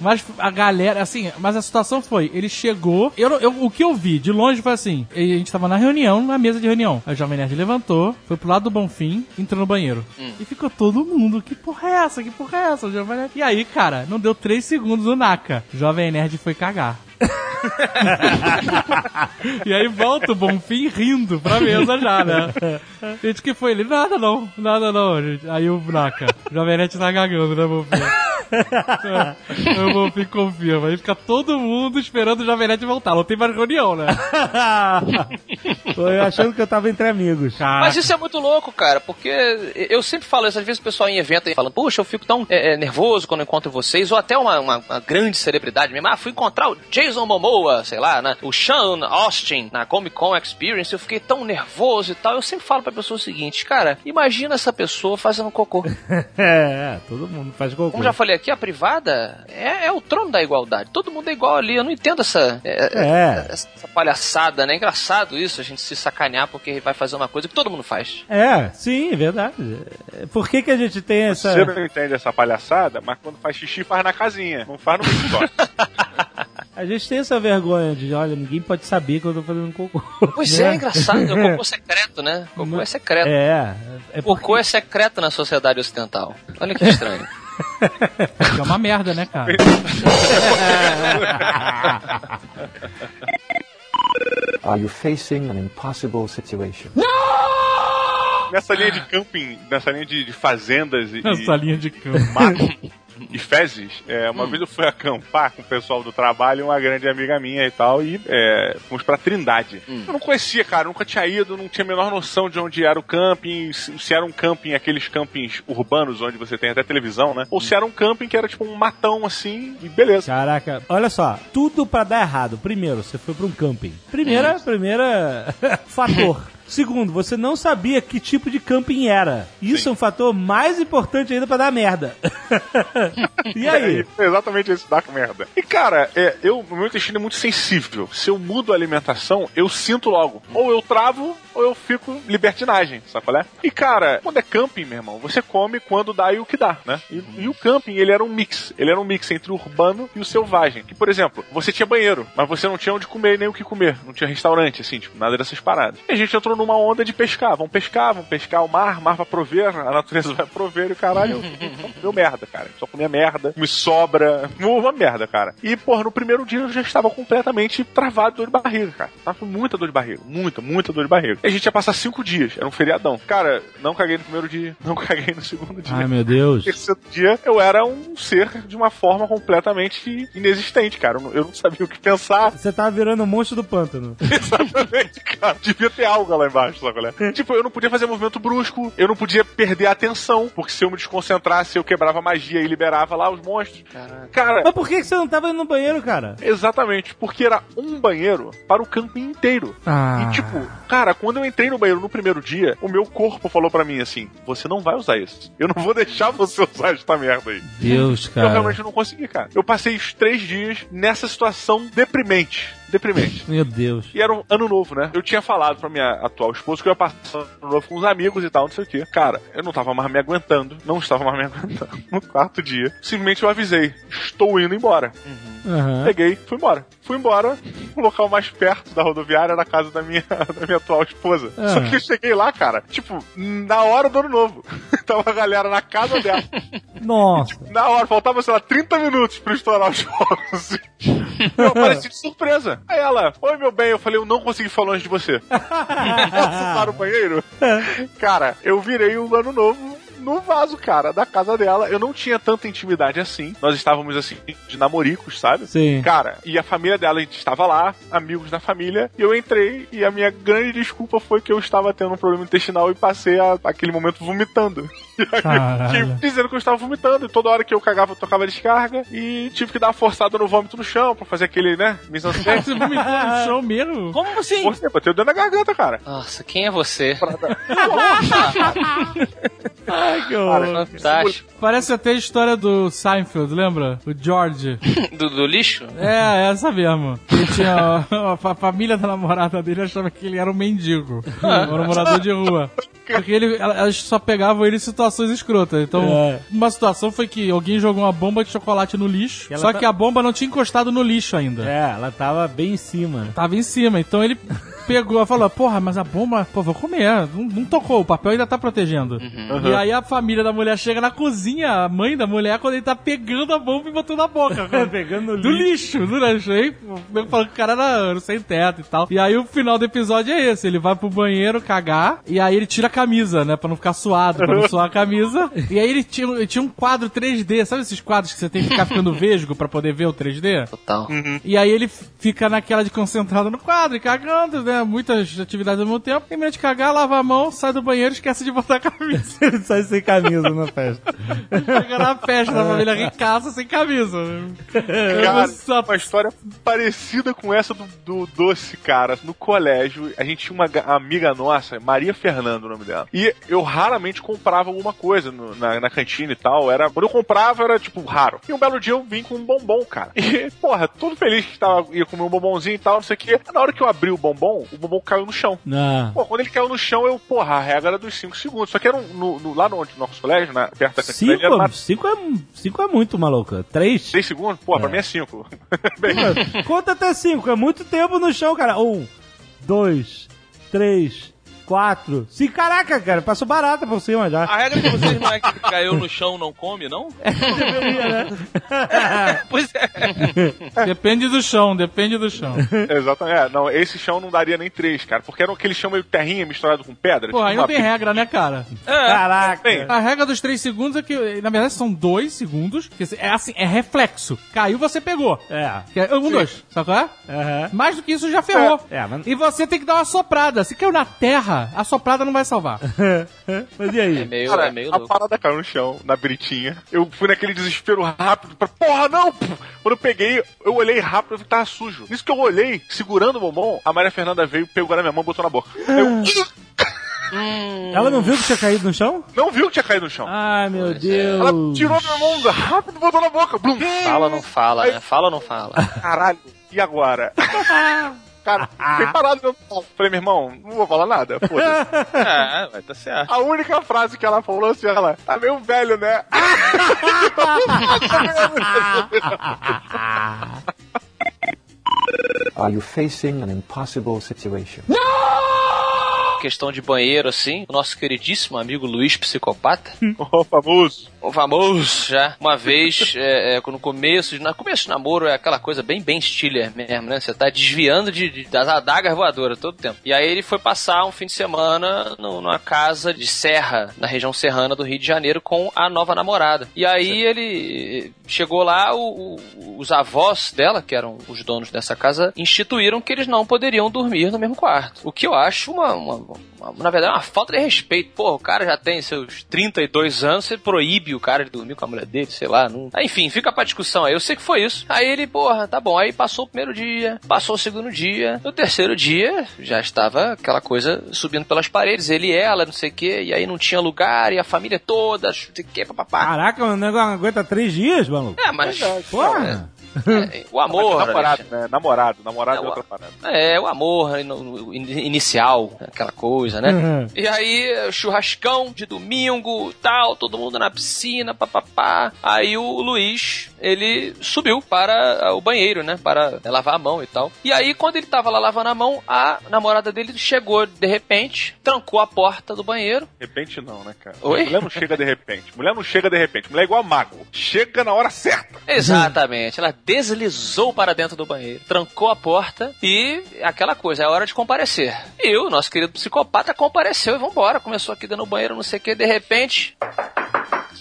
Mas a galera, assim, mas a situação foi, ele chegou, eu, eu- o que eu vi de longe foi assim, a gente tava na reunião, na mesa de reunião. Aí o Jovem Nerd levantou, foi pro lado do Bonfim, entrou no banheiro. E ficou todo mundo, que porra é essa? Que porra é essa? O Jovem Nerd... E aí, cara, não deu três segundos o Naka. O Jovem Nerd foi cagar. [LAUGHS] e aí volta o Bonfim rindo pra mesa já, né? Gente, que foi ele? Nada não, nada não, gente. Aí o Naka, o Jovem Nerd tá cagando, né, Bonfim? [LAUGHS] Eu vou ficar confirma. Aí fica todo mundo esperando o Jovem Nerd voltar. Não tem mais reunião, né? [LAUGHS] Foi achando que eu tava entre amigos. Mas isso é muito louco, cara, porque eu sempre falo isso, às vezes o pessoal em evento aí fala, puxa, eu fico tão é, é, nervoso quando eu encontro vocês, ou até uma, uma- uma grande celebridade mesmo, ah, fui encontrar o Jason Momoa, sei lá, né, o Sean Austin na Comic Con Experience, eu fiquei tão nervoso e tal, eu sempre falo pra pessoa o seguinte, cara, imagina essa pessoa fazendo cocô. [LAUGHS] É, é, todo mundo faz cocô. Como já falei aqui, a privada é, é o trono da igualdade, todo mundo é igual ali, eu não entendo essa, é, É. essa palhaçada, né, é engraçado isso, a gente se sacanear porque vai fazer uma coisa que todo mundo faz. É, sim, é verdade. É, Por que que a gente tem essa... Você não entende essa palhaçada, mas quando faz xixi faz na casinha, não faz no escritório. [LAUGHS] A gente tem essa vergonha de, olha, ninguém pode saber que eu tô fazendo cocô. Pois né? é, engraçado, é o [LAUGHS] cocô secreto, né? Cocô é secreto. É, é porque... Cocô é secreto na sociedade ocidental. Olha que estranho. [LAUGHS] É uma merda, né, cara? [LAUGHS] Are you facing an impossible situation? nessa linha de camping, nessa linha de, de fazendas e, Essa linha de campo. E fezes, é, uma vez eu fui acampar com o pessoal do trabalho, uma grande amiga minha e tal, e é, fomos pra Trindade. Eu não conhecia, cara, nunca tinha ido, não tinha a menor noção de onde era o camping, se, era um camping, aqueles campings urbanos onde você tem até televisão, né? Ou se era um camping que era tipo um matão assim, e beleza. Caraca, olha só, tudo pra dar errado. Primeiro, você foi pra um camping. Primeira, primeira [LAUGHS] fator. Segundo, você não sabia que tipo de camping era. Isso é um fator mais importante ainda pra dar merda. [LAUGHS] e aí? É exatamente isso, dá merda. E cara, é, eu, meu intestino é muito sensível. Se eu mudo a alimentação, eu sinto logo. Ou eu travo, ou eu fico libertinagem, sabe qual é? E cara, quando é camping, meu irmão, você come quando dá e o que dá, né? E, e o camping, ele era um mix. Ele era um mix entre o urbano e o selvagem. Que, por exemplo, você tinha banheiro, mas você não tinha onde comer nem o que comer. Não tinha restaurante, assim, tipo, nada dessas paradas. E a gente entrou numa onda de pescar. Vamos pescar, vamos pescar o mar, o mar vai prover, a natureza vai prover, e o caralho, deu merda, cara. Só comia merda, me sobra, uma merda, cara. E, porra, no primeiro dia eu já estava completamente travado de dor de barriga, cara. Tava com muita dor de barriga, muita, muita dor de barriga. E a gente ia passar cinco dias, era um feriadão. Cara, não caguei no primeiro dia, não caguei no segundo dia. Ai, meu Deus. No terceiro dia, eu era um ser de uma forma completamente inexistente, cara. Eu não, eu não sabia o que pensar. Você tava virando um monstro do pântano. [LAUGHS] Exatamente, cara. Devia ter algo lá embaixo, sabe? qual é? tipo, eu não podia fazer movimento brusco, eu não podia perder a atenção, porque se eu me desconcentrasse, eu quebrava a magia e liberava lá os monstros. Cara, Mas por que você não tava indo no banheiro, cara? Exatamente, porque era um banheiro para o camping inteiro. Ah. E tipo, cara, quando eu entrei no banheiro no primeiro dia, o meu corpo falou pra mim assim: você não vai usar isso. Eu não vou deixar você usar esta merda aí. Deus, Eu cara. realmente não consegui, cara. Eu passei os três dias nessa situação deprimente. Deprimente. Meu Deus. E era um ano novo, né? Eu tinha falado pra minha atual esposa que eu ia passar ano novo com os amigos e tal, não sei o quê. Cara, eu não tava mais me aguentando. Não estava mais me aguentando. [LAUGHS] No quarto dia, simplesmente eu avisei: estou indo embora. Aham. Peguei, fui embora. Fui embora, o local mais perto da rodoviária era a casa da minha, [LAUGHS] da minha atual esposa. Ah. Só que eu cheguei lá, cara, tipo, na hora do ano novo. [LAUGHS] Tava a galera na casa dela. Nossa. Na hora, faltava, sei lá, 30 minutos pra estourar os fogos. Eu apareci de surpresa. Aí ela, oi meu bem, eu falei, eu não consegui ficar longe de você. [LAUGHS] Posso usar o banheiro? Cara, eu virei o ano novo no vaso, cara, da casa dela. Eu não tinha tanta intimidade assim. Nós estávamos assim, de namoricos, sabe? Sim. Cara, e a família dela a gente estava lá, amigos da família, e eu entrei e a minha grande desculpa foi que eu estava tendo um problema intestinal e passei a- aquele momento vomitando. [LAUGHS] Caralho. dizendo que eu estava vomitando, e toda hora que eu cagava, eu tocava descarga, e tive que dar uma forçada no vômito no chão pra fazer aquele, né. [LAUGHS] Você vomitou no chão mesmo? Como assim? Forcei, bateu dentro da garganta, cara. Nossa, quem é você? [LAUGHS] Ai, que horror. Fantástico. Parece até a história do Seinfeld, lembra? O George. [LAUGHS] Do, do lixo? É, essa mesmo. Ele tinha. A, fa- família da namorada dele achava que ele era um mendigo. um morador de rua. Porque ele, elas só pegavam ele em situações escrotas. Então, É. uma situação foi que alguém jogou uma bomba de chocolate no lixo. Só tá- que a bomba não tinha encostado no lixo ainda. É, ela tava bem em cima. Tava em cima. Então ele pegou e falou: Porra, mas a bomba, pô, vou comer. Não, não tocou, o papel ainda tá protegendo. E aí a família da mulher chega na cozinha, a mãe da mulher, quando ele tá pegando a bomba e botando na boca. [LAUGHS] Pegando no Do lixo, do lixo. Aí, eu falando que o cara era sem teto e tal. E aí o final do episódio é esse: ele vai pro banheiro cagar, e aí ele tira a camisa, né? Pra não ficar suado, pra não [LAUGHS] suar a camisa. E aí ele tinha, ele tinha um quadro 3D, sabe esses quadros que você tem que ficar ficando vesgo pra poder ver o 3D? Total. E aí ele fica naquela de concentrado no quadro e cagando, né? Muitas atividades ao mesmo tempo. Termina de cagar, lava a mão, sai do banheiro e esquece de botar a camisa. Ele [LAUGHS] sai sem camisa na festa. Chega na festa da família ricaça sem camisa. Cara, Só- uma história parecida com essa do, do doce, cara. No colégio, a gente tinha uma ga- amiga nossa, Maria Fernanda, o nome dela. E eu raramente comprava alguma coisa no- na, na cantina e tal. Era, quando eu comprava, era tipo raro. E um belo dia eu vim com um bombom, cara. E, porra, todo feliz que tava, ia comer um bombonzinho e tal, não sei o quê. Na hora que eu abri o bombom, o bombom caiu no chão. Não. Pô, quando ele caiu no chão, eu, porra, a regra era dos 5 segundos. Só que era um- no, no- lá no, no nosso colégio, na, perto da era Cinco, uma- cinco, é, cinco é muito, maluca. Três? 6 segundos? Pô, pra mim é 5. [LAUGHS] Conta até cinco, é muito tempo no chão, cara. Um, dois, três, quatro, cinco. Caraca, cara, passou barata por cima já. A regra de vocês não é que caiu no chão não come, não? [LAUGHS] pois é. Depende do chão, depende do chão. Exatamente. É, não, esse chão não daria nem 3, cara. Porque era aquele chão meio terrinha misturado com pedra. Pô, aí tipo não uma tem regra, né, cara? Caraca. Bem, A regra dos 3 segundos é que, na verdade, são 2 segundos. Que é assim, é reflexo. Caiu, você pegou. É. Que é um, dois, sabe qual é? Aham. Mais do que isso já ferrou. É, mas- E você tem que dar uma soprada. Se caiu na terra, Porra, a soprada não vai salvar. [LAUGHS] Mas e aí? É meio, Cara, é meio a louco. parada caiu no chão, na britinha. Eu fui naquele desespero rápido pra, porra, não! Quando eu peguei, eu olhei rápido e vi que tava sujo. Nisso que eu olhei, segurando o bombom, a Maria Fernanda veio, pegou na minha mão e botou na boca. Eu Ela não viu que tinha caído no chão? não viu que tinha caído no chão. Ai, meu Ela Deus. tirou minha mão rápido e botou na boca. Blum. Fala ou não fala, né? Fala ou não fala? Caralho, e agora? [LAUGHS] Cara, fiquei [LAUGHS] parado no palco. Falei, meu irmão, não vou falar nada, foda-se. [LAUGHS] É, vai tá certo. A única frase que ela falou assim, ela, tá meio velho, né? [LAUGHS] Are you facing an impossible situation? Questão de banheiro, assim, o nosso queridíssimo amigo Luiz Psicopata, [LAUGHS] Ô, famoso. o famoso já, uma vez, [LAUGHS] é, é, no começo, de- no começo de namoro, é aquela coisa bem, bem stiller mesmo, né? Você tá desviando de, de- das adagas voadoras todo tempo. E aí ele foi passar um fim de semana no- numa casa de serra, na região serrana do Rio de Janeiro, com a nova namorada. E aí ele chegou lá, o- o- os avós dela, que eram os donos dessa casa, instituíram que eles não poderiam dormir no mesmo quarto. O que eu acho uma- uma- na verdade, é uma falta de respeito. Pô, o cara já tem seus 32 anos, você proíbe o cara de dormir com a mulher dele, sei lá. Não... Enfim, fica pra discussão aí. Eu sei que foi isso. Aí ele, porra, tá bom. Aí passou o primeiro dia, passou o segundo dia. No terceiro dia, já estava aquela coisa subindo pelas paredes. Ele e ela, não sei o quê. E aí não tinha lugar, e a família toda, não sei o quê, papapá. Caraca, o negócio aguenta três dias, maluco. É, mas. Porra. é, o amor. namorado, Alexandre. né? Namorado, namorado É, é o- outra parada. É, o amor inicial, aquela coisa, né? Uhum. E aí, churrascão de domingo, tal, todo mundo na piscina, papapá. Aí o Luiz, ele subiu para o banheiro, né? Para lavar a mão e tal. E aí, quando ele tava lá lavando a mão, a namorada dele chegou de repente, trancou a porta do banheiro. De repente não, né, cara? Oi? Mulher não chega de repente. Mulher não chega de repente. Mulher é igual a mago. Chega na hora certa. Exatamente. Ela deslizou para dentro do banheiro, trancou a porta e aquela coisa, é hora de comparecer. E o nosso querido psicopata compareceu e vambora. Começou aqui dentro do banheiro, não sei o que, de repente.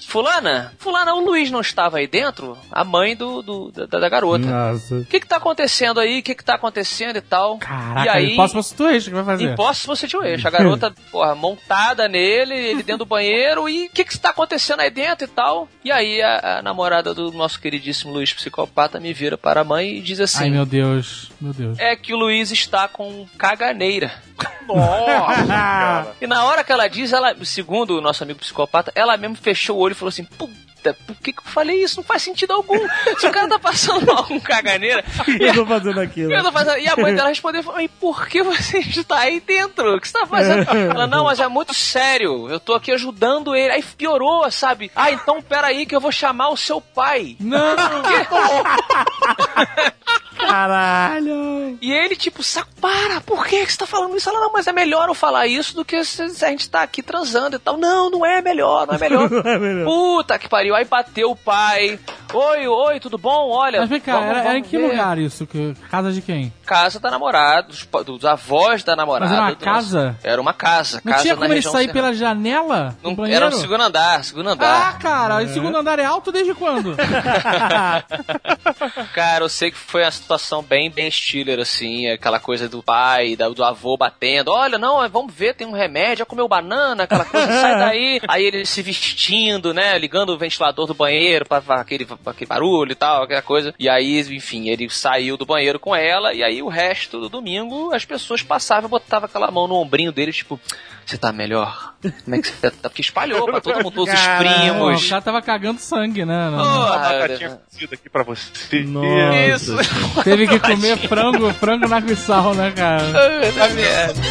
Fulana, Fulana, o Luiz não estava aí dentro? A mãe do, do- da, da garota. Nossa. O que que tá acontecendo aí? O que que tá acontecendo e tal? Caraca, e aí, Impossible Situation que vai fazer. Impossible Situation. A garota, [LAUGHS] porra, montada nele, ele dentro do banheiro, e o que que está acontecendo aí dentro e tal? E aí a, a namorada do nosso queridíssimo Luiz Psicopata me vira para a mãe e diz assim: Ai, meu Deus. Meu Deus. É que o Luiz está com caganeira. [LAUGHS] Nossa, cara. E na hora que ela diz, ela, segundo o nosso amigo psicopata, ela mesmo fechou o olho e falou assim: Puta, por que, que eu falei isso? Não faz sentido algum. Se o cara tá passando mal com caganeira. [LAUGHS] Eu tô fazendo aquilo. Eu tô fazendo- E a mãe dela respondeu: falou, E por que você está aí dentro? O que você tá fazendo? Ela, não, mas é muito sério. Eu tô aqui ajudando ele. Aí piorou, sabe? Ah, então peraí que eu vou chamar o seu pai. Não! [LAUGHS] Caralho. E ele, tipo, saco, para, por que que você tá falando isso? Ela, não, mas é melhor eu falar isso do que se, a gente tá aqui transando e tal. Não, não é melhor, não é melhor. [LAUGHS] Não é melhor. Puta que pariu. Aí bateu o pai. Oi, oi, tudo bom? Olha. Mas vem cá, vamos- era, era em vamos que ver. lugar isso? Casa de quem? Casa da namorada, dos, dos avós da namorada. Mas era uma casa? Era uma casa. Não casa tinha na como ele sair serrana. pela janela Não, banheiro? era no segundo andar, segundo Ah, andar. cara, o segundo andar é alto desde quando? [LAUGHS] Cara, eu sei que foi uma situação bem, bem Stiller, assim, aquela coisa do pai, da- do avô batendo. Olha, não, vamos ver, tem um remédio, já comeu banana, aquela coisa, sai [LAUGHS] daí. Aí ele se vestindo, né, ligando o ventilador do banheiro pra, pra aquele, pra aquele barulho e tal, aquela coisa. E aí, enfim, ele saiu do banheiro com ela, e aí o resto do domingo as pessoas passavam e botavam aquela mão no ombrinho dele, tipo, você tá melhor? Como é que você tá? Porque espalhou pra todo mundo, todos os primos. o cara tava cagando sangue, né? Não- Uma Porra, batatinha cozida aqui pra você. Nossa. Isso. [LAUGHS] Teve que comer frango, frango na sal, né, cara? Merda.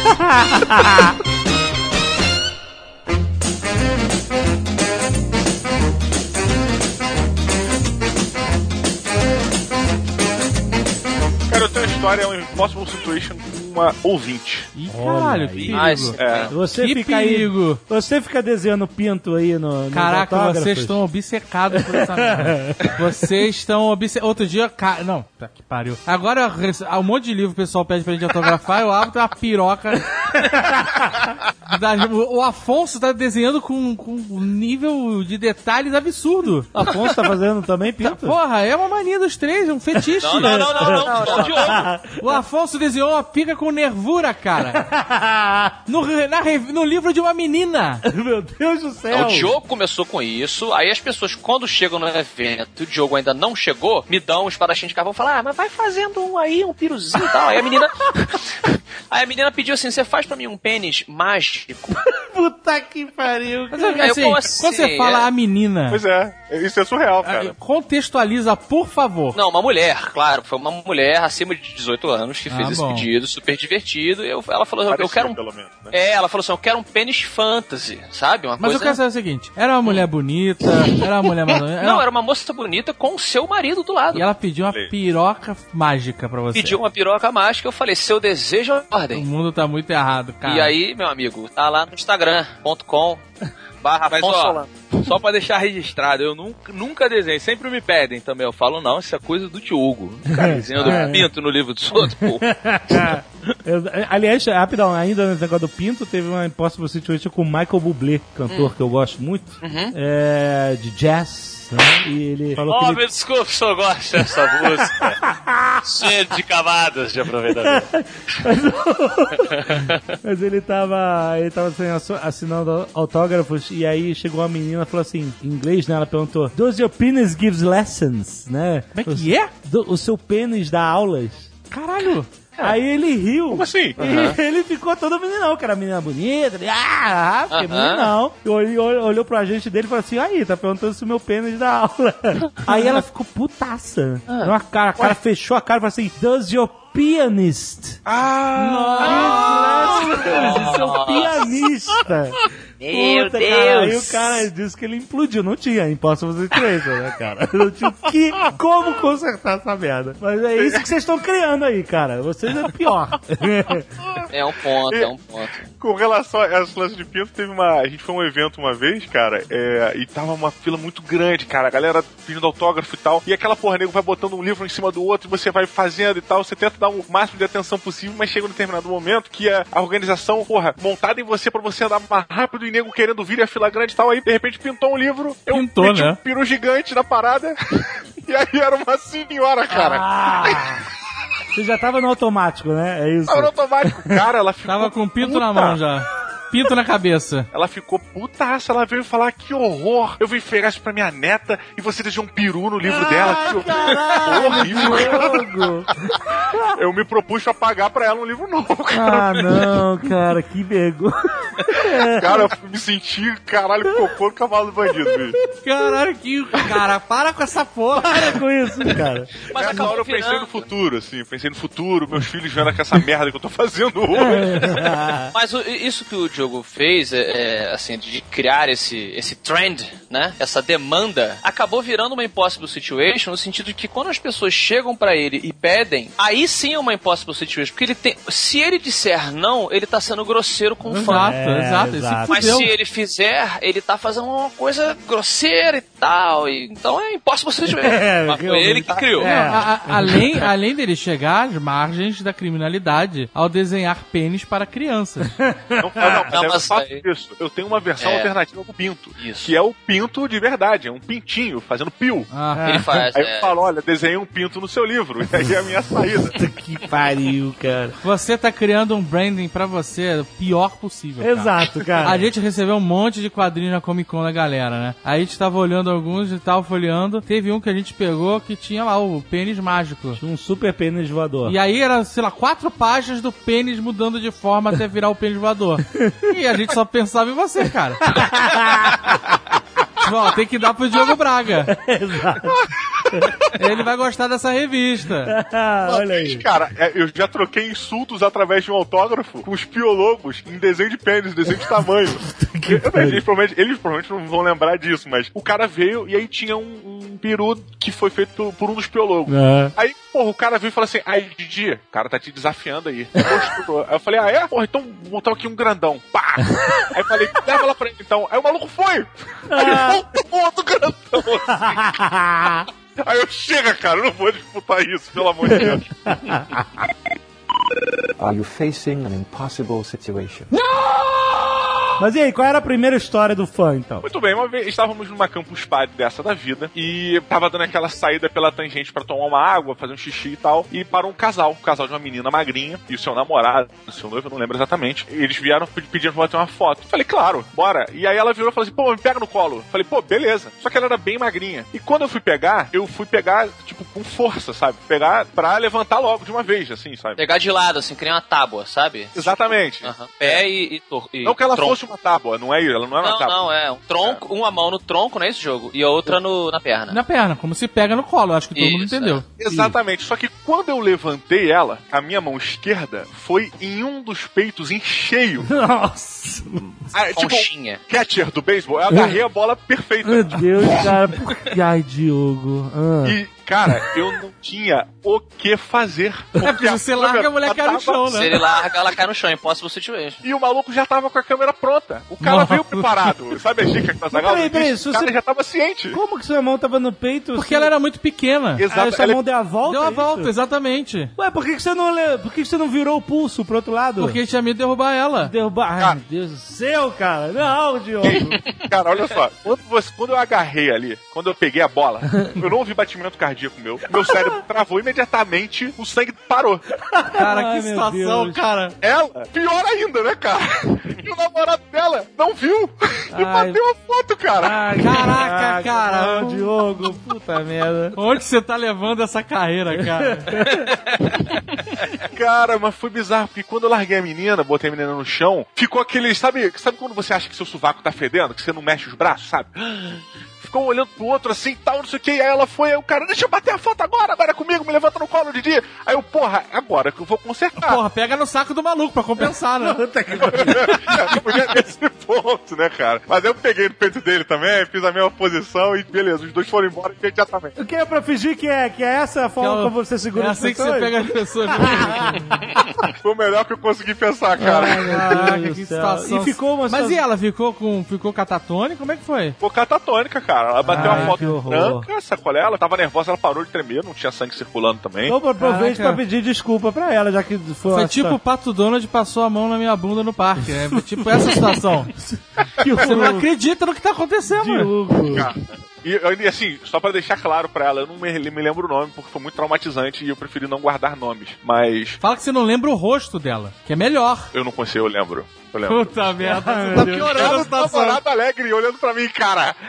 Cara, eu tenho uma história, é um Impossible Situation uma ouvinte. Ih, caralho, que aí. perigo. É. Você Que fica aí. perigo. Você fica desenhando pinto aí no. Caraca, vocês estão obcecados por essa merda. Vocês estão obcecados. Outro dia, ca... não, tá que pariu. Agora, um monte de livro o pessoal pede pra gente autografar, eu abro tem uma piroca Da- o, Afonso tá desenhando com, com um nível de detalhes absurdo. Afonso tá fazendo também, Pinto? Porra, é uma mania dos três, é um fetiche. Não, não, não, não, não, não, Diogo. O Afonso desenhou uma pica com nervura, cara. [LAUGHS] No, na no livro de uma menina. Meu Deus do céu. O Diogo começou com isso, aí as pessoas, quando chegam no evento o Diogo ainda não chegou, me dão um espadachim de carvão e falam, ah, mas vai fazendo um aí, um piruzinho e tal. Aí a menina. [LAUGHS] Aí a menina pediu assim: você faz pra mim um pênis mágico? [LAUGHS] Puta que pariu. Mas, Aí eu, assim, assim? quando você fala É. a menina, Pois é, isso é surreal, cara. contextualiza, por favor. Não, uma mulher, claro. Foi uma mulher acima de 18 anos que Ah, fez esse bom. pedido, super divertido. Eu, ela falou, eu Parecido, quero um. pelo menos, né? É, ela falou assim: eu quero um pênis fantasy, sabe? Uma Mas eu coisa. quero saber o seguinte: era uma mulher bonita, era uma mulher mais menos- Não, era uma moça bonita com o seu marido do lado. E ela pediu uma piroca mágica pra você. Pediu uma piroca mágica, eu falei, seu desejo é O ordem. mundo tá muito errado, cara. E aí, meu amigo, tá lá no instagram.com barra Mas, ó. Só pra deixar registrado, eu nunca, nunca desenho. Sempre me pedem também. Eu falo, não, isso é coisa do Diogo. [LAUGHS] Cara, desenhando É. pinto no livro dos outros, pô. [LAUGHS] Aliás, rapidão, ainda nesse negócio do Pinto, teve uma Impossible Situation com o Michael Bublé, cantor que eu gosto muito, é, de jazz, né? E ele falou Oh, que ele me desculpe se eu gosto dessa [LAUGHS] música. Cheio de camadas de aproveitamento. [LAUGHS] [LAUGHS] Mas ele tava, ele tava assim, assinando autógrafos e aí chegou uma menina e falou assim, em inglês, né? Ela perguntou: Does your penis gives lessons, né? Como é que é? Do- o seu pênis dá aulas? Caralho! Aí ele riu. Como assim? [LAUGHS] E ele ficou todo meninão, que era menina bonita. Ele, ah, porque Aham. meninão. E olhou, olhou pro agente dele e falou assim: aí, tá perguntando se o meu pênis dá aula. [LAUGHS] aí ela ficou putaça. Deu uma cara, a cara fechou a cara e falou assim: Does your pianist? Ah! Nossa, seu pianista. Meu Puta, Cara, aí o Deus. cara disse que ele implodiu. Não tinha Impossible Situation, né, cara? [LAUGHS] Não tinha o que, como consertar essa merda. Mas é isso que vocês estão criando aí, cara. Vocês é pior. É um ponto, é um ponto. Com relação a esse lance de pinto, teve uma. A gente foi a um evento uma vez, cara, é, e tava uma fila muito grande, cara. A galera pedindo autógrafo e tal. E aquela porra, nego vai botando um livro em cima do outro e você vai fazendo e tal. Você tenta dar o máximo de atenção possível, mas chega um determinado momento que a, a organização, porra, montada em você pra você andar mais rápido e nego querendo vir a fila grande e tal. Aí, de repente, pintou um livro. Eu Pintou, meti né? um peru gigante na parada. [LAUGHS] e aí era uma senhora, cara. Ah, você já tava no automático, né? É isso. Tava no automático. Cara, ela ficou. Tava com o pinto na puta. mão já. Pinto na cabeça. Ela ficou putaça, ela veio falar que horror. Eu vim entregar isso pra minha neta e você deixou um peru no livro dela. Que horror. horrível. Eu me propus pra pagar pra ela um livro novo, cara. Ah, não, cara, que vergonha. Cara, eu me senti, caralho, cocô no cavalo do bandido, bicho. Caralho, que. Cara, para com essa porra. Para com isso, cara. Mas Nessa hora eu pensei virando. no futuro, assim. Pensei no futuro, meus filhos vendo com essa merda que eu tô fazendo [LAUGHS] hoje. Mas o- isso que o Diogo fez, é, é, assim, de criar esse, esse trend, né? Essa demanda, acabou virando uma impossible situation no sentido de que quando as pessoas chegam pra ele e pedem, aí sim é uma impossible situation. Porque ele tem. Se ele disser não, ele tá sendo grosseiro com o fã. Exato, É, exato. Ele se exato. Mas fudeu. se ele fizer, ele tá fazendo uma coisa grosseira e tal. E, então é impossible [LAUGHS] situation. É, Mas foi ele que criou. Não, a- a- além, além dele chegar às margens da criminalidade ao desenhar pênis para crianças. Não, não, não, mas Não, eu faço aí- isso. Eu tenho uma versão É. alternativa pro pinto. Isso. Que é o pinto de verdade, é um pintinho, fazendo pio. Ah, Ele faz. Aí é. eu falo, olha, desenhei um pinto no seu livro. [LAUGHS] E aí é a minha saída. Que pariu, cara. Você tá criando um branding pra você o pior possível. cara. Exato, cara. A gente recebeu um monte de quadrinhos na Comic Con da galera, né? Aí a gente tava olhando alguns e tava folheando. Teve um que a gente pegou que tinha lá o pênis mágico. Tinha um super pênis voador. E aí era, sei lá, quatro páginas do pênis mudando de forma até virar o pênis voador. [LAUGHS] E a gente só pensava em você, cara. [LAUGHS] Ó, tem que dar pro Diogo Braga. Exato. Ele vai gostar dessa revista. [LAUGHS] Olha aí. Cara, é, eu já troquei insultos através de um autógrafo com os piologos em desenho de pênis, desenho de tamanho. [LAUGHS] Eu- eles, provavelmente, eles provavelmente não vão lembrar disso, mas o cara veio e aí tinha um, um peru que foi feito por, por um dos piologos. É. Aí, porra, o cara veio e falou assim: Aí, Didi, o cara tá te desafiando aí. Aí eu falei: Ah, é? Porra, então vou botar aqui um grandão. Pá! Aí eu falei: Leva lá pra ele então. Aí o maluco foi! Aí ele voltou outro grandão. assim. [LAUGHS] Aí eu, chega, cara, eu não vou disputar isso, pelo amor de Deus. [LAUGHS] Are you facing an impossible situation? Mas e aí, qual era a primeira história do fã, então? Muito bem, uma vez estávamos numa campus party dessa da vida e tava dando aquela saída pela tangente pra tomar uma água, fazer um xixi e tal, e parou um casal, um casal de uma menina magrinha e o seu namorado, o seu noivo, eu não lembro exatamente. Eles vieram pe- pedindo pra bater uma foto. Falei, claro, bora. E aí ela virou e falou assim: pô, me pega no colo. Falei, pô, beleza. Só que ela era bem magrinha. E quando eu fui pegar, eu fui pegar, tipo, com força, sabe? Pegar pra levantar logo de uma vez, assim, sabe? Pegar de lado, assim, criar uma tábua, sabe? Exatamente. Aham. Pé e, e, e Não que ela tronco. fosse uma tábua, não é isso, ela não era uma Não, tábua. não, é um tronco, uma mão no tronco, não é esse jogo, e a outra no, na perna. Na perna, como se pega no colo. Acho que todo mundo Isso, entendeu. Exatamente. Só que quando eu levantei ela, a minha mão esquerda foi em um dos peitos em cheio. [LAUGHS] Nossa. Ah, tipo, Conchinha. catcher do beisebol. Eu agarrei a bola perfeita. Meu Deus, cara. por [LAUGHS] que- Ai, Diogo. Ah. E, cara, eu não tinha o que fazer. É porque você larga a mulher cai no chão, Se né? ele larga, ela cai no chão, impossible situation. E o maluco já tava com a câmera pronta. O cara Nossa. veio preparado. Sabe a dica que tá Mas peraí, peraí, se O cara você- já tava ciente. Como que sua mão tava no peito? Porque se- ela era muito pequena. Exato. Aí sua ela- mão deu a volta? Deu é a isso? volta, exatamente. Ué, por que, que você não le... por que, que você não virou o pulso pro outro lado? Porque tinha medo de derrubar ela. derrubar. Ai, Cara. meu Deus do céu, cara. Não, [LAUGHS] Diogo. Cara, olha só. Quando, você- quando eu agarrei ali, quando eu peguei a bola, eu não ouvi batimento cardíaco meu. Meu cérebro [LAUGHS] travou imediatamente, o sangue parou. Cara, Ai, que situação, cara. Ela, pior ainda, né, cara? E o namorado dela não viu e Ai. bateu a foto, cara. Ai, Caraca, cara. Não, Diogo. Puta merda. Onde você tá levando essa carreira, cara? [LAUGHS] Cara, mas foi bizarro, porque quando eu larguei a menina, botei a menina no chão, ficou aquele, sabe, sabe quando você acha que seu sovaco tá fedendo, que você não mexe os braços, sabe? Ficou um olhando pro outro assim, tal, não sei o que, aí ela foi, aí o cara, deixa eu bater a foto agora, agora é comigo, me levanta no colo, Didi. Aí eu, porra, agora que eu vou consertar. Porra, pega no saco do maluco pra compensar, né? [LAUGHS] Eu [LAUGHS] podia nesse ponto, né, cara? Mas eu peguei no peito dele também, fiz a mesma posição e beleza, os dois foram embora imediatamente. O que é pra fingir que é, que é essa a forma Que é o- como você segura É as assim que você pega as pessoas. [LAUGHS] Foi o melhor que eu consegui pensar, cara. Caraca, que situação. E ficou uma Mas situação- e ela ficou com. ficou catatônica? Como é que foi? Ficou catatônica, cara. Ela bateu Ai, uma foto branca, sacolé, ela tava nervosa, ela parou de tremer, não tinha sangue circulando também. Então aproveite pra pedir desculpa pra ela, já que foi, Foi tipo o Pato Donald passou a mão na minha bunda no parque. É tipo essa situação. [LAUGHS] Você não acredita no que tá acontecendo. Diogo. E, e, assim, só pra deixar claro pra ela, eu não me, me lembro o nome porque foi muito traumatizante e eu preferi não guardar nomes. Mas Fala que você não lembra o rosto dela, que é melhor. eu não consigo, eu lembro. Eu lembro. Puta merda, Ai, você meu tá piorando o situação. namorado alegre olhando pra mim, cara. [LAUGHS]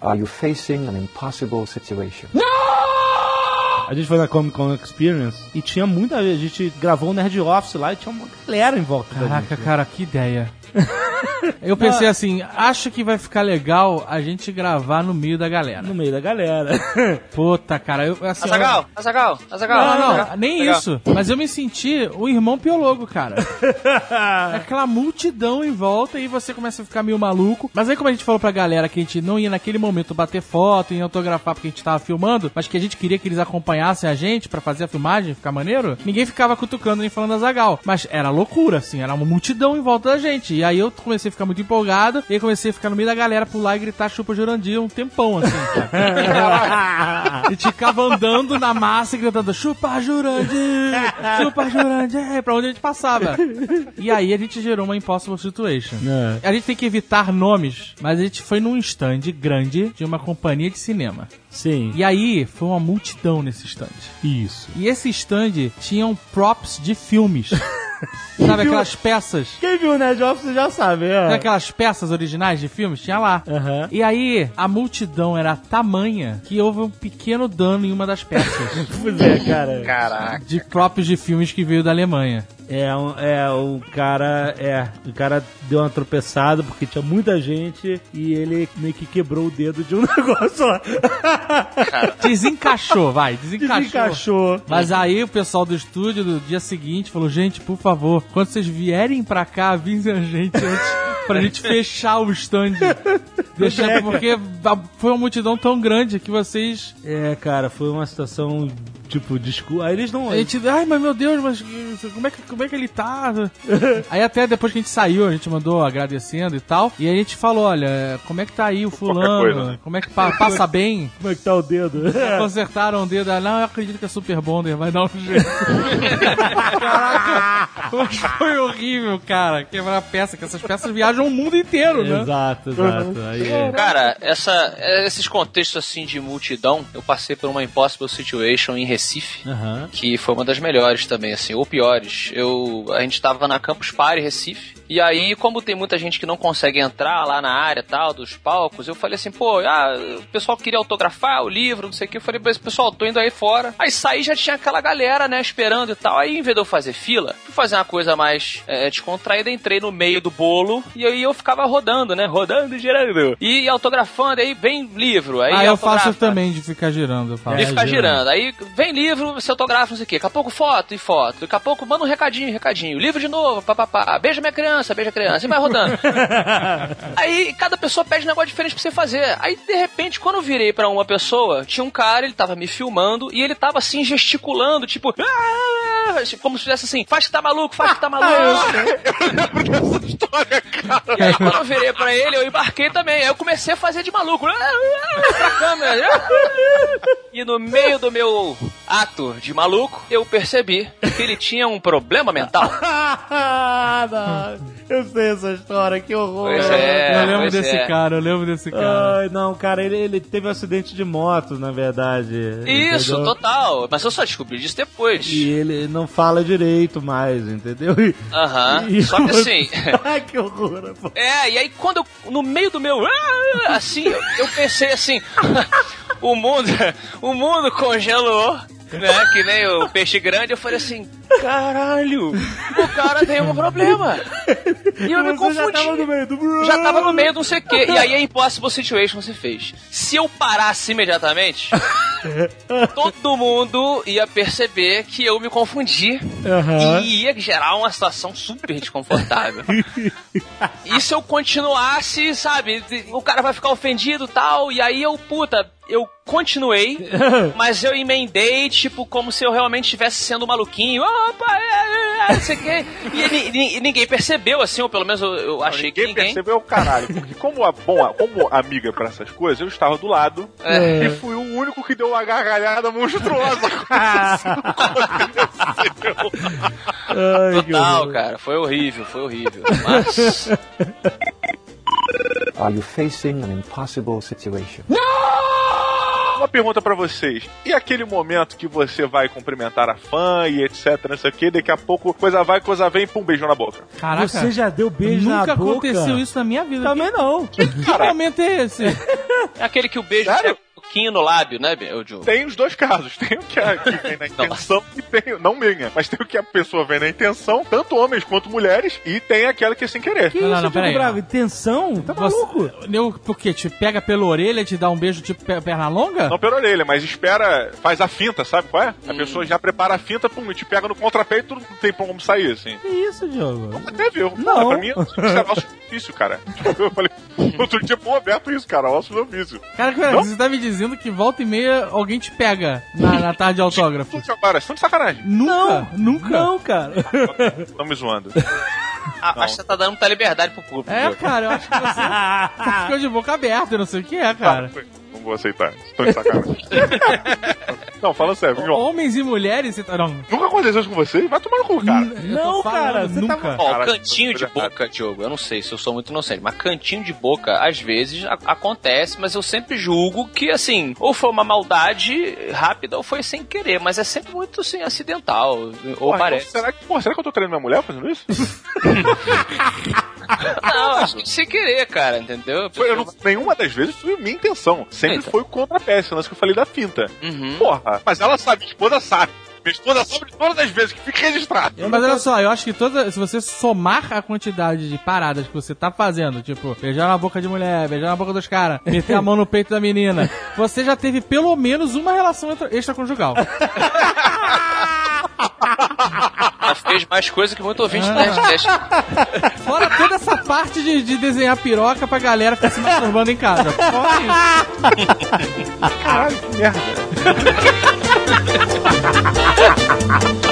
Are you facing an impossible situation? A gente foi na Comic Con Experience e tinha muita A gente gravou um Nerd Office lá e tinha uma galera em volta. da Caraca, gente. cara, que ideia. [LAUGHS] Eu pensei assim, acho que vai ficar legal a gente gravar no meio da galera. No meio da galera. [LAUGHS] Puta, cara, eu assim. Azagal, Azagal, Azagal. Não, não, Azagal. nem isso. Mas eu me senti o irmão piologo, cara. [LAUGHS] É aquela multidão em volta e você começa a ficar meio maluco. Mas aí, como a gente falou pra galera que a gente não ia naquele momento bater foto e autografar porque a gente tava filmando, mas que a gente queria que eles acompanhassem a gente pra fazer a filmagem, ficar maneiro, ninguém ficava cutucando nem falando Azagal. Mas era loucura, assim, era uma multidão em volta da gente. E aí eu comecei a ficar muito empolgado e aí comecei a ficar no meio da galera, pular e gritar chupa Jurandir um tempão, assim. [LAUGHS] E ficava andando na massa e gritando Chupa Jurandir! Chupa Jurandir! Pra onde a gente passava. E aí a gente gerou uma impossible situation. É. A gente tem que evitar nomes, mas a gente foi num stand grande de uma companhia de cinema. Sim. E aí foi uma multidão nesse stand. Isso. E esse stand tinham props de filmes. [LAUGHS] Sabe aquelas peças? Quem viu o Nerd Office já sabe, Sabe é. aquelas peças originais de filmes? Tinha lá. Aham. E aí, a multidão era tamanha que houve um pequeno dano em uma das peças. [LAUGHS] Pois é, cara. Caraca. de próprios de filmes que veio da Alemanha. É, um, é, o cara, é, o cara deu uma tropeçada porque tinha muita gente e ele meio que quebrou o dedo de um [LAUGHS] negócio lá. Desencaixou, vai, desencaixou. Desencaixou. Mas aí o pessoal do estúdio do dia seguinte falou: gente, por favor, quando vocês vierem pra cá, avisem a gente antes pra gente fechar o stand. [LAUGHS] Deixa, É, porque foi uma multidão tão grande que vocês. É, cara, foi uma situação, tipo, desculpa. Aí eles não. A gente, ai, mas meu Deus, mas como é que, como é que ele tá? [LAUGHS] aí até depois que a gente saiu, a gente mandou agradecendo e tal. E aí a gente falou, olha, como é que tá aí o fulano? coisa, né? Como é que pa- passa bem? [LAUGHS] Como é que tá o dedo? [LAUGHS] Consertaram o dedo. Ah, Não, eu acredito que é Super Bonder, vai dar um jeito. Caraca, mas foi horrível, cara. Quebrar peça, que essas peças viajam o mundo inteiro, né? exato, exato. Aí é. Cara, essa, esses contextos assim de multidão, eu passei por uma Impossible Situation em Recife. Aham. que foi uma das melhores também, assim, ou piores. Eu, a gente tava na Campus Party Recife, e aí, como tem muita gente que não consegue entrar lá na área tal, dos palcos, eu falei assim, pô, ah, o pessoal queria autografar o livro, não sei o que, eu falei, mas pessoal, tô indo aí fora. Aí saí já tinha aquela galera, né, esperando e tal. Aí, em vez de eu fazer fila, fui fazer uma coisa mais é, descontraída, entrei no meio do bolo, e aí eu ficava rodando, né, rodando e girando. E autografando, aí vem livro, aí Ah, eu faço também de ficar girando. Eu faço. E ficar girando. girando. Aí vem livro, você autografa, não sei o quê. Daqui a pouco foto e foto. Daqui a pouco manda um recadinho, recadinho. Livro de novo, papapá. Beija minha criança, beija a criança. E vai rodando. [LAUGHS] Aí cada pessoa pede um negócio diferente pra você fazer. Aí de repente, quando eu virei pra uma pessoa, tinha um cara, ele tava me filmando e ele tava assim gesticulando, tipo. "Ah", Como se fizesse assim, faz que tá maluco, faz que tá maluco. E [LAUGHS] aí quando eu virei pra ele, eu embarquei também. Aí eu comecei a fazer de maluco. [LAUGHS] Pra câmera. E no meio do meu ato de maluco, eu percebi que ele tinha um problema mental. [LAUGHS] Não. Eu sei essa história, que horror. Pois é, eu lembro pois desse é. cara, eu lembro desse cara. Ai, não, cara, ele, ele teve um acidente de moto, na verdade. Isso, entendeu? total. Mas eu só descobri disso depois. E ele não fala direito mais, entendeu? Aham. e- Só que assim. [LAUGHS] Ai, que horror. pô. É, e aí quando eu, no meio do meu, ah, assim, eu, eu pensei assim, [LAUGHS] o mundo, o mundo congelou, né, que nem o peixe grande, eu falei assim, caralho, o cara tem um problema. E eu me Você já confundi. tava no meio do... Já tava no meio do não sei o quê. E aí a Impossible Situation você fez. Se eu parasse imediatamente, [LAUGHS] todo mundo ia perceber que eu me confundi Aham. e ia gerar uma situação super desconfortável. [LAUGHS] e se eu continuasse, sabe, o cara vai ficar ofendido e tal, e aí eu, puta, eu continuei, [LAUGHS] mas eu emendei, tipo, como se eu realmente estivesse sendo maluquinho. Opa, é, é, é, não sei o quê. E, ni- ni- ninguém percebeu, assim, ou pelo menos eu, eu achei que Ninguém ninguém. percebeu o caralho. Porque como, a, bom, como amiga pra essas coisas, eu estava do lado É. e fui o único que deu uma gargalhada monstruosa. [LAUGHS] Ai, Total, cara, foi horrível, foi horrível. Mas. [LAUGHS] Are you facing an impossible situation? Uma pergunta pra vocês. E aquele momento que você vai cumprimentar a fã e etc, não sei o que, daqui a pouco coisa vai, coisa vem, pum, beijo na boca. Caraca, Você já deu beijo nunca na boca? aconteceu isso na minha vida. Também não. Que, que momento é esse? [LAUGHS] É aquele que o beijo Sério? É um pouquinho no lábio, né, o Joe? Tem os dois casos. Tem o que, a, que vem na [LAUGHS] intenção e tem. Não minha, mas tem o que a pessoa vem na intenção, tanto homens quanto mulheres, e tem aquela que é sem querer. Que Não, não, isso, não, Diego peraí. Bravo? Intenção? Tá maluco? Eu, por quê? Te pega pela orelha, te dá um beijo tipo pe- perna longa? Não pela orelha, mas espera, faz a finta, sabe qual é? A Hum. pessoa já prepara a finta, pum, e te pega no contrapeito, não tem como sair, assim. Que isso, Diogo? Até viu. Não. Pra mim, isso é nosso ofício, cara. [LAUGHS] Eu falei, outro dia, pô, aberto isso, cara, nosso ofício. Cara, cara, você tá me dizendo que volta e meia alguém te pega na, na tarde de [LAUGHS] autógrafo? Agora, estão de sacanagem. Nunca, nunca. Não, cara. [LAUGHS] Estão me zoando. Ah, acho que você tá dando muita liberdade pro público. É, cara, eu acho que você [LAUGHS] ficou de boca aberta, eu não sei o que é, cara. Tá, não vou aceitar. Estão de sacanagem. [LAUGHS] não, fala sério, João. Homens e mulheres, você tá. Não, Nunca aconteceu isso com você? Vai tomar no cu, cara. eu Não, cara, você nunca. tá- Ó, Caraca, cantinho de boca, Diogo, eu não sei se eu sou muito inocente, mas cantinho de boca, às vezes, a- acontece, mas eu sempre julgo que, assim, ou foi uma maldade rápida ou foi sem querer, mas é sempre muito, assim, acidental, ou Porra, parece. então será, que, porra, será que eu tô treinando minha mulher fazendo isso? [LAUGHS] Não, acho que sem querer, cara, entendeu? Foi, eu não- nenhuma das vezes foi minha intenção. Sempre Eita. foi o contrapé, esse lance que eu falei da finta. Uhum. Porra, mas ela sabe, minha esposa sabe. Minha esposa sabe de todas as vezes que fica registrado. Mas olha só, eu acho que toda. Se você somar a quantidade de paradas que você tá fazendo, tipo, beijar na boca de mulher, beijar na boca dos caras, [LAUGHS] meter a mão no peito da menina, você já teve pelo menos uma relação extra- extraconjugal. [LAUGHS] Ela fez mais coisa que muito ouvinte do Nerdcast. [LAUGHS] Fora toda essa parte de, de desenhar piroca pra galera ficar se masturbando em casa. Fora isso. Caralho, que merda. [LAUGHS]